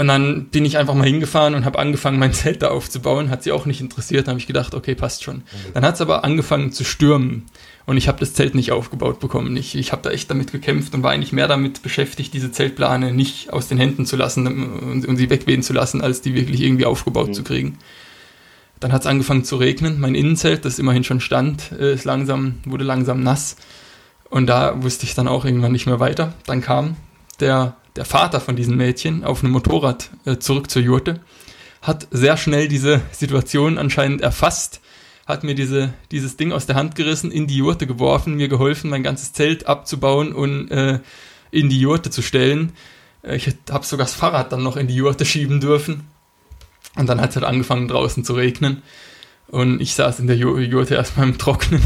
Und dann bin ich einfach mal hingefahren und habe angefangen, mein Zelt da aufzubauen. Hat sie auch nicht interessiert. Dann habe ich gedacht, okay, passt schon. Dann hat es aber angefangen zu stürmen. Und ich habe das Zelt nicht aufgebaut bekommen. Ich, ich habe da echt damit gekämpft und war eigentlich mehr damit beschäftigt, diese Zeltplane nicht aus den Händen zu lassen und, und sie wegwehen zu lassen, als die wirklich irgendwie aufgebaut mhm. zu kriegen. Dann hat es angefangen zu regnen. Mein Innenzelt, das immerhin schon stand, äh, ist langsam, wurde langsam nass. Und da wusste ich dann auch irgendwann nicht mehr weiter. Dann kam der, der Vater von diesen Mädchen auf einem Motorrad äh, zurück zur Jurte, hat sehr schnell diese Situation anscheinend erfasst, hat mir diese, dieses Ding aus der Hand gerissen, in die Jurte geworfen, mir geholfen, mein ganzes Zelt abzubauen und äh, in die Jurte zu stellen. Äh, ich habe sogar das Fahrrad dann noch in die Jurte schieben dürfen. Und dann hat es halt angefangen draußen zu regnen. Und ich saß in der Jurte erstmal im Trocknen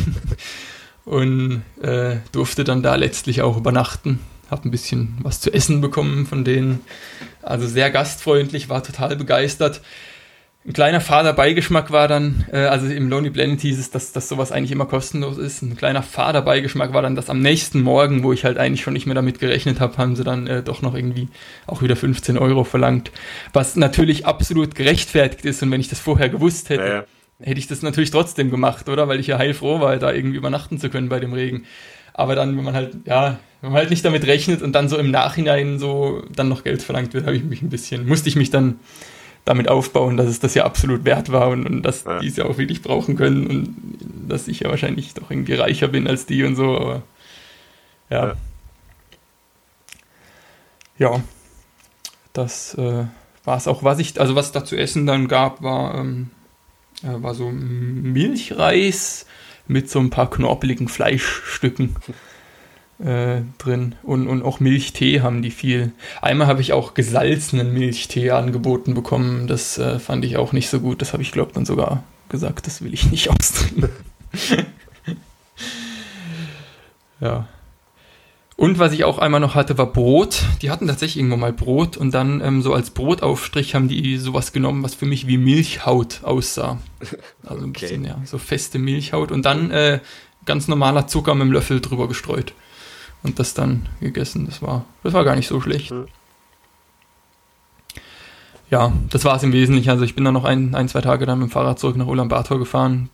und äh, durfte dann da letztlich auch übernachten. Hab ein bisschen was zu essen bekommen von denen. Also sehr gastfreundlich, war total begeistert. Ein kleiner fader Beigeschmack war dann, äh, also im Lonely Planet hieß es, dass, dass sowas eigentlich immer kostenlos ist. Ein kleiner fader Beigeschmack war dann, dass am nächsten Morgen, wo ich halt eigentlich schon nicht mehr damit gerechnet habe, haben sie dann äh, doch noch irgendwie auch wieder 15 Euro verlangt. Was natürlich absolut gerechtfertigt ist und wenn ich das vorher gewusst hätte, ja, ja. hätte ich das natürlich trotzdem gemacht, oder? Weil ich ja heilfroh war, da irgendwie übernachten zu können bei dem Regen. Aber dann, wenn man halt, ja, wenn man halt nicht damit rechnet und dann so im Nachhinein so dann noch Geld verlangt wird, habe ich mich ein bisschen, musste ich mich dann damit aufbauen, dass es das ja absolut wert war und, und dass ja. die es ja auch wirklich brauchen können und dass ich ja wahrscheinlich doch irgendwie reicher bin als die und so, aber ja. Ja, ja das äh, war es auch. Was ich, also was es da zu essen dann gab, war, ähm, äh, war so Milchreis mit so ein paar knorpeligen Fleischstücken. äh, drin. Und, und auch Milchtee haben die viel. Einmal habe ich auch gesalzenen Milchtee angeboten bekommen. Das äh, fand ich auch nicht so gut. Das habe ich, glaube dann sogar gesagt, das will ich nicht austrinken. ja. Und was ich auch einmal noch hatte, war Brot. Die hatten tatsächlich irgendwo mal Brot und dann ähm, so als Brotaufstrich haben die sowas genommen, was für mich wie Milchhaut aussah. Also ein okay. bisschen, ja, so feste Milchhaut und dann äh, ganz normaler Zucker mit dem Löffel drüber gestreut. Und das dann gegessen. Das war, das war gar nicht so schlecht. Mhm. Ja, das war es im Wesentlichen. Also ich bin dann noch ein, ein, zwei Tage dann mit dem Fahrrad zurück nach Ulaanbaatar gefahren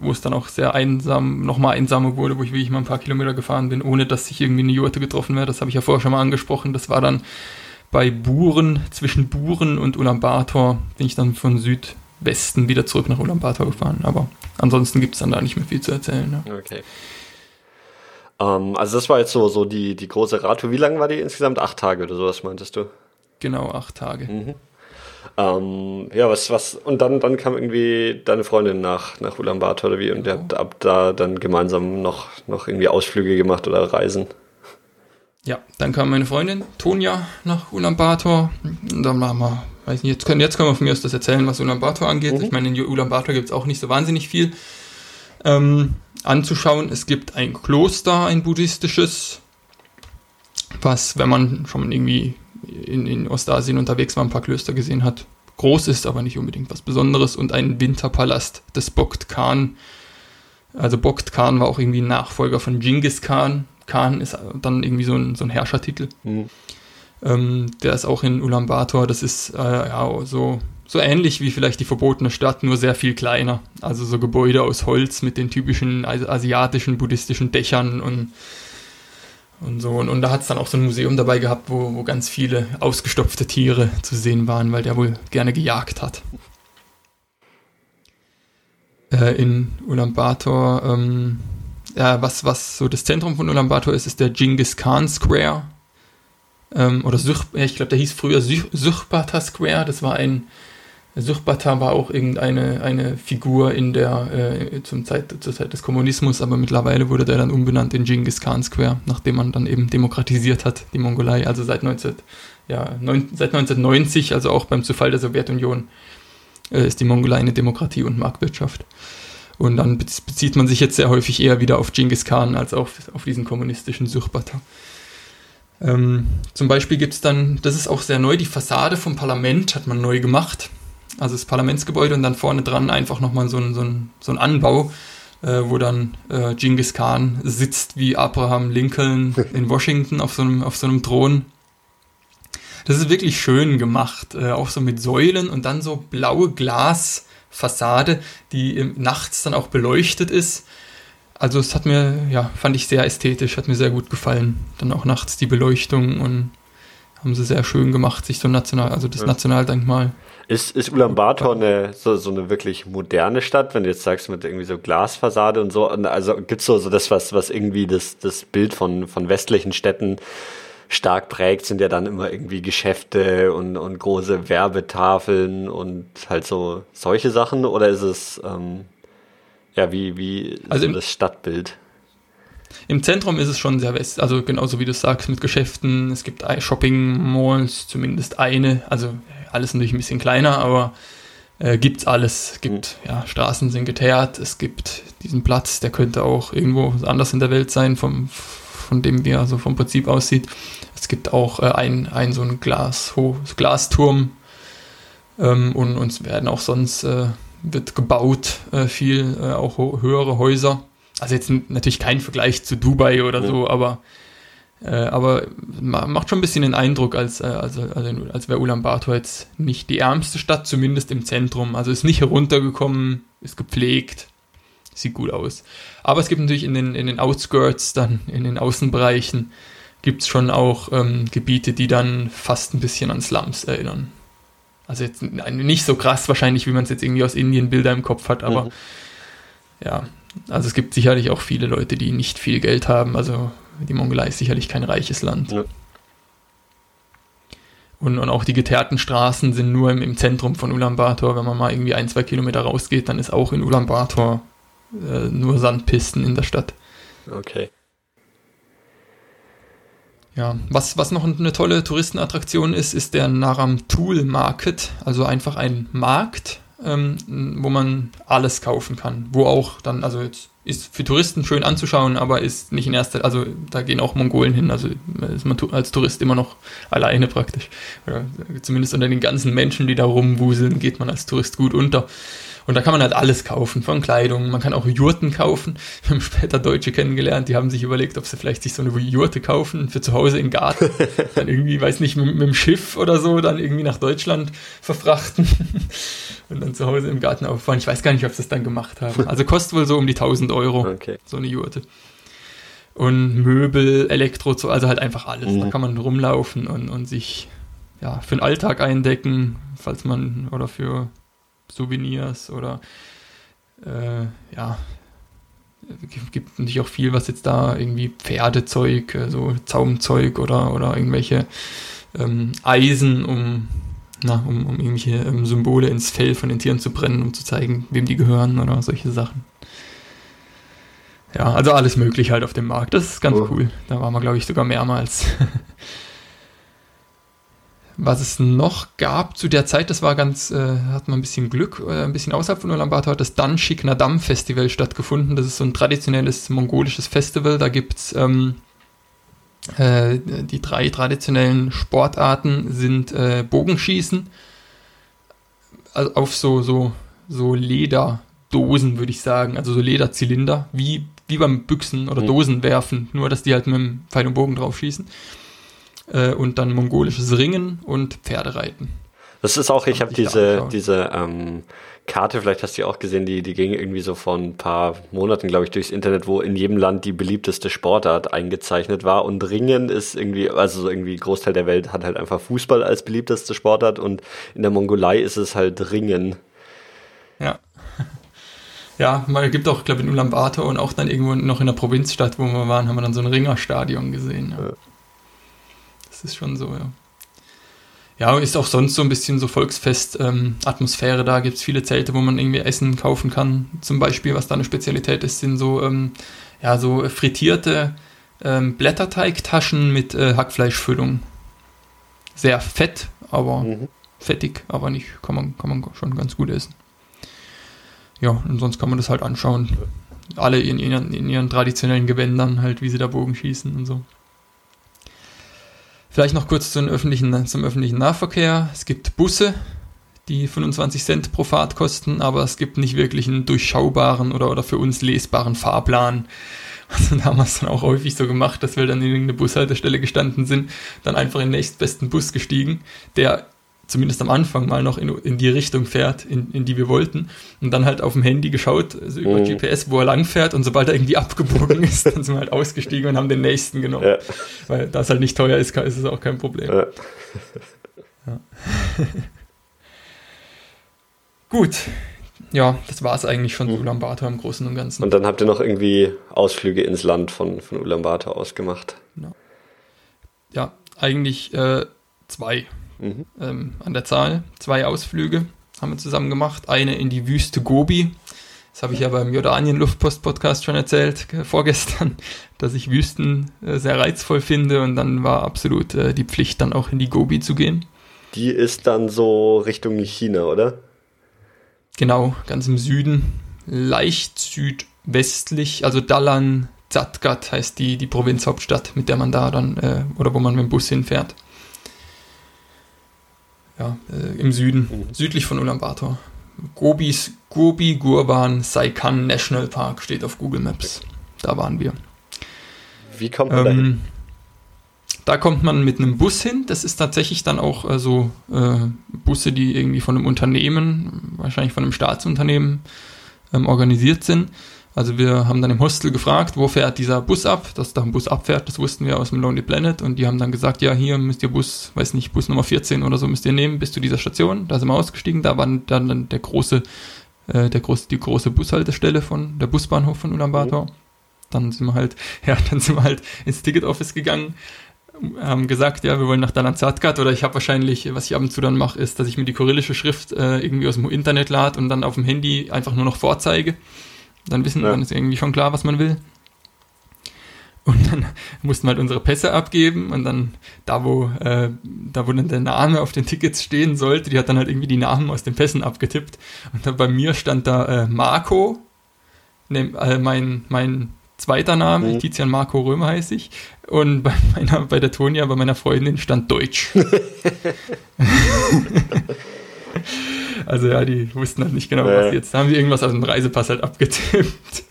wo es dann auch sehr einsam, nochmal einsamer wurde, wo ich wirklich mal ein paar Kilometer gefahren bin, ohne dass ich irgendwie eine Jurte getroffen wäre. Das habe ich ja vorher schon mal angesprochen. Das war dann bei Buren, zwischen Buren und Ulaanbaatar, bin ich dann von Südwesten wieder zurück nach Ulaanbaatar gefahren. Aber ansonsten gibt es dann da nicht mehr viel zu erzählen. Ne? Okay. Um, ähm, also das war jetzt so, so die, die große Radtour. Wie lang war die insgesamt? Acht Tage oder sowas meintest du? Genau, acht Tage. Mhm. Ähm, ja, was, was, und dann, dann kam irgendwie deine Freundin nach, nach Ulaanbaatar oder wie und ihr habt ab da dann gemeinsam noch, noch irgendwie Ausflüge gemacht oder Reisen. Ja, dann kam meine Freundin Tonja nach Ulaanbaatar und dann haben wir, weiß nicht, jetzt können, jetzt können wir von mir aus das erzählen, was Ulaanbaatar angeht. Mhm. Ich meine, in Ulaanbaatar gibt es auch nicht so wahnsinnig viel ähm, anzuschauen. Es gibt ein Kloster, ein buddhistisches, was, wenn man schon irgendwie in, in Ostasien unterwegs war, ein paar Klöster gesehen hat. Groß ist, aber nicht unbedingt was Besonderes. Und ein Winterpalast des Bogd Khan. Also Bogd Khan war auch irgendwie ein Nachfolger von Genghis Khan. Khan ist dann irgendwie so ein, so ein Herrschertitel. Mhm. Ähm, der ist auch in Ulaanbaatar. Das ist äh, ja so, so ähnlich wie vielleicht die verbotene Stadt, nur sehr viel kleiner. Also so Gebäude aus Holz mit den typischen asiatischen buddhistischen Dächern und und so. Und, und da hat es dann auch so ein Museum dabei gehabt, wo, wo ganz viele ausgestopfte Tiere zu sehen waren, weil der wohl gerne gejagt hat. Äh, in Ulaanbaatar, ähm, ja, was, was so das Zentrum von Ulaanbaatar ist, ist der Genghis Khan Square. Ähm, oder Such, ja, ich glaube, der hieß früher Suchbata Square. Das war ein Suchbata war auch irgendeine eine Figur in der äh, zum Zeit, zur Zeit des Kommunismus, aber mittlerweile wurde der dann umbenannt in Genghis Khan Square, nachdem man dann eben demokratisiert hat, die Mongolei. Also seit, 19, ja, neun, seit 1990, also auch beim Zufall der Sowjetunion, äh, ist die Mongolei eine Demokratie und Marktwirtschaft. Und dann bezieht man sich jetzt sehr häufig eher wieder auf Genghis Khan als auf, auf diesen kommunistischen Suchbata. Ähm, zum Beispiel gibt es dann, das ist auch sehr neu, die Fassade vom Parlament hat man neu gemacht also das Parlamentsgebäude und dann vorne dran einfach nochmal so ein, so ein, so ein Anbau, äh, wo dann äh, Genghis Khan sitzt wie Abraham Lincoln in Washington auf so einem, auf so einem Thron. Das ist wirklich schön gemacht, äh, auch so mit Säulen und dann so blaue Glasfassade, die nachts dann auch beleuchtet ist. Also es hat mir, ja, fand ich sehr ästhetisch, hat mir sehr gut gefallen. Dann auch nachts die Beleuchtung und haben sie sehr schön gemacht, sich so national, also das ja. Nationaldenkmal ist, ist Ulaanbaatar eine, so, so eine wirklich moderne Stadt, wenn du jetzt sagst, mit irgendwie so Glasfassade und so? Also gibt's so, so das, was, was irgendwie das, das Bild von, von westlichen Städten stark prägt, sind ja dann immer irgendwie Geschäfte und, und große Werbetafeln und halt so solche Sachen? Oder ist es, ähm, ja, wie, wie also so das Stadtbild? Im Zentrum ist es schon sehr west, also genauso wie du sagst, mit Geschäften. Es gibt Shopping-Malls, zumindest eine. Also alles natürlich ein bisschen kleiner, aber äh, gibt's alles. Es gibt, mhm. ja, Straßen sind geteert, es gibt diesen Platz, der könnte auch irgendwo anders in der Welt sein, vom, von dem wie er so vom Prinzip aussieht. Es gibt auch äh, ein, ein so ein Glas, Glasturm ähm, und uns werden auch sonst äh, wird gebaut äh, viel, äh, auch höhere Häuser. Also jetzt natürlich kein Vergleich zu Dubai oder so, aber äh, aber macht schon ein bisschen den Eindruck, als, äh, also, also, als wäre Ulaanbaatar jetzt nicht die ärmste Stadt, zumindest im Zentrum. Also ist nicht heruntergekommen, ist gepflegt, sieht gut aus. Aber es gibt natürlich in den, in den Outskirts, dann in den Außenbereichen, gibt es schon auch ähm, Gebiete, die dann fast ein bisschen an Slums erinnern. Also jetzt nicht so krass wahrscheinlich, wie man es jetzt irgendwie aus Indien Bilder im Kopf hat, aber mhm. ja, also es gibt sicherlich auch viele Leute, die nicht viel Geld haben. Also die Mongolei ist sicherlich kein reiches Land. Ja. Und, und auch die geteerten Straßen sind nur im, im, Zentrum von Ulaanbaatar. Wenn man mal irgendwie ein, zwei Kilometer rausgeht, dann ist auch in Ulaanbaatar äh, nur Sandpisten in der Stadt. Okay. Ja, was, was noch eine tolle Touristenattraktion ist, ist der Naram Tool Market, also einfach ein Markt, ähm, wo man alles kaufen kann, wo auch dann, also jetzt ist für Touristen schön anzuschauen, aber ist nicht in erster, also da gehen auch Mongolen hin, also ist man als Tourist immer noch alleine praktisch. Oder zumindest unter den ganzen Menschen, die da rumwuseln, geht man als Tourist gut unter. Und da kann man halt alles kaufen, von Kleidung. Man kann auch Jurten kaufen. Wir haben später Deutsche kennengelernt, die haben sich überlegt, ob sie vielleicht sich so eine Jurte kaufen für zu Hause im Garten. dann irgendwie, weiß nicht, mit, mit dem Schiff oder so, dann irgendwie nach Deutschland verfrachten und dann zu Hause im Garten auffahren. Ich weiß gar nicht, ob sie das dann gemacht haben. Also kostet wohl so um die 1000 Euro, okay. so eine Jurte. Und Möbel, Elektro, also halt einfach alles. Mhm. Da kann man rumlaufen und, und sich ja, für den Alltag eindecken, falls man, oder für Souvenirs oder äh, ja, gibt natürlich auch viel, was jetzt da irgendwie Pferdezeug, äh, so Zaumzeug oder, oder irgendwelche ähm, Eisen, um, na, um, um irgendwelche ähm, Symbole ins Fell von den Tieren zu brennen, um zu zeigen, wem die gehören oder solche Sachen. Ja, also alles möglich halt auf dem Markt. Das ist ganz oh. cool. Da waren wir, glaube ich, sogar mehrmals. Was es noch gab zu der Zeit, das war ganz, äh, hat man ein bisschen Glück, äh, ein bisschen außerhalb von Ulaanbaatar hat das Danshik Nadam Festival stattgefunden. Das ist so ein traditionelles mongolisches Festival. Da gibt's ähm, äh, die drei traditionellen Sportarten sind äh, Bogenschießen also auf so, so, so Lederdosen, würde ich sagen, also so Lederzylinder, wie, wie beim Büchsen oder mhm. Dosen werfen, nur dass die halt mit dem Pfeil und Bogen drauf schießen äh, und dann mongolisches Ringen und Pferdereiten. Das ist auch, ich habe diese, diese ähm, Karte, vielleicht hast du die auch gesehen, die, die ging irgendwie so vor ein paar Monaten, glaube ich, durchs Internet, wo in jedem Land die beliebteste Sportart eingezeichnet war. Und Ringen ist irgendwie, also so irgendwie Großteil der Welt hat halt einfach Fußball als beliebteste Sportart und in der Mongolei ist es halt Ringen. Ja. Ja, man gibt auch, glaube ich, in Ulaanbaatar und auch dann irgendwo noch in der Provinzstadt, wo wir waren, haben wir dann so ein Ringerstadion gesehen. Ja. Ja ist schon so, ja. Ja, ist auch sonst so ein bisschen so Volksfest-Atmosphäre. Ähm, da gibt es viele Zelte, wo man irgendwie Essen kaufen kann. Zum Beispiel, was da eine Spezialität ist, sind so, ähm, ja, so frittierte ähm, Blätterteigtaschen mit äh, Hackfleischfüllung. Sehr fett, aber mhm. fettig, aber nicht, kann man, kann man schon ganz gut essen. Ja, und sonst kann man das halt anschauen. Alle in ihren, in ihren traditionellen Gewändern, halt, wie sie da Bogen schießen und so. Vielleicht noch kurz zum öffentlichen, zum öffentlichen Nahverkehr. Es gibt Busse, die 25 Cent pro Fahrt kosten, aber es gibt nicht wirklich einen durchschaubaren oder, oder für uns lesbaren Fahrplan. Also da haben wir es dann auch häufig so gemacht, dass wir dann in irgendeine Bushaltestelle gestanden sind, dann einfach in den nächstbesten Bus gestiegen, der zumindest am Anfang mal noch in, in die Richtung fährt, in, in die wir wollten. Und dann halt auf dem Handy geschaut, also über mhm. GPS, wo er lang fährt. Und sobald er irgendwie abgebogen ist, dann sind wir halt ausgestiegen und haben den nächsten genommen. Ja. Weil da es halt nicht teuer ist, ist es auch kein Problem. Ja. Ja. Gut. Ja, das war es eigentlich von mhm. Ulaanbaatar im Großen und Ganzen. Und dann habt ihr noch irgendwie Ausflüge ins Land von, von Ulaanbaatar aus gemacht. Ja, eigentlich äh, zwei mhm. ähm, an der Zahl. Zwei Ausflüge haben wir zusammen gemacht. Eine in die Wüste Gobi. Das habe ich ja beim Jordanien-Luftpost-Podcast schon erzählt, äh, vorgestern, dass ich Wüsten äh, sehr reizvoll finde und dann war absolut äh, die Pflicht, dann auch in die Gobi zu gehen. Die ist dann so Richtung China, oder? Genau, ganz im Süden, leicht südwestlich, also Dalan Zadgat heißt die, die Provinzhauptstadt, mit der man da dann, äh, oder wo man mit dem Bus hinfährt ja, äh, im Süden, mhm. südlich von Ulaanbaatar. Gobis, Gobi Gurban Saikan National Park steht auf Google Maps. Da waren wir. Wie kommt man ähm, dahin? Da kommt man mit einem Bus hin. Das ist tatsächlich dann auch äh, so äh, Busse, die irgendwie von einem Unternehmen, wahrscheinlich von einem Staatsunternehmen ähm, organisiert sind. Also wir haben dann im Hostel gefragt, wo fährt dieser Bus ab, dass da ein Bus abfährt, das wussten wir aus dem Lonely Planet und die haben dann gesagt, ja, hier müsst ihr Bus, weiß nicht, Bus Nummer 14 oder so müsst ihr nehmen bis zu dieser Station. Da sind wir ausgestiegen, da war dann, dann der große, äh, der große, die große Bushaltestelle von der Busbahnhof von Ulaanbaatar. Mhm. Dann sind wir halt, ja, dann sind wir halt ins Ticket Office gegangen, haben gesagt, ja, wir wollen nach Dalanzatgat oder ich habe wahrscheinlich, was ich ab und zu dann mache, ist, dass ich mir die kyrillische Schrift äh, irgendwie aus dem Internet lade und dann auf dem Handy einfach nur noch vorzeige. Dann wissen, ja. dann ist irgendwie schon klar, was man will. Und dann mussten wir halt unsere Pässe abgeben und dann da, wo, äh, da wo dann der Name auf den Tickets stehen sollte, die hat dann halt irgendwie die Namen aus den Pässen abgetippt. Und dann bei mir stand da äh, Marco, ne, äh, mein, mein zweiter Name, mhm. Tizian Marco Römer heiße ich. Und bei meiner, bei der Tonia, bei meiner Freundin stand Deutsch. also ja, die wussten halt nicht genau, was ja. jetzt. Da haben sie irgendwas aus dem Reisepass halt abgetippt.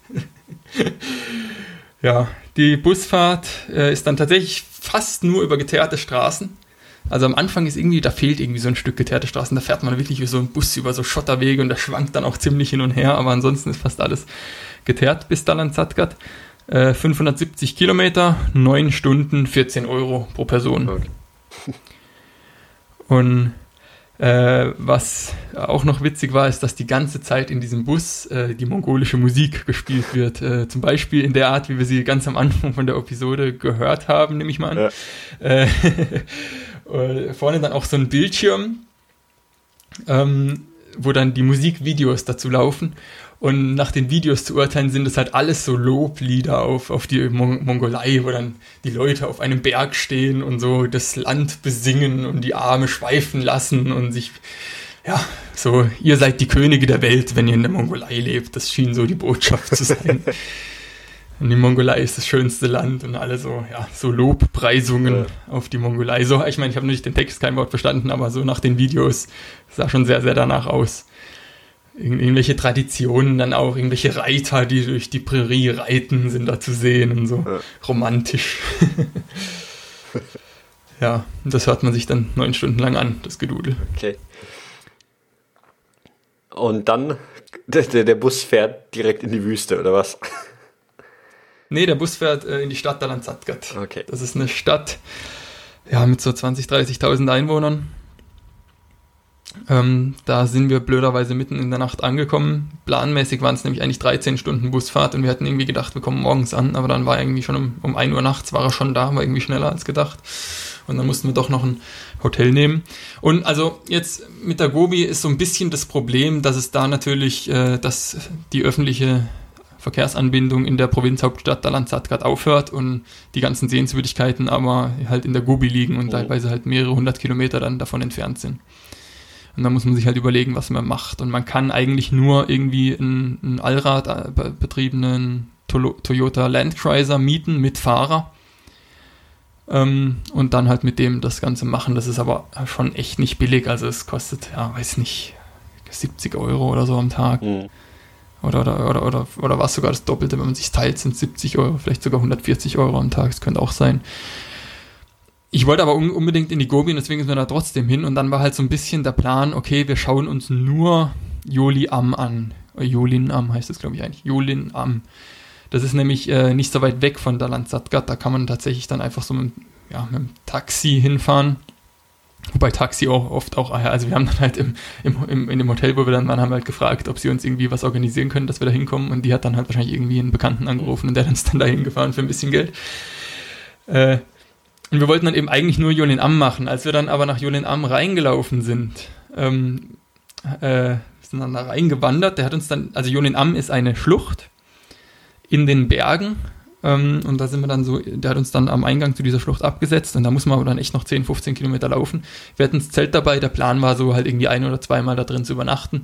ja, die Busfahrt äh, ist dann tatsächlich fast nur über geteerte Straßen. Also am Anfang ist irgendwie, da fehlt irgendwie so ein Stück geteerte Straßen. Da fährt man wirklich wie so ein Bus über so Schotterwege und der schwankt dann auch ziemlich hin und her. Aber ansonsten ist fast alles geteert bis Dalan-Zadgat. Äh, 570 Kilometer, 9 Stunden, 14 Euro pro Person. Okay. Und äh, was auch noch witzig war, ist, dass die ganze Zeit in diesem Bus äh, die mongolische Musik gespielt wird. Äh, zum Beispiel in der Art, wie wir sie ganz am Anfang von der Episode gehört haben, nehme ich mal an. Ja. Äh, vorne dann auch so ein Bildschirm, ähm, wo dann die Musikvideos dazu laufen. Und nach den Videos zu urteilen, sind das halt alles so Loblieder auf, auf die Mon Mongolei, wo dann die Leute auf einem Berg stehen und so das Land besingen und die Arme schweifen lassen und sich, ja, so, ihr seid die Könige der Welt, wenn ihr in der Mongolei lebt. Das schien so die Botschaft zu sein. und die Mongolei ist das schönste Land und alle so, ja, so Lobpreisungen ja. auf die Mongolei. So, ich meine, ich habe nicht den Text kein Wort verstanden, aber so nach den Videos sah schon sehr, sehr danach aus irgendwelche Traditionen dann auch, irgendwelche Reiter, die durch die Prärie reiten, sind da zu sehen und so ja. romantisch. ja, und das hört man sich dann neun Stunden lang an, das Gedudel. Okay. Und dann, der, der Bus fährt direkt in die Wüste, oder was? Nee, der Bus fährt äh, in die Stadt Dalan Zadgat. Okay. Das ist eine Stadt, ja, mit so 20.000, 30.000 Einwohnern. Ähm, da sind wir blöderweise mitten in der Nacht angekommen. Planmäßig waren es nämlich eigentlich 13 Stunden Busfahrt und wir hatten irgendwie gedacht, wir kommen morgens an, aber dann war er irgendwie schon um, um 1 Uhr nachts, war er schon da, war irgendwie schneller als gedacht. Und dann mussten wir doch noch ein Hotel nehmen. Und also jetzt mit der Gobi ist so ein bisschen das Problem, dass es da natürlich, äh, dass die öffentliche Verkehrsanbindung in der Provinzhauptstadt Dalanzadgat aufhört und die ganzen Sehenswürdigkeiten aber halt in der Gobi liegen und oh. teilweise halt mehrere hundert Kilometer dann davon entfernt sind. Und da muss man sich halt überlegen, was man macht. Und man kann eigentlich nur irgendwie einen, einen Allrad äh, betriebenen Toyota Landcruiser mieten mit Fahrer. Ähm, und dann halt mit dem das Ganze machen. Das ist aber schon echt nicht billig. Also es kostet, ja, weiß nicht, 70 Euro oder so am Tag. Mhm. Oder, oder, oder, oder, oder was sogar das Doppelte, wenn man sich teilt, sind 70 Euro, vielleicht sogar 140 Euro am Tag. Das könnte auch sein. Ich wollte aber unbedingt in die Gobi und deswegen sind wir da trotzdem hin. Und dann war halt so ein bisschen der Plan, okay, wir schauen uns nur Joli Am an. Äh, Jolin Am heißt es, glaube ich, eigentlich. Jolin Am. Das ist nämlich äh, nicht so weit weg von der Landsatgat. Da kann man tatsächlich dann einfach so mit, ja, mit dem Taxi hinfahren. Wobei Taxi auch oft auch, also wir haben dann halt im, im, in dem Hotel, wo wir dann waren, haben halt gefragt, ob sie uns irgendwie was organisieren können, dass wir da hinkommen. Und die hat dann halt wahrscheinlich irgendwie einen Bekannten angerufen und der hat uns dann dahin gefahren für ein bisschen Geld. Äh, und wir wollten dann eben eigentlich nur Jolin Am machen. Als wir dann aber nach Jolin Am reingelaufen sind, ähm, äh, sind dann da reingewandert. Der hat uns dann, also Jolin Am ist eine Schlucht in den Bergen. Ähm, und da sind wir dann so, der hat uns dann am Eingang zu dieser Schlucht abgesetzt und da muss man aber dann echt noch 10, 15 Kilometer laufen. Wir hatten das Zelt dabei, der Plan war so halt irgendwie ein oder zweimal da drin zu übernachten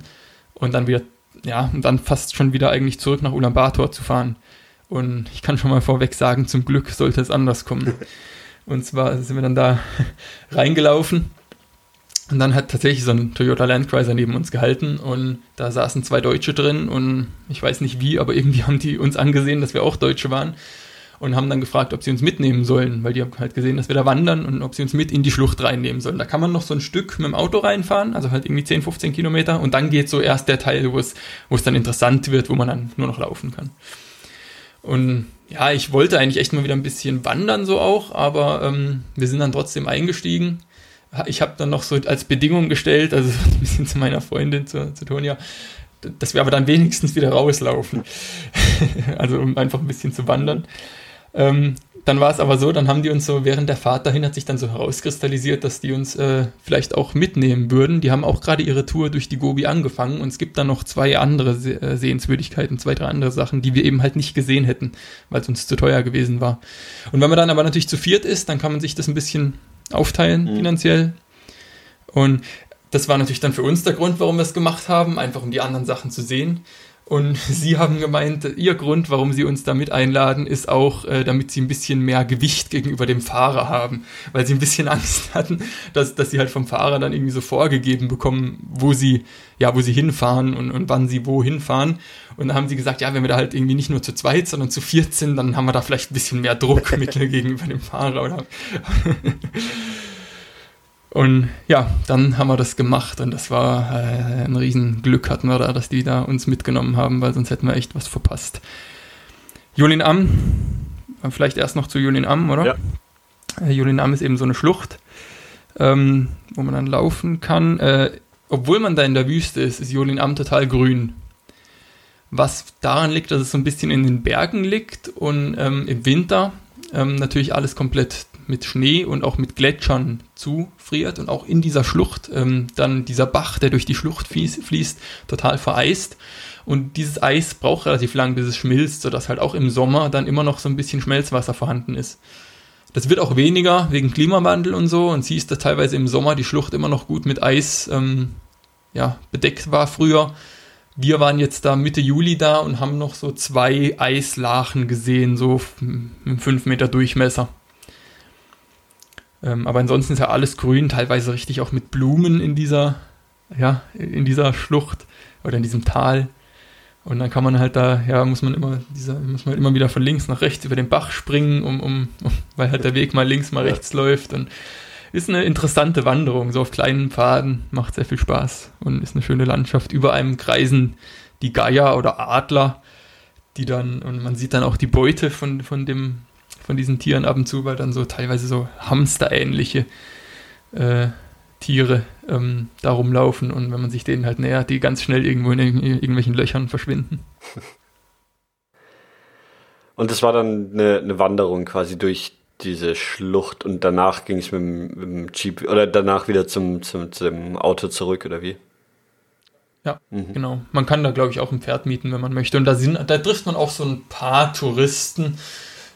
und dann wieder, ja, und dann fast schon wieder eigentlich zurück nach Ulaanbaatar zu fahren. Und ich kann schon mal vorweg sagen, zum Glück sollte es anders kommen. Und zwar sind wir dann da reingelaufen. Und dann hat tatsächlich so ein Toyota Landcruiser neben uns gehalten. Und da saßen zwei Deutsche drin. Und ich weiß nicht wie, aber irgendwie haben die uns angesehen, dass wir auch Deutsche waren. Und haben dann gefragt, ob sie uns mitnehmen sollen, weil die haben halt gesehen, dass wir da wandern und ob sie uns mit in die Schlucht reinnehmen sollen. Da kann man noch so ein Stück mit dem Auto reinfahren, also halt irgendwie 10, 15 Kilometer. Und dann geht so erst der Teil, wo es, wo es dann interessant wird, wo man dann nur noch laufen kann. Und ja, ich wollte eigentlich echt mal wieder ein bisschen wandern so auch, aber ähm, wir sind dann trotzdem eingestiegen. Ich habe dann noch so als Bedingung gestellt, also ein bisschen zu meiner Freundin, zu, zu Tonia, dass wir aber dann wenigstens wieder rauslaufen. also um einfach ein bisschen zu wandern. Ähm, dann war es aber so, dann haben die uns so während der Fahrt dahin hat sich dann so herauskristallisiert, dass die uns äh, vielleicht auch mitnehmen würden. Die haben auch gerade ihre Tour durch die Gobi angefangen und es gibt dann noch zwei andere Se äh, Sehenswürdigkeiten, zwei, drei andere Sachen, die wir eben halt nicht gesehen hätten, weil es uns zu teuer gewesen war. Und wenn man dann aber natürlich zu viert ist, dann kann man sich das ein bisschen aufteilen mhm. finanziell. Und das war natürlich dann für uns der Grund, warum wir es gemacht haben, einfach um die anderen Sachen zu sehen. Und sie haben gemeint, ihr Grund, warum sie uns damit einladen, ist auch, äh, damit sie ein bisschen mehr Gewicht gegenüber dem Fahrer haben, weil sie ein bisschen Angst hatten, dass, dass sie halt vom Fahrer dann irgendwie so vorgegeben bekommen, wo sie, ja, wo sie hinfahren und, und wann sie wo hinfahren. Und dann haben sie gesagt, ja, wenn wir da halt irgendwie nicht nur zu zweit, sondern zu viert sind, dann haben wir da vielleicht ein bisschen mehr Druckmittel gegenüber dem Fahrer oder Und ja, dann haben wir das gemacht und das war äh, ein Riesenglück hatten wir da, dass die da uns mitgenommen haben, weil sonst hätten wir echt was verpasst. Julin Am, vielleicht erst noch zu Julin Am, oder? Ja. Äh, Julin Am ist eben so eine Schlucht, ähm, wo man dann laufen kann. Äh, obwohl man da in der Wüste ist, ist Julin Am total grün. Was daran liegt, dass es so ein bisschen in den Bergen liegt und ähm, im Winter ähm, natürlich alles komplett mit Schnee und auch mit Gletschern zufriert und auch in dieser Schlucht ähm, dann dieser Bach, der durch die Schlucht fließt, total vereist. Und dieses Eis braucht relativ lang, bis es schmilzt, sodass halt auch im Sommer dann immer noch so ein bisschen Schmelzwasser vorhanden ist. Das wird auch weniger wegen Klimawandel und so und siehst, dass teilweise im Sommer die Schlucht immer noch gut mit Eis ähm, ja, bedeckt war früher. Wir waren jetzt da Mitte Juli da und haben noch so zwei Eislachen gesehen, so mit 5 Meter Durchmesser. Ähm, aber ansonsten ist ja alles grün, teilweise richtig auch mit Blumen in dieser, ja, in dieser Schlucht oder in diesem Tal. Und dann kann man halt da, ja, muss man immer, dieser, muss man halt immer wieder von links nach rechts über den Bach springen, um, um, um weil halt der Weg mal links, mal rechts ja. läuft. Und ist eine interessante Wanderung, so auf kleinen Pfaden, macht sehr viel Spaß und ist eine schöne Landschaft. Über einem kreisen die Geier oder Adler, die dann, und man sieht dann auch die Beute von, von dem von diesen Tieren ab und zu, weil dann so teilweise so Hamster-ähnliche äh, Tiere ähm, da rumlaufen und wenn man sich denen halt nähert, die ganz schnell irgendwo in, irgendwelchen Löchern verschwinden. Und das war dann eine, eine Wanderung quasi durch diese Schlucht und danach ging es mit, mit, dem Jeep oder danach wieder zum, zum, zum Auto zurück oder wie? Ja, mhm. genau. Man kann da, glaube ich, auch ein Pferd mieten, wenn man möchte. Und da, sind, da trifft man auch so ein paar Touristen,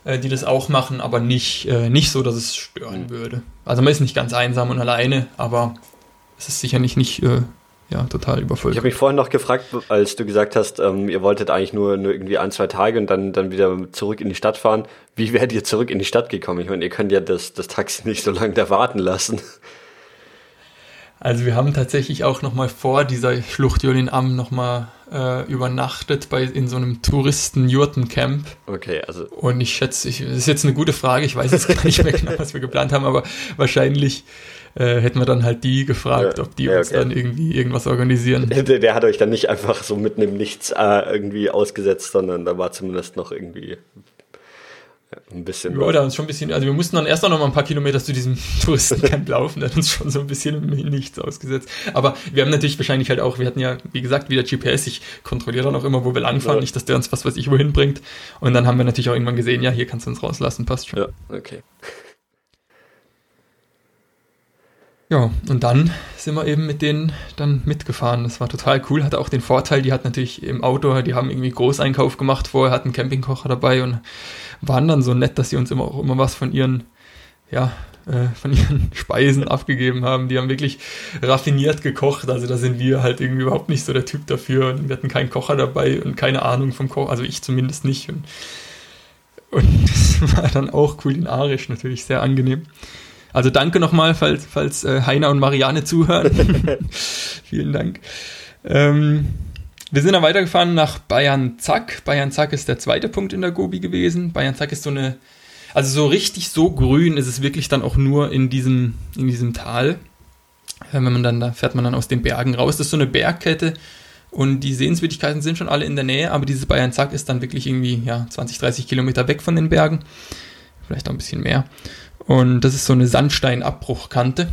die das auch machen, aber nicht, äh, nicht so, dass es stören mhm. würde. Also man ist nicht ganz einsam und alleine, aber es ist sicherlich nicht äh, ja, total überfüllt. Ich habe mich vorhin noch gefragt, als du gesagt hast, ähm, ihr wolltet eigentlich nur, nur irgendwie ein, zwei Tage und dann, dann wieder zurück in die Stadt fahren. Wie wärt ihr zurück in die Stadt gekommen? Ich meine, ihr könnt ja das, das Taxi nicht so lange da warten lassen. Also wir haben tatsächlich auch nochmal vor dieser Schlucht Jolin Am nochmal äh, übernachtet bei, in so einem Touristen-Jurtencamp. Okay, also. Und ich schätze, ich, das ist jetzt eine gute Frage, ich weiß jetzt gar nicht mehr genau, was wir geplant haben, aber wahrscheinlich äh, hätten wir dann halt die gefragt, ja, ob die ja, uns dann irgendwie irgendwas organisieren. Der, der, hat euch dann nicht einfach so mitten im Nichts äh, irgendwie ausgesetzt, sondern da war zumindest noch irgendwie ein bisschen. Ja, da uns schon ein bisschen, also wir mussten dann erst noch mal ein paar Kilometer zu diesem Touristencamp laufen, der hat uns schon so ein bisschen Nichts ausgesetzt. Aber wir haben natürlich wahrscheinlich halt auch, wir hatten ja, wie gesagt, wieder GPS, ich kontrolliere dann auch immer, wo wir langfahren, ja. nicht, dass der uns was weiß ich wohin bringt. Und dann haben wir natürlich auch irgendwann gesehen, ja, hier kannst du uns rauslassen, passt schon. Ja, okay. Ja, und dann sind wir eben mit denen dann mitgefahren. Das war total cool. Hatte auch den Vorteil, die hat natürlich im Auto, die haben irgendwie Großeinkauf gemacht vorher, hatten einen Campingkocher dabei und waren dann so nett, dass sie uns immer auch immer was von ihren, ja, äh, von ihren Speisen abgegeben haben. Die haben wirklich raffiniert gekocht. Also da sind wir halt irgendwie überhaupt nicht so der Typ dafür. Und wir hatten keinen Kocher dabei und keine Ahnung vom Koch. Also ich zumindest nicht. Und, und das war dann auch kulinarisch natürlich sehr angenehm. Also danke nochmal, falls, falls äh, Heiner und Marianne zuhören. Vielen Dank. Ähm, wir sind dann weitergefahren nach Bayern Zack. Bayern Zack ist der zweite Punkt in der Gobi gewesen. Bayern Zack ist so eine, also so richtig so grün ist es wirklich dann auch nur in diesem, in diesem Tal. Wenn man dann, da fährt man dann aus den Bergen raus. Das ist so eine Bergkette und die Sehenswürdigkeiten sind schon alle in der Nähe, aber dieses Bayern Zack ist dann wirklich irgendwie, ja, 20, 30 Kilometer weg von den Bergen. Vielleicht auch ein bisschen mehr. Und das ist so eine Sandsteinabbruchkante.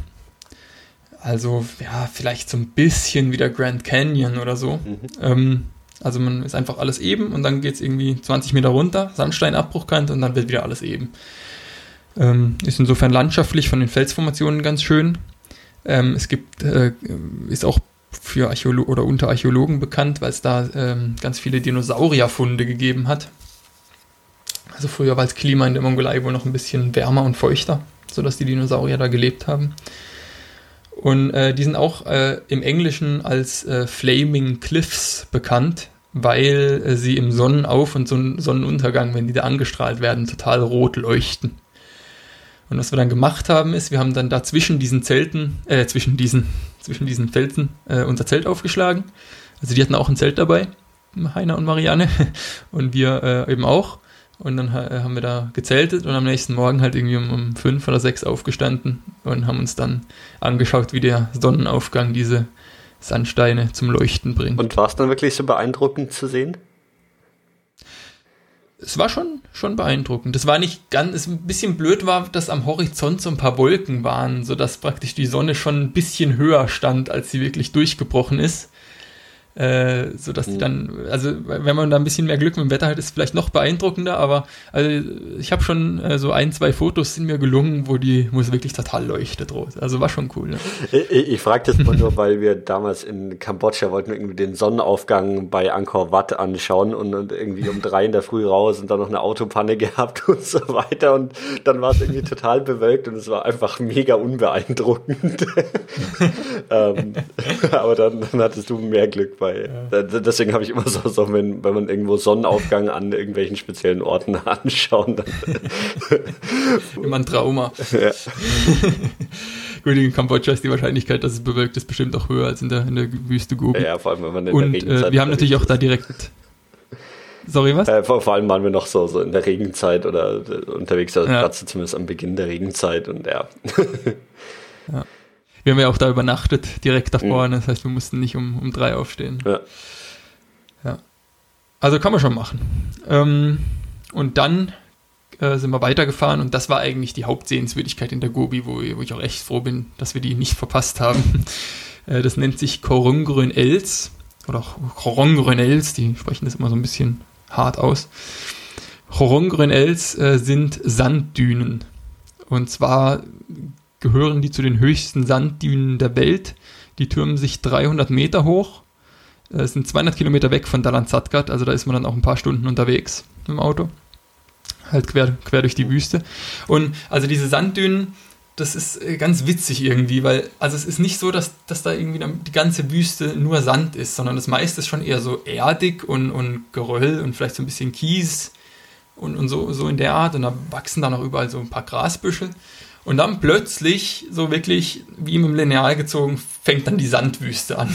Also, ja, vielleicht so ein bisschen wie der Grand Canyon oder so. Mhm. Ähm, Also man ist einfach alles eben und dann geht es irgendwie 20 Meter runter, Sandsteinabbruchkante und dann wird wieder alles eben. Ähm, ist insofern landschaftlich von den Felsformationen ganz schön. Ähm, es gibt, äh, ist auch für Archäolo oder unter Archäologen bekannt, weil es da ähm, ganz viele Dinosaurierfunde gegeben hat. Also früher war das Klima in der Mongolei wohl noch ein bisschen wärmer und feuchter, sodass die Dinosaurier da gelebt haben. Und äh, die sind auch äh, im Englischen als äh, Flaming Cliffs bekannt, weil äh, sie im Sonnenauf- und Sonnenuntergang, wenn die da angestrahlt werden, total rot leuchten. Und was wir dann gemacht haben, ist, wir haben dann da zwischen diesen Zelten, äh, zwischen diesen, zwischen diesen Felsen äh, unser Zelt aufgeschlagen. Also die hatten auch ein Zelt dabei, Heiner und Marianne, und wir äh, eben auch. Und dann haben wir da gezeltet und am nächsten Morgen halt irgendwie um, um fünf oder sechs aufgestanden und haben uns dann angeschaut, wie der Sonnenaufgang diese Sandsteine zum Leuchten bringt. Und war es dann wirklich so beeindruckend zu sehen? Es war schon, schon beeindruckend. Das war nicht ganz, es ein bisschen blöd war, dass am Horizont so ein paar Wolken waren, sodass praktisch die Sonne schon ein bisschen höher stand, als sie wirklich durchgebrochen ist äh, so dass die mhm. dann, also wenn man da ein bisschen mehr Glück mit dem Wetter hat, ist es vielleicht noch beeindruckender, aber also ich habe schon äh, so ein, zwei Fotos sind mir gelungen, wo die, wo es wirklich total leuchtet rot. Also war schon cool. Ne? Ich, ich frage das mal nur, weil wir damals in Kambodscha wollten irgendwie den Sonnenaufgang bei Angkor Wat anschauen und, und irgendwie um drei in der Früh raus und dann noch eine Autopanne gehabt und so weiter und dann war es irgendwie total bewölkt und es war einfach mega unbeeindruckend. ähm, aber dann, dann hattest du mehr Glück bei weil ja. deswegen habe ich immer so, so wenn, wenn man irgendwo Sonnenaufgang an irgendwelchen speziellen Orten anschauen, dann immer ein Trauma. Ja. Gut, in Kambodscha ist die Wahrscheinlichkeit, dass es bewölkt ist, bestimmt auch höher als in der, in der Wüste Gobi. Ja, vor allem, wenn man in Und, der Regenzeit äh, wir haben natürlich auch da direkt Sorry, was? Äh, vor, vor, allem waren wir noch so, so in der Regenzeit oder unterwegs, also ja. gerade zumindest am Beginn der Regenzeit und ja. ja wir haben ja auch da übernachtet, direkt davor. Mhm. Das heißt, wir mussten nicht um, um drei aufstehen. Ja. ja. Also kann man schon machen. Ähm, und dann äh, sind wir weitergefahren und das war eigentlich die Hauptsehenswürdigkeit in der Gobi, wo, wo ich auch echt froh bin, dass wir die nicht verpasst haben. äh, das nennt sich Korungrön Els oder Korungrön Els, die sprechen das immer so ein bisschen hart aus. Korungrön Els äh, sind Sanddünen. Und zwar gehören die zu den höchsten Sanddünen der Welt. Die türmen sich 300 Meter hoch. Äh, sind 200 Kilometer weg von Dalan Zadgat, also da ist man dann auch ein paar Stunden unterwegs im Auto. Halt quer, quer durch die Wüste. Und also diese Sanddünen, das ist äh, ganz witzig irgendwie, weil also es ist nicht so, dass, dass da irgendwie die ganze Wüste nur Sand ist, sondern das meiste ist schon eher so erdig und, und Geröll und vielleicht so ein bisschen Kies und, und so, so in der Art. Und da wachsen dann auch überall so ein paar Grasbüschel. Und dann plötzlich, so wirklich wie mit dem Lineal gezogen, fängt dann die Sandwüste an.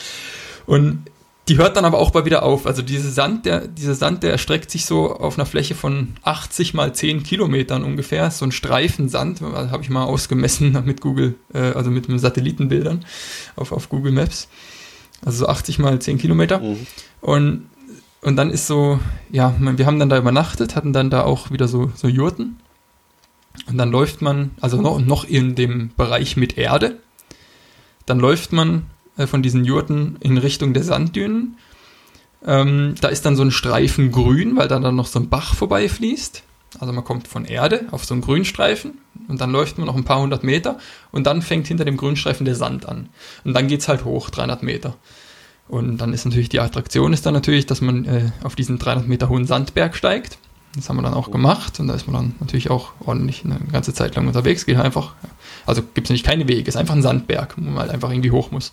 Und die hört dann aber auch mal wieder auf. Also diese Sand, der, dieser Sand, der erstreckt sich so auf einer Fläche von 80 mal 10 Kilometern ungefähr. So ein Streifen Sand, also habe ich mal ausgemessen mit Google, äh, also mit, mit Satellitenbildern auf, auf Google Maps. Also so 80 mal 10 Kilometer. Mhm. Und, und dann ist so, ja, wir haben dann da übernachtet, hatten dann da auch wieder so, so Jurten. Und dann läuft man, also noch, noch in dem Bereich mit Erde, dann läuft man äh, von diesen Jurten in Richtung der Sanddünen. Ähm, da ist dann so ein Streifen grün, weil da dann noch so ein Bach vorbeifließt. Also man kommt von Erde auf so einen Grünstreifen und dann läuft man noch ein paar hundert Meter und dann fängt hinter dem Grünstreifen der Sand an. Und dann geht es halt hoch, 300 Meter. Und dann ist natürlich die Attraktion ist dann natürlich, dass man äh, auf diesen 300 Meter hohen Sandberg steigt. Das haben wir dann auch gemacht und da ist man dann natürlich auch ordentlich eine ganze Zeit lang unterwegs. Geht einfach, also gibt es nicht keine Wege, ist einfach ein Sandberg, wo man halt einfach irgendwie hoch muss.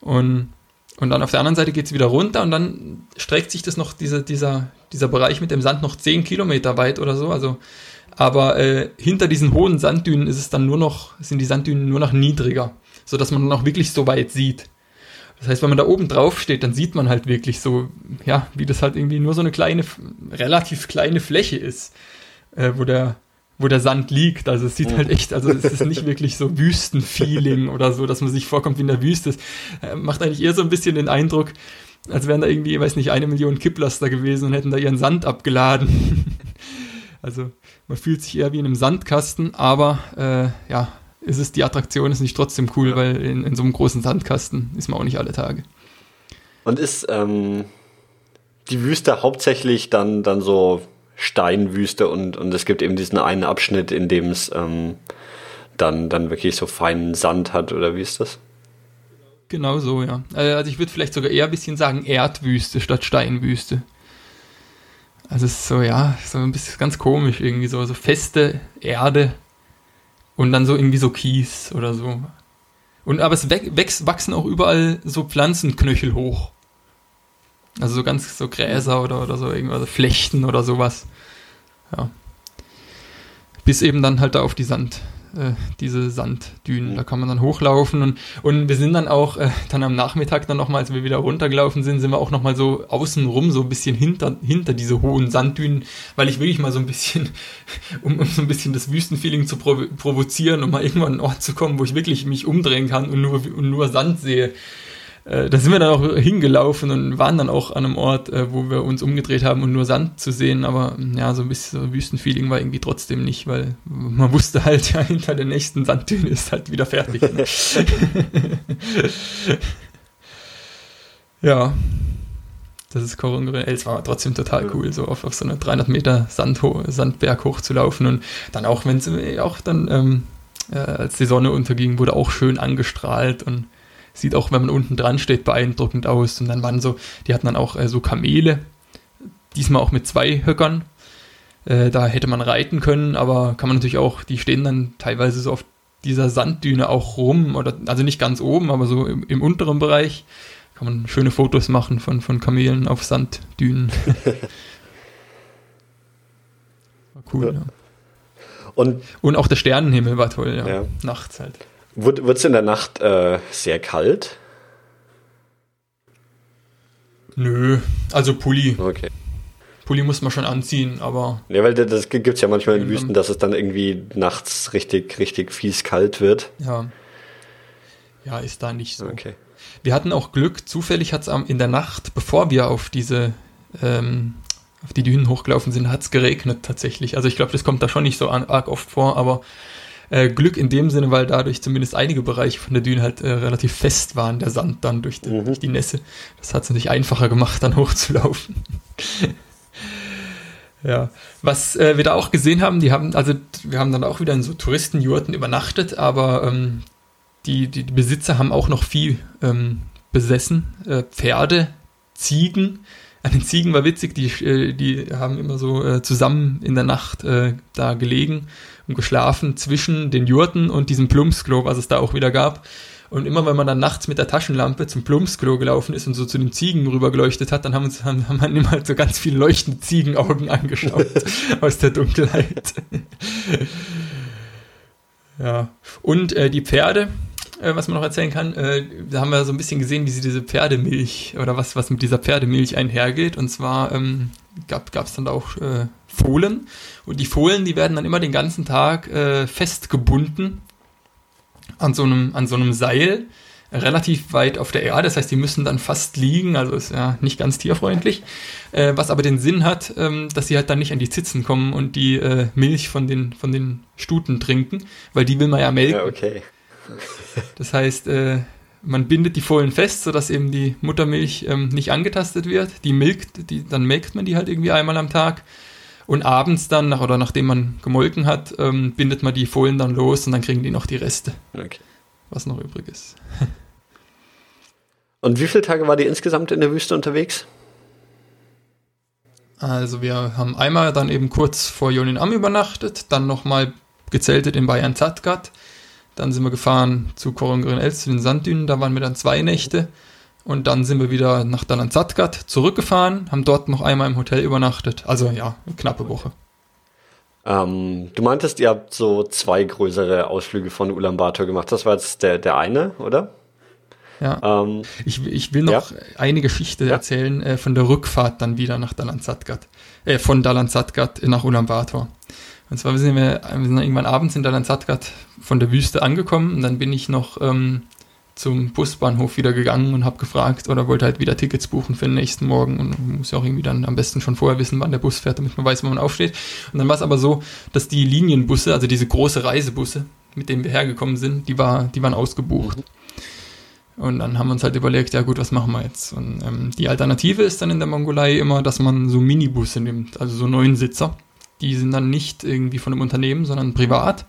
Und, und dann auf der anderen Seite geht es wieder runter und dann streckt sich das noch, diese, dieser, dieser Bereich mit dem Sand noch 10 Kilometer weit oder so. Also, aber äh, hinter diesen hohen Sanddünen ist es dann nur noch, sind die Sanddünen nur noch niedriger, sodass man dann auch wirklich so weit sieht. Das heißt, wenn man da oben drauf steht, dann sieht man halt wirklich so, ja, wie das halt irgendwie nur so eine kleine, relativ kleine Fläche ist, äh, wo der, wo der Sand liegt. Also es sieht halt echt, also es ist nicht wirklich so Wüstenfeeling oder so, dass man sich vorkommt wie in der Wüste. Äh, macht eigentlich eher so ein bisschen den Eindruck, als wären da irgendwie, weiß nicht, eine Million Kipplaster gewesen und hätten da ihren Sand abgeladen. also man fühlt sich eher wie in einem Sandkasten, aber äh, ja, ist es die Attraktion, ist nicht trotzdem cool, ja. weil in, in, so einem großen Sandkasten ist man auch nicht alle Tage. Und ist ähm, die Wüste hauptsächlich dann, dann so Steinwüste und, und es gibt eben diesen einen Abschnitt, in dem es ähm, dann, dann wirklich so feinen Sand hat, oder wie ist das? Genau so, ja. Äh, also ich würde vielleicht sogar eher ein bisschen sagen Erdwüste statt Steinwüste. Also es ist so, ja, so ein bisschen ganz komisch irgendwie, so, so feste Erde und dann so irgendwie so Kies oder so. Und aber es wächst, wachsen auch überall so Pflanzenknöchel hoch. Also so ganz so Gräser oder, oder so irgendwas, also Flechten oder sowas. Ja. Bis eben dann halt da auf die Sand, äh, diese Sanddünen. Da kann man dann hochlaufen und, und wir sind dann auch äh, dann am Nachmittag dann nochmal, als wir wieder runtergelaufen sind, sind wir auch nochmal so außenrum so ein bisschen hinter, hinter diese hohen Sanddünen, weil ich wirklich mal so ein bisschen, um, um so ein bisschen das Wüstenfeeling zu provo provozieren, um mal irgendwann an einen Ort zu kommen, wo ich wirklich mich umdrehen kann und nur, und nur Sand sehe äh, da sind wir dann auch hingelaufen und waren dann auch an einem Ort, äh, wo wir uns umgedreht haben und nur Sand zu sehen, aber ja, so ein bisschen so Wüstenfeeling war irgendwie trotzdem nicht, weil man wusste halt, ja, hinter der nächsten Sanddüne ist halt wieder fertig. Ne? ja, das ist Korungre. Es war trotzdem total cool, so auf, auf so eine 300 Meter Sand, Sandberg hochzulaufen und dann auch, wenn es auch dann, ähm, äh, als die Sonne unterging, wurde auch schön angestrahlt und Sieht auch, wenn man unten dran steht, beeindruckend aus. Und dann waren so, die hatten dann auch äh, so Kamele, diesmal auch mit zwei Höckern. Äh, da hätte man reiten können, aber kann man natürlich auch, die stehen dann teilweise so auf dieser Sanddüne auch rum, oder also nicht ganz oben, aber so im, im unteren Bereich. Kann man schöne Fotos machen von, von Kamelen auf Sanddünen. war cool, ja. ja. Und, Und auch der Sternenhimmel war toll, ja. ja. Nachts halt. Wird es in der Nacht äh, sehr kalt? Nö, also Pulli. Okay. Pulli muss man schon anziehen, aber. Ja, weil das gibt es ja manchmal in Wüsten, dass es dann irgendwie nachts richtig, richtig fies kalt wird. Ja. Ja, ist da nicht so. Okay. Wir hatten auch Glück, zufällig hat es in der Nacht, bevor wir auf diese, ähm, auf die Dünen hochgelaufen sind, hat es geregnet tatsächlich. Also ich glaube, das kommt da schon nicht so arg oft vor, aber äh, Glück in dem Sinne, weil dadurch zumindest einige Bereiche von der Düne halt äh, relativ fest waren, der Sand dann durch die, mhm. durch die Nässe. Das hat es natürlich einfacher gemacht, dann hochzulaufen. ja, was äh, wir da auch gesehen haben, die haben, also wir haben dann auch wieder in so Touristenjurten übernachtet, aber ähm, die, die, Besitzer haben auch noch Vieh ähm, besessen, äh, Pferde, Ziegen, an den Ziegen war witzig, die, äh, die haben immer so äh, zusammen in der Nacht äh, da gelegen und geschlafen zwischen den Jurten und diesem Plumpsklo, was es da auch wieder gab. Und immer wenn man dann nachts mit der Taschenlampe zum Plumpsklo gelaufen ist und so zu den Ziegen rüber geleuchtet hat, dann haben, uns, haben, haben man immer halt so ganz viele leuchtende Ziegenaugen angeschaut aus der Dunkelheit. ja. Und äh, die Pferde, äh, was man noch erzählen kann, äh, da haben wir so ein bisschen gesehen, wie sie diese Pferdemilch oder was, was mit dieser Pferdemilch einhergeht. Und zwar ähm, gab es dann auch äh, Fohlen. Und die Fohlen, die werden dann immer den ganzen Tag äh, festgebunden an so, einem, an so einem Seil, relativ weit auf der Erde. Das heißt, die müssen dann fast liegen, also ist ja nicht ganz tierfreundlich. Äh, was aber den Sinn hat, ähm, dass sie halt dann nicht an die Zitzen kommen und die äh, Milch von den, von den Stuten trinken, weil die will man ja melken. Ja, okay. Das heißt, äh, man bindet die Fohlen fest, sodass eben die Muttermilch ähm, nicht angetastet wird. Die milkt, die, dann melkt man die halt irgendwie einmal am Tag. Und abends dann, nach, oder nachdem man gemolken hat, ähm, bindet man die Fohlen dann los und dann kriegen die noch die Reste. Okay. Was noch übrig ist. und wie viele Tage war die insgesamt in der Wüste unterwegs? Also wir haben einmal dann eben kurz vor Yonin Am übernachtet, dann nochmal gezeltet in Bayern Zadgat, dann sind wir gefahren zu Korongren Els, zu den Sanddünen, da waren wir dann zwei Nächte. Und dann sind wir wieder nach Dalanzatgat zurückgefahren, haben dort noch einmal im Hotel übernachtet. Also ja, eine knappe Woche. Ähm, du meintest, ihr habt so zwei größere Ausflüge von Ulaanbaatar gemacht. Das war jetzt der, der eine, oder? Ja. Ähm, ich, ich will noch ja. eine Geschichte ja. erzählen äh, von der Rückfahrt dann wieder nach Dalanzatgat. Äh, von Dalanzatgat nach Ulaanbaatar. Und zwar sind wir, wir sind irgendwann abends in Dalanzatgat von der Wüste angekommen und dann bin ich noch ähm, zum Busbahnhof wieder gegangen und habe gefragt oder wollte halt wieder Tickets buchen für den nächsten Morgen und muss ja auch irgendwie dann am besten schon vorher wissen, wann der Bus fährt, damit man weiß, wann man aufsteht. Und dann war es aber so, dass die Linienbusse, also diese große Reisebusse, mit denen wir hergekommen sind, die, war, die waren ausgebucht. Und dann haben wir uns halt überlegt, ja gut, was machen wir jetzt? Und ähm, die Alternative ist dann in der Mongolei immer, dass man so Minibusse nimmt, also so Neunsitzer. Die sind dann nicht irgendwie von einem Unternehmen, sondern privat.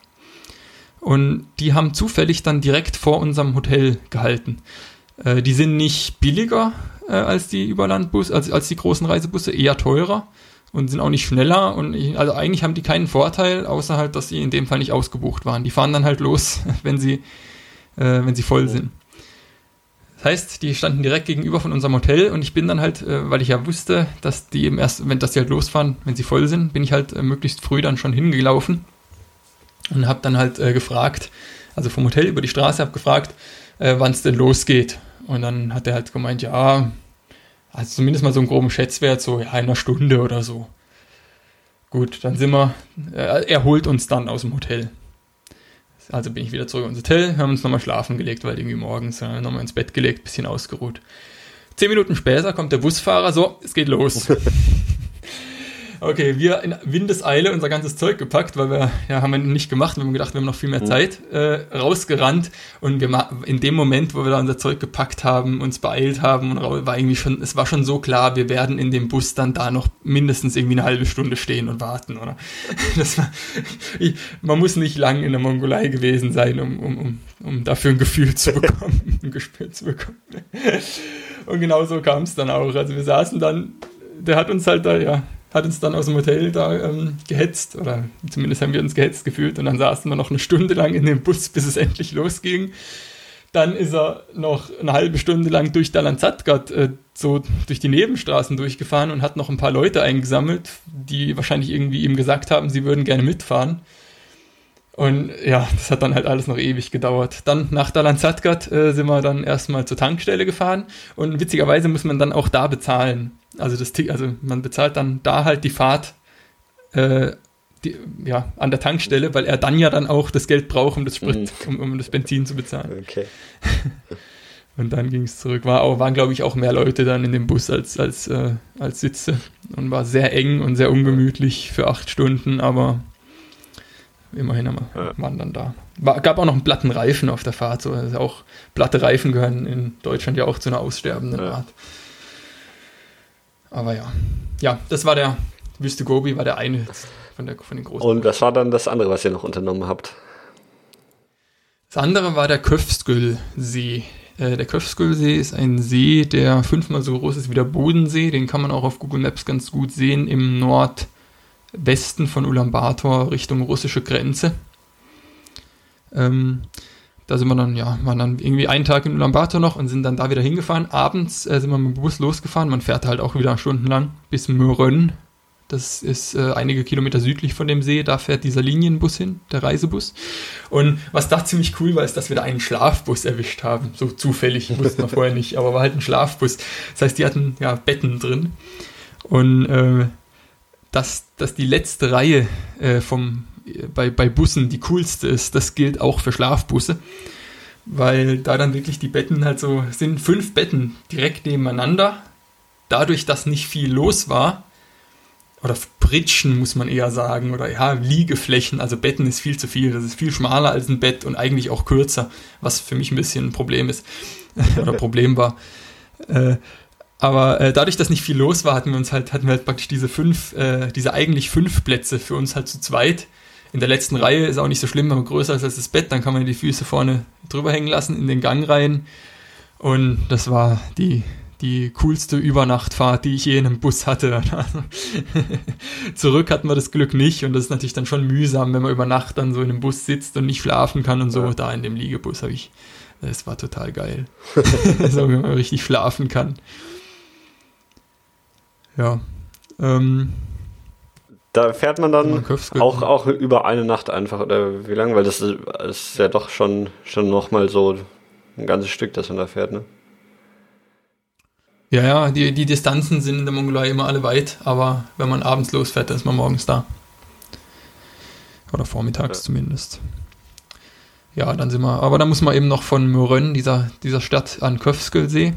Und die haben zufällig dann direkt vor unserem Hotel gehalten. Äh, die sind nicht billiger äh, als die Überlandbusse, als, als die großen Reisebusse, eher teurer und sind auch nicht schneller. Und ich, also eigentlich haben die keinen Vorteil, außer halt, dass sie in dem Fall nicht ausgebucht waren. Die fahren dann halt los, wenn sie, äh, wenn sie voll sind. Das heißt, die standen direkt gegenüber von unserem Hotel und ich bin dann halt, äh, weil ich ja wusste, dass die eben erst, wenn das die halt losfahren, wenn sie voll sind, bin ich halt äh, möglichst früh dann schon hingelaufen und habe dann halt äh, gefragt, also vom Hotel über die Straße, habe gefragt, wann es denn losgeht. Und dann hat er halt gemeint, ja, also zumindest mal so einen groben Schätzwert, so ja, in einer Stunde oder so. Gut, dann sind wir, er holt uns dann aus dem Hotel. Also bin ich wieder zurück ins Hotel, haben uns nochmal schlafen gelegt, weil irgendwie morgens äh, nochmal ins Bett gelegt, bisschen ausgeruht. Zehn Minuten später kommt der Busfahrer, so, es geht los. Okay, wir in Windeseile unser ganzes Zeug gepackt, weil wir, ja, haben wir nicht gemacht, wir haben gedacht, wir haben noch viel mehr mhm. Zeit, äh, rausgerannt und wir in dem Moment, wo wir da unser Zeug gepackt haben, uns beeilt haben und war irgendwie schon, es war schon so klar, wir werden in dem Bus dann da noch mindestens irgendwie eine halbe Stunde stehen und warten, oder? Das war, ich, man muss nicht lang in der Mongolei gewesen sein, um, um, um, um dafür ein Gefühl zu bekommen, ein Gespür zu bekommen. Und genau so kam es dann auch. Also wir saßen dann, der hat uns halt da, ja, hat uns dann aus dem Hotel da ähm, gehetzt, oder zumindest haben wir uns gehetzt gefühlt und dann saßen wir noch eine Stunde lang in dem Bus, bis es endlich losging. Dann ist er noch eine halbe Stunde lang durch Dalanzatgat äh, so durch die Nebenstraßen durchgefahren und hat noch ein paar Leute eingesammelt, die wahrscheinlich irgendwie ihm gesagt haben, sie würden gerne mitfahren. Und ja, das hat dann halt alles noch ewig gedauert. Dann nach Dalanzatgat äh, sind wir dann erstmal zur Tankstelle gefahren und witzigerweise muss man dann auch da bezahlen. Also, das, also man bezahlt dann da halt die Fahrt äh, die, ja, an der Tankstelle, weil er dann ja dann auch das Geld braucht, um das Sprit, mhm. um, um das Benzin zu bezahlen. Okay. und dann ging es zurück. War auch, waren, glaube ich, auch mehr Leute dann in dem Bus als, als, äh, als Sitze. Und war sehr eng und sehr ungemütlich für acht Stunden, aber immerhin wir, ja. waren dann da. War, gab auch noch einen platten Reifen auf der Fahrt. So, also auch platte Reifen gehören in Deutschland ja auch zu einer aussterbenden ja. Art. Aber ja. Ja, das war der Wüste Gobi, war der eine von, der, von den großen. Und was war dann das andere, was ihr noch unternommen habt? Das andere war der Köfskül-See. Äh, der Köfskül-See ist ein See, der fünfmal so groß ist wie der Bodensee. Den kann man auch auf Google Maps ganz gut sehen im Nordwesten von Ulaanbaatar Richtung russische Grenze. Ähm, da sind wir dann, ja, waren dann irgendwie einen Tag in Ulaanbaatar noch und sind dann da wieder hingefahren. Abends äh, sind wir mit dem Bus losgefahren. Man fährt halt auch wieder stundenlang bis Mörön. Das ist äh, einige Kilometer südlich von dem See. Da fährt dieser Linienbus hin, der Reisebus. Und was da ziemlich cool war, ist, dass wir da einen Schlafbus erwischt haben. So zufällig, wussten wir vorher nicht, aber war halt ein Schlafbus. Das heißt, die hatten ja Betten drin. Und äh, dass, dass die letzte Reihe äh, vom bei, bei Bussen die coolste ist, das gilt auch für Schlafbusse. Weil da dann wirklich die Betten halt so sind, fünf Betten direkt nebeneinander. Dadurch, dass nicht viel los war, oder Pritschen muss man eher sagen, oder ja, Liegeflächen, also Betten ist viel zu viel, das ist viel schmaler als ein Bett und eigentlich auch kürzer, was für mich ein bisschen ein Problem ist, oder Problem war. Äh, aber äh, dadurch, dass nicht viel los war, hatten wir uns halt, hatten wir halt praktisch diese fünf, äh, diese eigentlich fünf Plätze für uns halt zu zweit in der letzten Reihe ist auch nicht so schlimm, wenn man größer ist als das Bett, dann kann man die Füße vorne drüber hängen lassen in den Gang rein. Und das war die, die coolste Übernachtfahrt, die ich je in einem Bus hatte. Zurück hatten wir das Glück nicht und das ist natürlich dann schon mühsam, wenn man über Nacht dann so in einem Bus sitzt und nicht schlafen kann und so. Ja. Da in dem Liegebus habe ich, das war total geil. so, wenn man richtig schlafen kann. Ja. Ähm, da fährt man dann auch, auch über eine Nacht einfach, oder wie lange? Weil das ist, ja doch schon, schon nochmal so ein ganzes Stück, das man da fährt, ne? Ja, ja, die, die Distanzen sind in der Mongolei immer alle weit, aber wenn man abends losfährt, dann ist man morgens da. Oder vormittags ja. zumindest. Ja, dann sind wir, aber da muss man eben noch von Mörön, dieser, dieser Stadt, an Köfskelsee.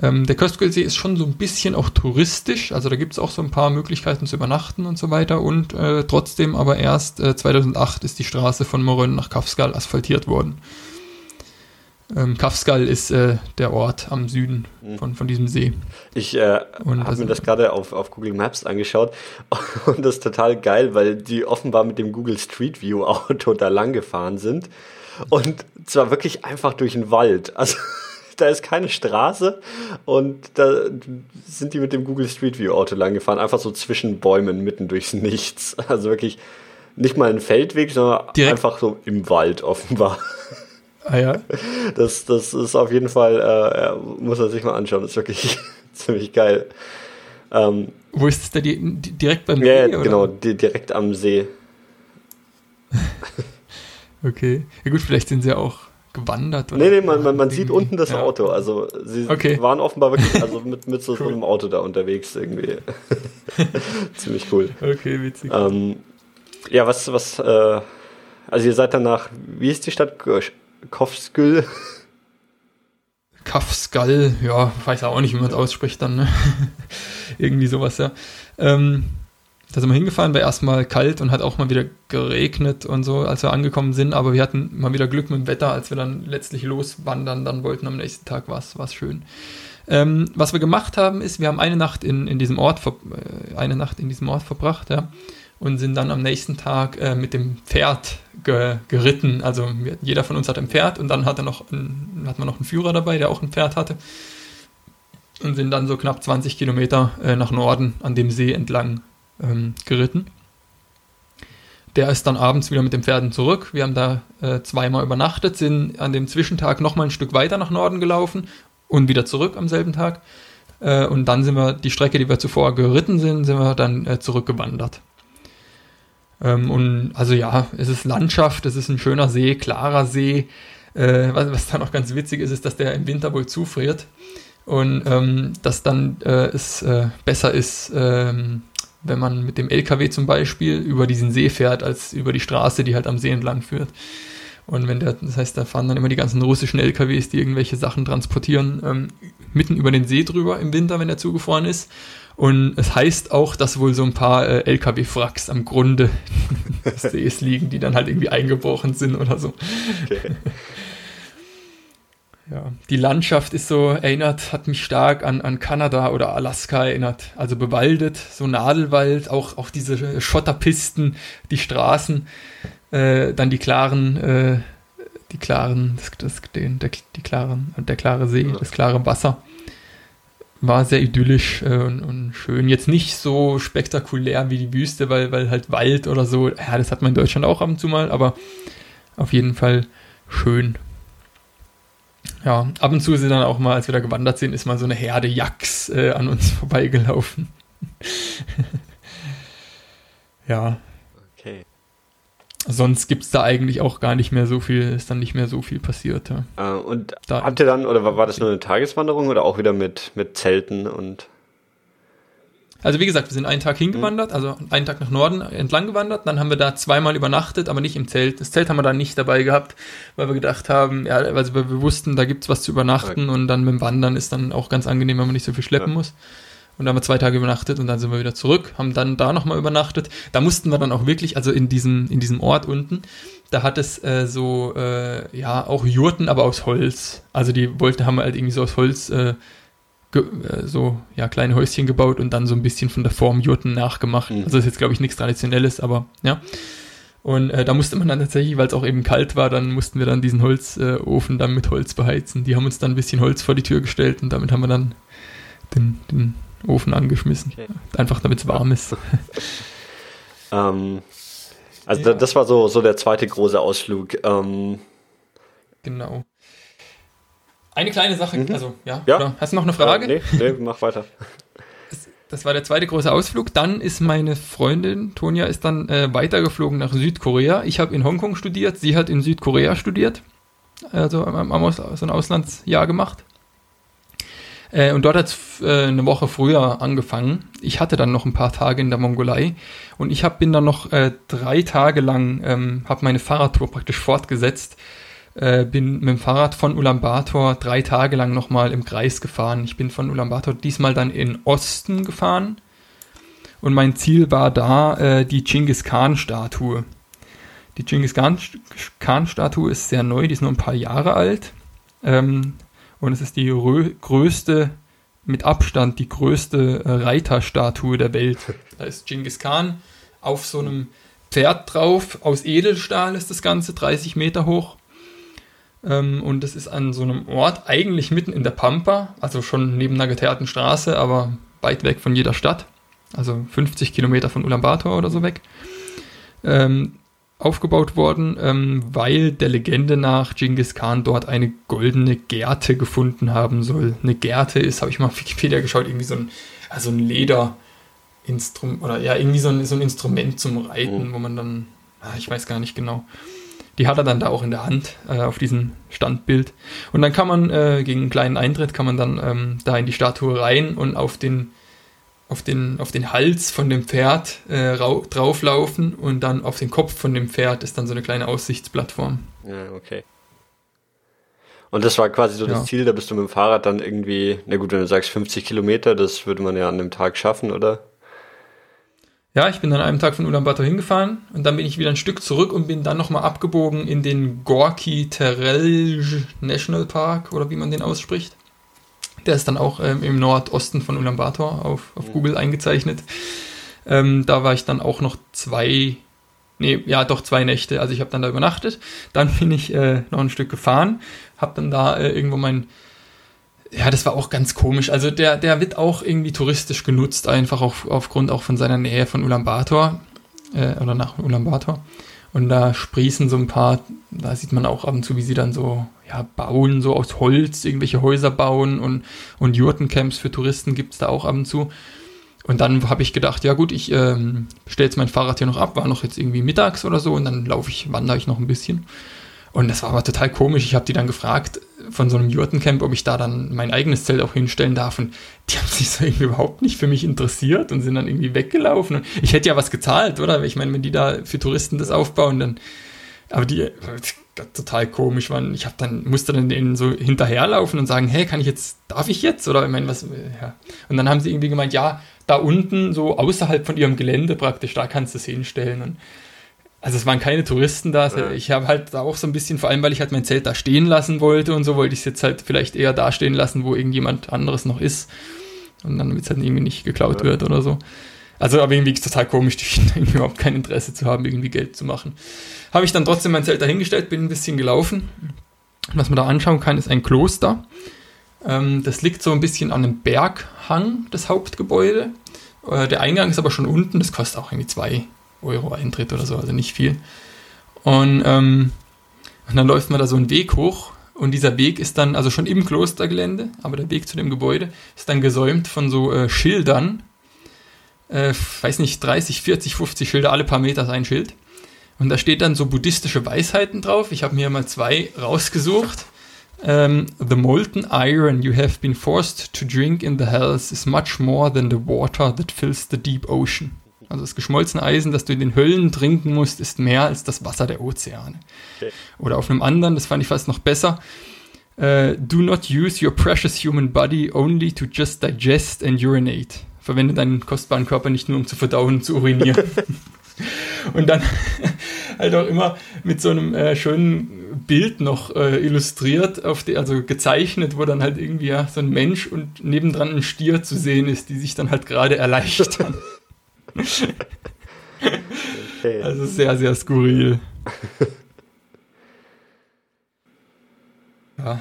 Ähm, der Köstgölsee ist schon so ein bisschen auch touristisch, also da gibt es auch so ein paar Möglichkeiten zu übernachten und so weiter und äh, trotzdem aber erst äh, 2008 ist die Straße von Morön nach Kafskal asphaltiert worden. Ähm, Kafskal ist äh, der Ort am Süden von, von diesem See. Ich äh, habe also- mir das gerade auf, auf Google Maps angeschaut und das ist total geil, weil die offenbar mit dem Google Street View Auto da lang gefahren sind und zwar wirklich einfach durch den Wald. Also da ist keine Straße und da sind die mit dem Google Street View Auto lang gefahren, einfach so zwischen Bäumen mitten durchs Nichts. Also wirklich nicht mal ein Feldweg, sondern Direkt- einfach so im Wald offenbar. Ah ja. Das, das ist auf jeden Fall, äh, muss man sich mal anschauen, das ist wirklich ziemlich geil. Ähm, Wo ist es da di di- direkt beim ja, See, ja, genau, di direkt am See. Okay. Ja gut, vielleicht sind sie auch gewandert. Oder Nee, nee, man, man, man sieht unten das Ja. Auto. Also sie Okay. waren offenbar wirklich also mit, mit so, so Cool. einem Auto da unterwegs irgendwie. Ziemlich cool. Okay, witzig. Ähm, ja, was, was, äh, also ihr seid dann nach, wie ist die Stadt? Kofskül? Kafskal, ja, weiß auch nicht, wie man es ausspricht dann. Ne? Irgendwie sowas, ja. Ähm, da sind wir hingefahren, war erstmal kalt und hat auch mal wieder geregnet und so, als wir angekommen sind, aber wir hatten mal wieder Glück mit dem Wetter, als wir dann letztlich loswandern, dann wollten am nächsten Tag war es schön. Ähm, was wir gemacht haben, ist, wir haben eine Nacht in, in diesem Ort äh, eine Nacht in diesem Ort verbracht, ja, und sind dann am nächsten Tag äh, mit dem Pferd ge geritten. Also wir, jeder von uns hat ein Pferd und dann hat er noch ein, hat man noch einen Führer dabei, der auch ein Pferd hatte. Und sind dann so knapp 20 Kilometer äh, nach Norden an dem See entlang ähm, geritten. Der ist dann abends wieder mit den Pferden zurück. Wir haben da äh, zweimal übernachtet, sind an dem Zwischentag nochmal ein Stück weiter nach Norden gelaufen und wieder zurück am selben Tag. Äh, und dann sind wir die Strecke, die wir zuvor geritten sind, sind wir dann äh, zurückgewandert. Ähm, und also ja, es ist Landschaft, es ist ein schöner See, klarer See. Äh, was, was dann auch ganz witzig ist, ist, dass der im Winter wohl zufriert und ähm, dass dann äh, es äh, besser ist, ähm, wenn man mit dem LKW zum Beispiel über diesen See fährt, als über die Straße, die halt am See entlang führt. Und wenn der, das heißt, da fahren dann immer die ganzen russischen LKWs, die irgendwelche Sachen transportieren, ähm, mitten über den See drüber im Winter, wenn er zugefroren ist. Und es heißt auch, dass wohl so ein paar äh, LKW-Wracks am Grunde des Sees liegen, die dann halt irgendwie eingebrochen sind oder so. Okay. Ja, die Landschaft ist so erinnert, hat mich stark an, an Kanada oder Alaska erinnert. Also bewaldet, so Nadelwald, auch, auch diese Schotterpisten, die Straßen, äh, dann die klaren, äh, die klaren, das, das, den, der, die klaren, der klare See, das klare Wasser. War sehr idyllisch äh, und, und schön. Jetzt nicht so spektakulär wie die Wüste, weil, weil halt Wald oder so, ja, das hat man in Deutschland auch ab und zu mal, aber auf jeden Fall schön. Ja, ab und zu sind dann auch mal, als wir da gewandert sind, ist mal so eine Herde Yaks äh, an uns vorbeigelaufen. ja, okay. sonst gibt es da eigentlich auch gar nicht mehr so viel, ist dann nicht mehr so viel passiert. Ja. Äh, und Da- habt ihr dann, oder war, war das nur eine Tageswanderung oder auch wieder mit, mit Zelten und Also wie gesagt, wir sind einen Tag hingewandert, also einen Tag nach Norden entlang gewandert, dann haben wir da zweimal übernachtet, aber nicht im Zelt. Das Zelt haben wir dann nicht dabei gehabt, weil wir gedacht haben, ja, also wir, wir wussten, da gibt's was zu übernachten und dann mit dem Wandern ist dann auch ganz angenehm, wenn man nicht so viel schleppen Ja. muss. Und dann haben wir zwei Tage übernachtet und dann sind wir wieder zurück, haben dann da nochmal übernachtet. Da mussten wir dann auch wirklich, also in diesem, in diesem Ort unten, da hat es äh, so, äh, ja, auch Jurten, aber aus Holz. Also die wollten, haben halt irgendwie so aus Holz äh, so ja, kleine Häuschen gebaut und dann so ein bisschen von der Form Jurten nachgemacht. Mhm. Also das ist jetzt, glaube ich, nichts Traditionelles, aber ja. Und äh, da musste man dann tatsächlich, weil es auch eben kalt war, dann mussten wir dann diesen Holzofen äh, dann mit Holz beheizen. Die haben uns dann ein bisschen Holz vor die Tür gestellt und damit haben wir dann den, den Ofen angeschmissen. Okay. Einfach damit es warm ist. ähm, also Ja. da, das war so, so der zweite große Ausflug. Ähm, genau. Eine kleine Sache, Mhm. also ja, Ja. Hast du noch eine Frage? Äh, nee, nee, mach weiter. Das war der zweite große Ausflug. Dann ist meine Freundin Tonja ist dann äh, weitergeflogen nach Südkorea. Ich habe in Hongkong studiert, sie hat in Südkorea studiert. Also am, am Aus, so ein Auslandsjahr gemacht. Äh, und dort hat es äh, eine Woche früher angefangen. Ich hatte dann noch ein paar Tage in der Mongolei und ich hab, bin dann noch äh, drei Tage lang, ähm, habe meine Fahrradtour praktisch fortgesetzt. Äh, bin mit dem Fahrrad von Ulaanbaatar drei Tage lang nochmal im Kreis gefahren. Ich bin von Ulaanbaatar diesmal dann in Osten gefahren und mein Ziel war da äh, die Genghis Khan-Statue. Die Genghis Khan- Khan-Statue ist sehr neu, die ist nur ein paar Jahre alt. Äh, Ähm, und es ist die größte, mit Abstand die größte äh, Reiterstatue der Welt. Da ist Genghis Khan auf so einem Pferd drauf, aus Edelstahl ist das Ganze, 30 Meter hoch. Ähm, und das ist an so einem Ort, eigentlich mitten in der Pampa, also schon neben einer geteerten Straße, aber weit weg von jeder Stadt. Also 50 Kilometer von Ulaanbaatar oder so weg. Ähm, aufgebaut worden, ähm, weil der Legende nach Genghis Khan dort eine goldene Gerte gefunden haben soll. Eine Gerte ist, habe ich mal auf Wikipedia geschaut, irgendwie so ein, also ein Lederinstrument oder ja, irgendwie so ein, so ein Instrument zum Reiten, mhm. wo man dann, ah, ich weiß gar nicht genau. Die hat er dann da auch in der Hand äh, auf diesem Standbild. Und dann kann man äh, gegen einen kleinen Eintritt kann man dann ähm, da in die Statue rein und auf den auf den, auf den Hals von dem Pferd äh, drauflaufen und dann auf den Kopf von dem Pferd ist dann so eine kleine Aussichtsplattform. Ja, okay. Und das war quasi so ja. das Ziel, da bist du mit dem Fahrrad dann irgendwie, na gut, wenn du sagst 50 Kilometer, das würde man ja an einem Tag schaffen, oder? Ja, ich bin dann an einem Tag von Ulaanbaatar hingefahren und dann bin ich wieder ein Stück zurück und bin dann nochmal abgebogen in den Gorki Terelj National Park oder wie man den ausspricht. Der ist dann auch ähm, im Nordosten von Ulaanbaatar auf, auf Google eingezeichnet. Ähm, da war ich dann auch noch zwei, nee, ja, doch zwei Nächte. Also ich habe dann da übernachtet. Dann bin ich äh, noch ein Stück gefahren, habe dann da äh, irgendwo mein, ja, das war auch ganz komisch. Also der, der wird auch irgendwie touristisch genutzt, einfach auf, aufgrund auch von seiner Nähe von Ulaanbaatar äh, oder nach Ulaanbaatar. Und da sprießen so ein paar, da sieht man auch ab und zu, wie sie dann so ja, bauen, so aus Holz, irgendwelche Häuser bauen und, und Jurtencamps für Touristen gibt es da auch ab und zu. Und dann habe ich gedacht, ja gut, ich ähm, stelle jetzt mein Fahrrad hier noch ab, war noch jetzt irgendwie mittags oder so und dann laufe ich, wandere ich noch ein bisschen. Und das war aber total komisch. Ich habe die dann gefragt von so einem Jurtencamp, ob ich da dann mein eigenes Zelt auch hinstellen darf. Und die haben sich so irgendwie überhaupt nicht für mich interessiert und sind dann irgendwie weggelaufen. Und ich hätte ja was gezahlt, oder? Ich meine, wenn die da für Touristen das aufbauen, dann. Aber die, total komisch, man. Ich habe dann musste dann denen so hinterherlaufen und sagen, hey, kann ich jetzt, darf ich jetzt oder ich meine was? Ja. Und dann haben sie irgendwie gemeint, ja, da unten so außerhalb von ihrem Gelände praktisch, da kannst du es hinstellen und also es waren keine Touristen da. Ja. Ich habe halt auch so ein bisschen, vor allem weil ich halt mein Zelt da stehen lassen wollte und so, wollte ich es jetzt halt vielleicht eher da stehen lassen, wo irgendjemand anderes noch ist. Und dann, damit es halt irgendwie nicht geklaut ja. wird oder so. Also aber irgendwie ist total komisch, die schienen überhaupt kein Interesse zu haben, irgendwie Geld zu machen. Habe ich dann trotzdem mein Zelt dahingestellt, bin ein bisschen gelaufen. Was man da anschauen kann, ist ein Kloster. Ähm, das liegt so ein bisschen an einem Berghang, das Hauptgebäude. Äh, der Eingang ist aber schon unten, das kostet auch irgendwie zwei Euro Eintritt oder so, also nicht viel. Und, ähm, und dann läuft man da so einen Weg hoch und dieser Weg ist dann, also schon im Klostergelände, aber der Weg zu dem Gebäude ist dann gesäumt von so äh, Schildern. Äh, weiß nicht, 30, 40, 50 Schilder, alle paar Meter ein Schild. Und da steht dann so buddhistische Weisheiten drauf. Ich habe mir mal zwei rausgesucht. Um, ähm, the molten iron you have been forced to drink in the hells is much more than the water that fills the deep ocean. Also das geschmolzene Eisen, das du in den Höllen trinken musst, ist mehr als das Wasser der Ozeane. Okay. Oder auf einem anderen, das fand ich fast noch besser. Uh, do not use your precious human body only to just digest and urinate. Verwende deinen kostbaren Körper nicht nur, um zu verdauen und zu urinieren. und dann halt auch immer mit so einem äh, schönen Bild noch äh, illustriert, auf die, also gezeichnet, wo dann halt irgendwie ja, so ein Mensch und nebendran ein Stier zu sehen ist, die sich dann halt gerade erleichtern okay. Also sehr, sehr skurril. ja.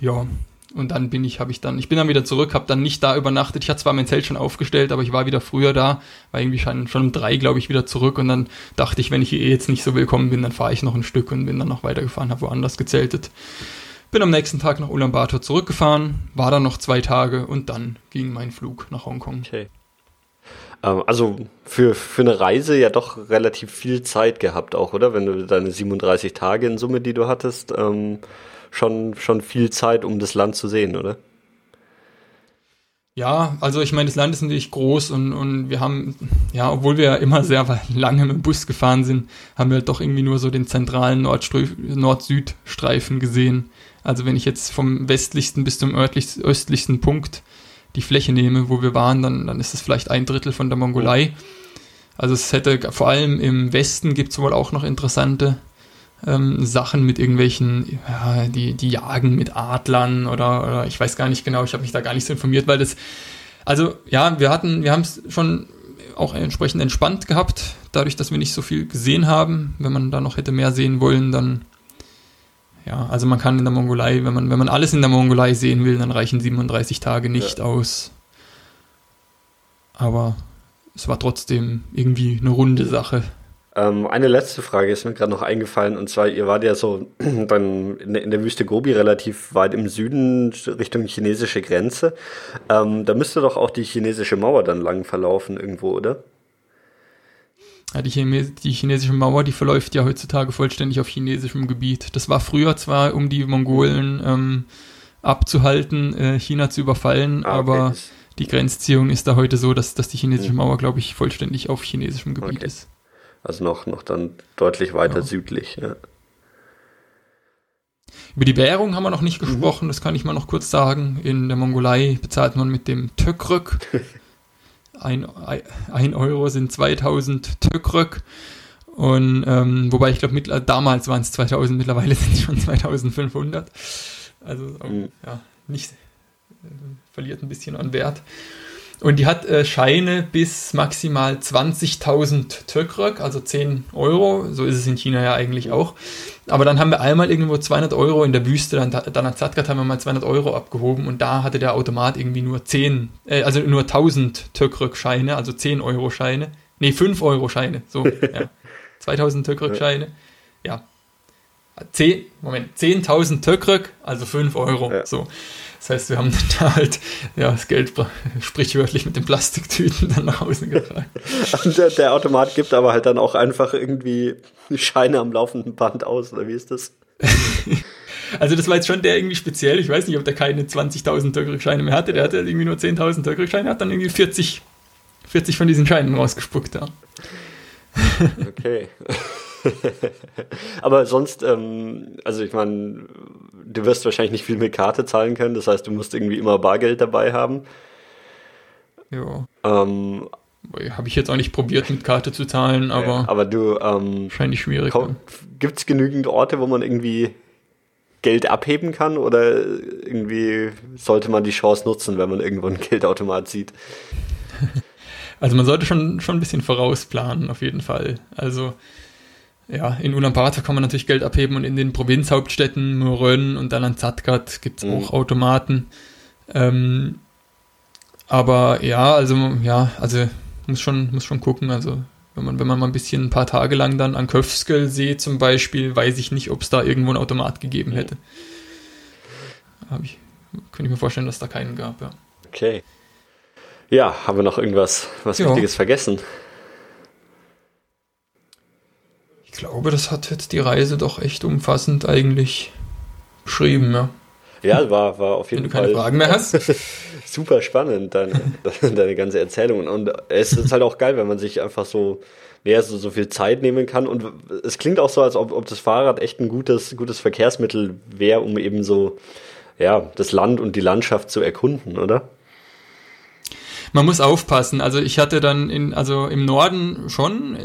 Ja. Und dann bin ich, habe ich dann, ich bin dann wieder zurück, habe dann nicht da übernachtet. Ich hatte zwar mein Zelt schon aufgestellt, aber ich war wieder früher da, war irgendwie schon, schon um drei, glaube ich, wieder zurück. Und dann dachte ich, wenn ich hier eh jetzt nicht so willkommen bin, dann fahre ich noch ein Stück und bin dann noch weitergefahren, habe woanders gezeltet. Bin am nächsten Tag nach Ulaanbaatar zurückgefahren, war dann noch zwei Tage und dann ging mein Flug nach Hongkong. Okay. Ähm, also für, für eine Reise ja doch relativ viel Zeit gehabt auch, oder? Wenn du deine 37 Tage in Summe, die du hattest, ähm, schon, schon viel Zeit, um das Land zu sehen, oder? Ja, also ich meine, das Land ist natürlich groß und, und wir haben, ja, obwohl wir ja immer sehr lange mit dem Bus gefahren sind, haben wir halt doch irgendwie nur so den zentralen Nord-Süd-Streifen gesehen. Also wenn ich jetzt vom westlichsten bis zum östlichsten Punkt die Fläche nehme, wo wir waren, dann, dann ist es vielleicht ein Drittel von der Mongolei. Also es hätte vor allem im Westen gibt es wohl auch noch interessante ähm, Sachen mit irgendwelchen, ja, die, die jagen mit Adlern oder, oder ich weiß gar nicht genau, ich habe mich da gar nicht so informiert, weil das, also ja, wir hatten, wir haben es schon auch entsprechend entspannt gehabt, dadurch, dass wir nicht so viel gesehen haben. Wenn man da noch hätte mehr sehen wollen, dann ja, also man kann in der Mongolei, wenn man, wenn man alles in der Mongolei sehen will, dann reichen 37 Tage nicht ja. aus. Aber es war trotzdem irgendwie eine runde Sache. Ähm, eine letzte Frage ist mir gerade noch eingefallen, und zwar, ihr wart ja so dann in der, in der Wüste Gobi relativ weit im Süden Richtung chinesische Grenze. Ähm, da müsste doch auch die chinesische Mauer dann lang verlaufen irgendwo, oder? Ja, die, Chine die chinesische Mauer, die verläuft ja heutzutage vollständig auf chinesischem Gebiet. Das war früher zwar, um die Mongolen ähm, abzuhalten, äh, China zu überfallen, ah, okay. aber die Grenzziehung ist da heute so, dass, dass die chinesische hm. Mauer, glaube ich, vollständig auf chinesischem Gebiet okay. ist. Also noch, noch dann deutlich weiter ja. südlich. Ja. Über die Währung haben wir noch nicht mhm. gesprochen, mhm. das kann ich mal noch kurz sagen. In der Mongolei bezahlt man mit dem Tökrök. ein, ein Euro sind 2000 Tökrök. Und ähm, wobei ich glaube, damals waren es 2000, mittlerweile sind es schon 2500. Also mhm. ja, nicht äh, verliert ein bisschen an Wert. Und die hat äh, Scheine bis maximal 20.000 Tökrök, also 10 Euro. So ist es in China ja eigentlich auch. Aber dann haben wir einmal irgendwo 200 Euro in der Wüste, dann, dann hat Zadgat haben wir mal 200 Euro abgehoben und da hatte der Automat irgendwie nur 10, äh, also nur 1000 Tökrök-Scheine, also 10 Euro Scheine. Nee, 5 Euro Scheine, so, ja. 2000 Tökrök Scheine, ja. 10, Moment, 10.000 Tökrök, also 5 Euro, ja. so. Das heißt, wir haben da halt ja, das Geld sprichwörtlich mit den Plastiktüten dann nach Hause getragen. Und der, der, Automat gibt aber halt dann auch einfach irgendwie Scheine am laufenden Band aus, oder wie ist das? also das war jetzt schon der irgendwie speziell. Ich weiß nicht, ob der keine 20.000 Türkscheine mehr hatte. Der hatte irgendwie nur 10.000 Türkscheine, hat dann irgendwie 40, 40 von diesen Scheinen rausgespuckt. Ja. Okay. Aber sonst, ähm, also ich meine, du wirst wahrscheinlich nicht viel mit Karte zahlen können, das heißt, du musst irgendwie immer Bargeld dabei haben. Ja. Ähm, Habe ich jetzt auch nicht probiert, mit Karte zu zahlen, aber. Aber du. Ähm, wahrscheinlich schwierig. Gibt es genügend Orte, wo man irgendwie Geld abheben kann oder irgendwie sollte man die Chance nutzen, wenn man irgendwo einen Geldautomat sieht? Also man sollte schon, schon ein bisschen vorausplanen, auf jeden Fall. Also ja, in Ulaanbaatar kann man natürlich Geld abheben und in den Provinzhauptstädten Murön und dann an Zadgat gibt es mhm. auch Automaten. Ähm, aber ja, also ja, also muss schon, muss schon gucken. Also wenn man, wenn man mal ein bisschen ein paar Tage lang dann an Köfskel See zum Beispiel, weiß ich nicht, ob es da irgendwo einen Automat gegeben mhm. hätte. Hab ich, könnte ich mir vorstellen, dass da keinen gab, ja. Okay. Ja, haben wir noch irgendwas was ja. Wichtiges vergessen? Ich glaube, das hat jetzt die Reise doch echt umfassend eigentlich beschrieben, ja. Ja, war, war auf jeden Fall. Wenn du keine Fragen mehr hast. super spannend, deine, deine ganze Erzählung. Und es ist halt auch geil, wenn man sich einfach so, ja, so, so viel Zeit nehmen kann. Und es klingt auch so, als ob, ob das Fahrrad echt ein gutes, gutes Verkehrsmittel wäre, um eben so, ja, das Land und die Landschaft zu erkunden, oder? Man muss aufpassen. Also ich hatte dann in, also im Norden schon, äh,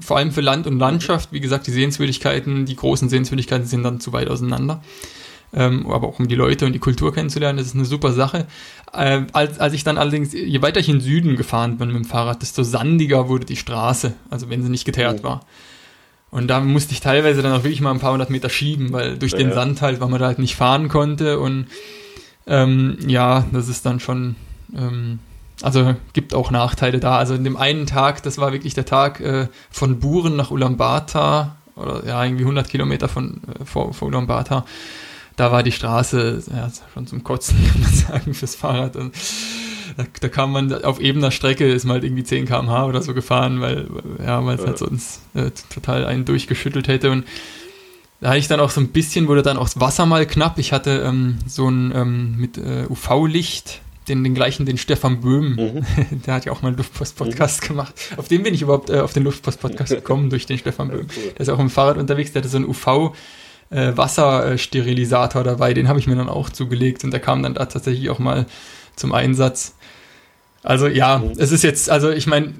vor allem für Land und Landschaft, wie gesagt, die Sehenswürdigkeiten, die großen Sehenswürdigkeiten sind dann zu weit auseinander. Ähm, aber auch um die Leute und die Kultur kennenzulernen, das ist eine super Sache. Äh, als, als ich dann allerdings, je weiter ich in den Süden gefahren bin mit dem Fahrrad, desto sandiger wurde die Straße, also wenn sie nicht geteert oh. war. Und da musste ich teilweise dann auch wirklich mal ein paar hundert Meter schieben, weil durch ja, den Sand halt, weil man da halt nicht fahren konnte. Und ähm, ja, das ist dann schon ähm, also gibt auch Nachteile da. Also in dem einen Tag, das war wirklich der Tag äh, von Buren nach Ulaanbaatar, oder ja, irgendwie 100 Kilometer von, äh, vor, vor Ulaanbaatar. Da war die Straße ja, schon zum Kotzen, kann man sagen, fürs Fahrrad. Und da, da kam man auf ebener Strecke, ist mal halt irgendwie 10 km/h oder so gefahren, weil ja, es halt sonst äh, total einen durchgeschüttelt hätte. Und da hatte ich dann auch so ein bisschen, wurde dann auch das Wasser mal knapp. Ich hatte ähm, so ein ähm, mit äh, UV-Licht den, den gleichen, den Stefan Böhm, mhm. der hat ja auch mal einen Luftpost-Podcast mhm. gemacht. Auf den bin ich überhaupt äh, auf den Luftpost-Podcast gekommen, durch den Stefan Böhm. Der ist auch im Fahrrad unterwegs, der hatte so einen UV- äh, Wassersterilisator dabei, den habe ich mir dann auch zugelegt und der kam dann da tatsächlich auch mal zum Einsatz. Also ja, mhm. es ist jetzt, also ich meine,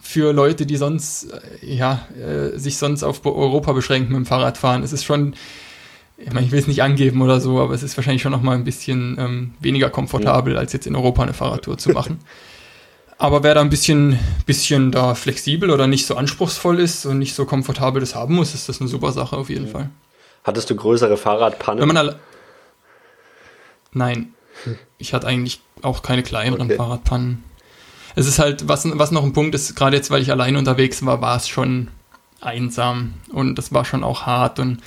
für Leute, die sonst, äh, ja, äh, sich sonst auf Europa beschränken mit dem Fahrradfahren. Es ist schon, ich meine, ich will es nicht angeben oder so, aber es ist wahrscheinlich schon noch mal ein bisschen ähm, weniger komfortabel, als jetzt in Europa eine Fahrradtour zu machen. aber wer da ein bisschen, bisschen da flexibel oder nicht so anspruchsvoll ist und nicht so komfortabel das haben muss, ist das eine super Sache auf jeden Fall. Hattest du größere Fahrradpannen? Nein. Ich hatte eigentlich auch keine kleineren okay. Fahrradpannen. Es ist halt, was, was noch ein Punkt ist, gerade jetzt, weil ich allein unterwegs war, war es schon einsam und das war schon auch hart und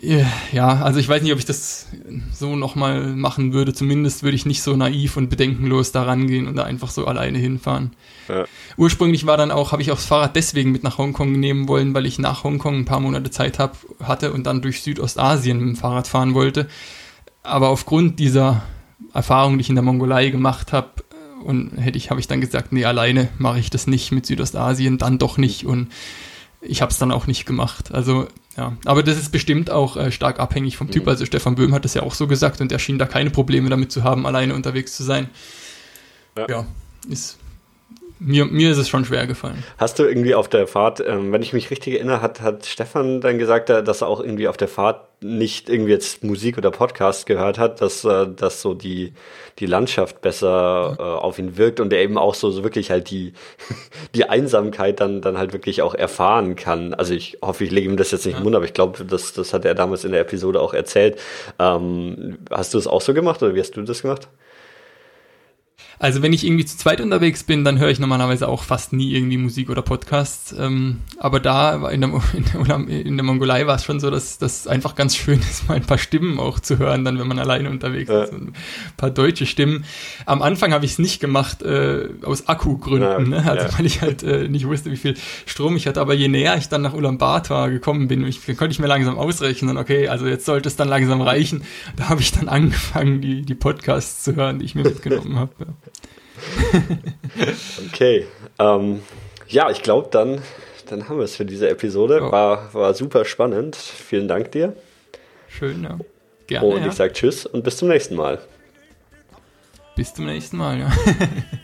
ja, also ich weiß nicht, ob ich das so nochmal machen würde. Zumindest würde ich nicht so naiv und bedenkenlos da rangehen und da einfach so alleine hinfahren. Ja. Ursprünglich war dann auch, habe ich auch das Fahrrad deswegen mit nach Hongkong nehmen wollen, weil ich nach Hongkong ein paar Monate Zeit hab, hatte und dann durch Südostasien mit dem Fahrrad fahren wollte. Aber aufgrund dieser Erfahrung, die ich in der Mongolei gemacht habe, und hätte ich, habe ich dann gesagt, nee, alleine mache ich das nicht mit Südostasien, dann doch nicht. Und ich habe es dann auch nicht gemacht. Also ja, aber das ist bestimmt auch äh, stark abhängig vom Typ. Mhm. Also Stefan Böhm hat das ja auch so gesagt und er schien da keine Probleme damit zu haben, alleine unterwegs zu sein. Ja, ja ist mir, mir ist es schon schwer gefallen. Hast du irgendwie auf der Fahrt, ähm, wenn ich mich richtig erinnere, hat, hat Stefan dann gesagt, äh, dass er auch irgendwie auf der Fahrt nicht irgendwie jetzt Musik oder Podcast gehört hat, dass, äh, dass so die, die Landschaft besser äh, auf ihn wirkt und er eben auch so, so wirklich halt die, die Einsamkeit dann, dann halt wirklich auch erfahren kann. Also ich hoffe, ich lege ihm das jetzt nicht ja. im Mund, aber ich glaube, das, das hat er damals in der Episode auch erzählt. Ähm, hast du das auch so gemacht oder wie hast du das gemacht? Also wenn ich irgendwie zu zweit unterwegs bin, dann höre ich normalerweise auch fast nie irgendwie Musik oder Podcasts. Ähm, aber da in der, in der, in der Mongolei war es schon so, dass das einfach ganz schön ist, mal ein paar Stimmen auch zu hören, dann wenn man alleine unterwegs ja. ist. Und ein paar deutsche Stimmen. Am Anfang habe ich es nicht gemacht äh, aus Akkugründen, ja, ne? also ja. weil ich halt äh, nicht wusste, wie viel Strom ich hatte. Aber je näher ich dann nach Ulaanbaatar gekommen bin, ich, konnte ich mir langsam ausrechnen, okay, also jetzt sollte es dann langsam reichen. Da habe ich dann angefangen, die, die Podcasts zu hören, die ich mir mitgenommen habe. Okay. Ähm, ja, ich glaube, dann, dann haben wir es für diese Episode. Oh. War, war super spannend. Vielen Dank dir. Schön, ja. Gerne. Und ja. ich sage Tschüss und bis zum nächsten Mal. Bis zum nächsten Mal, ja.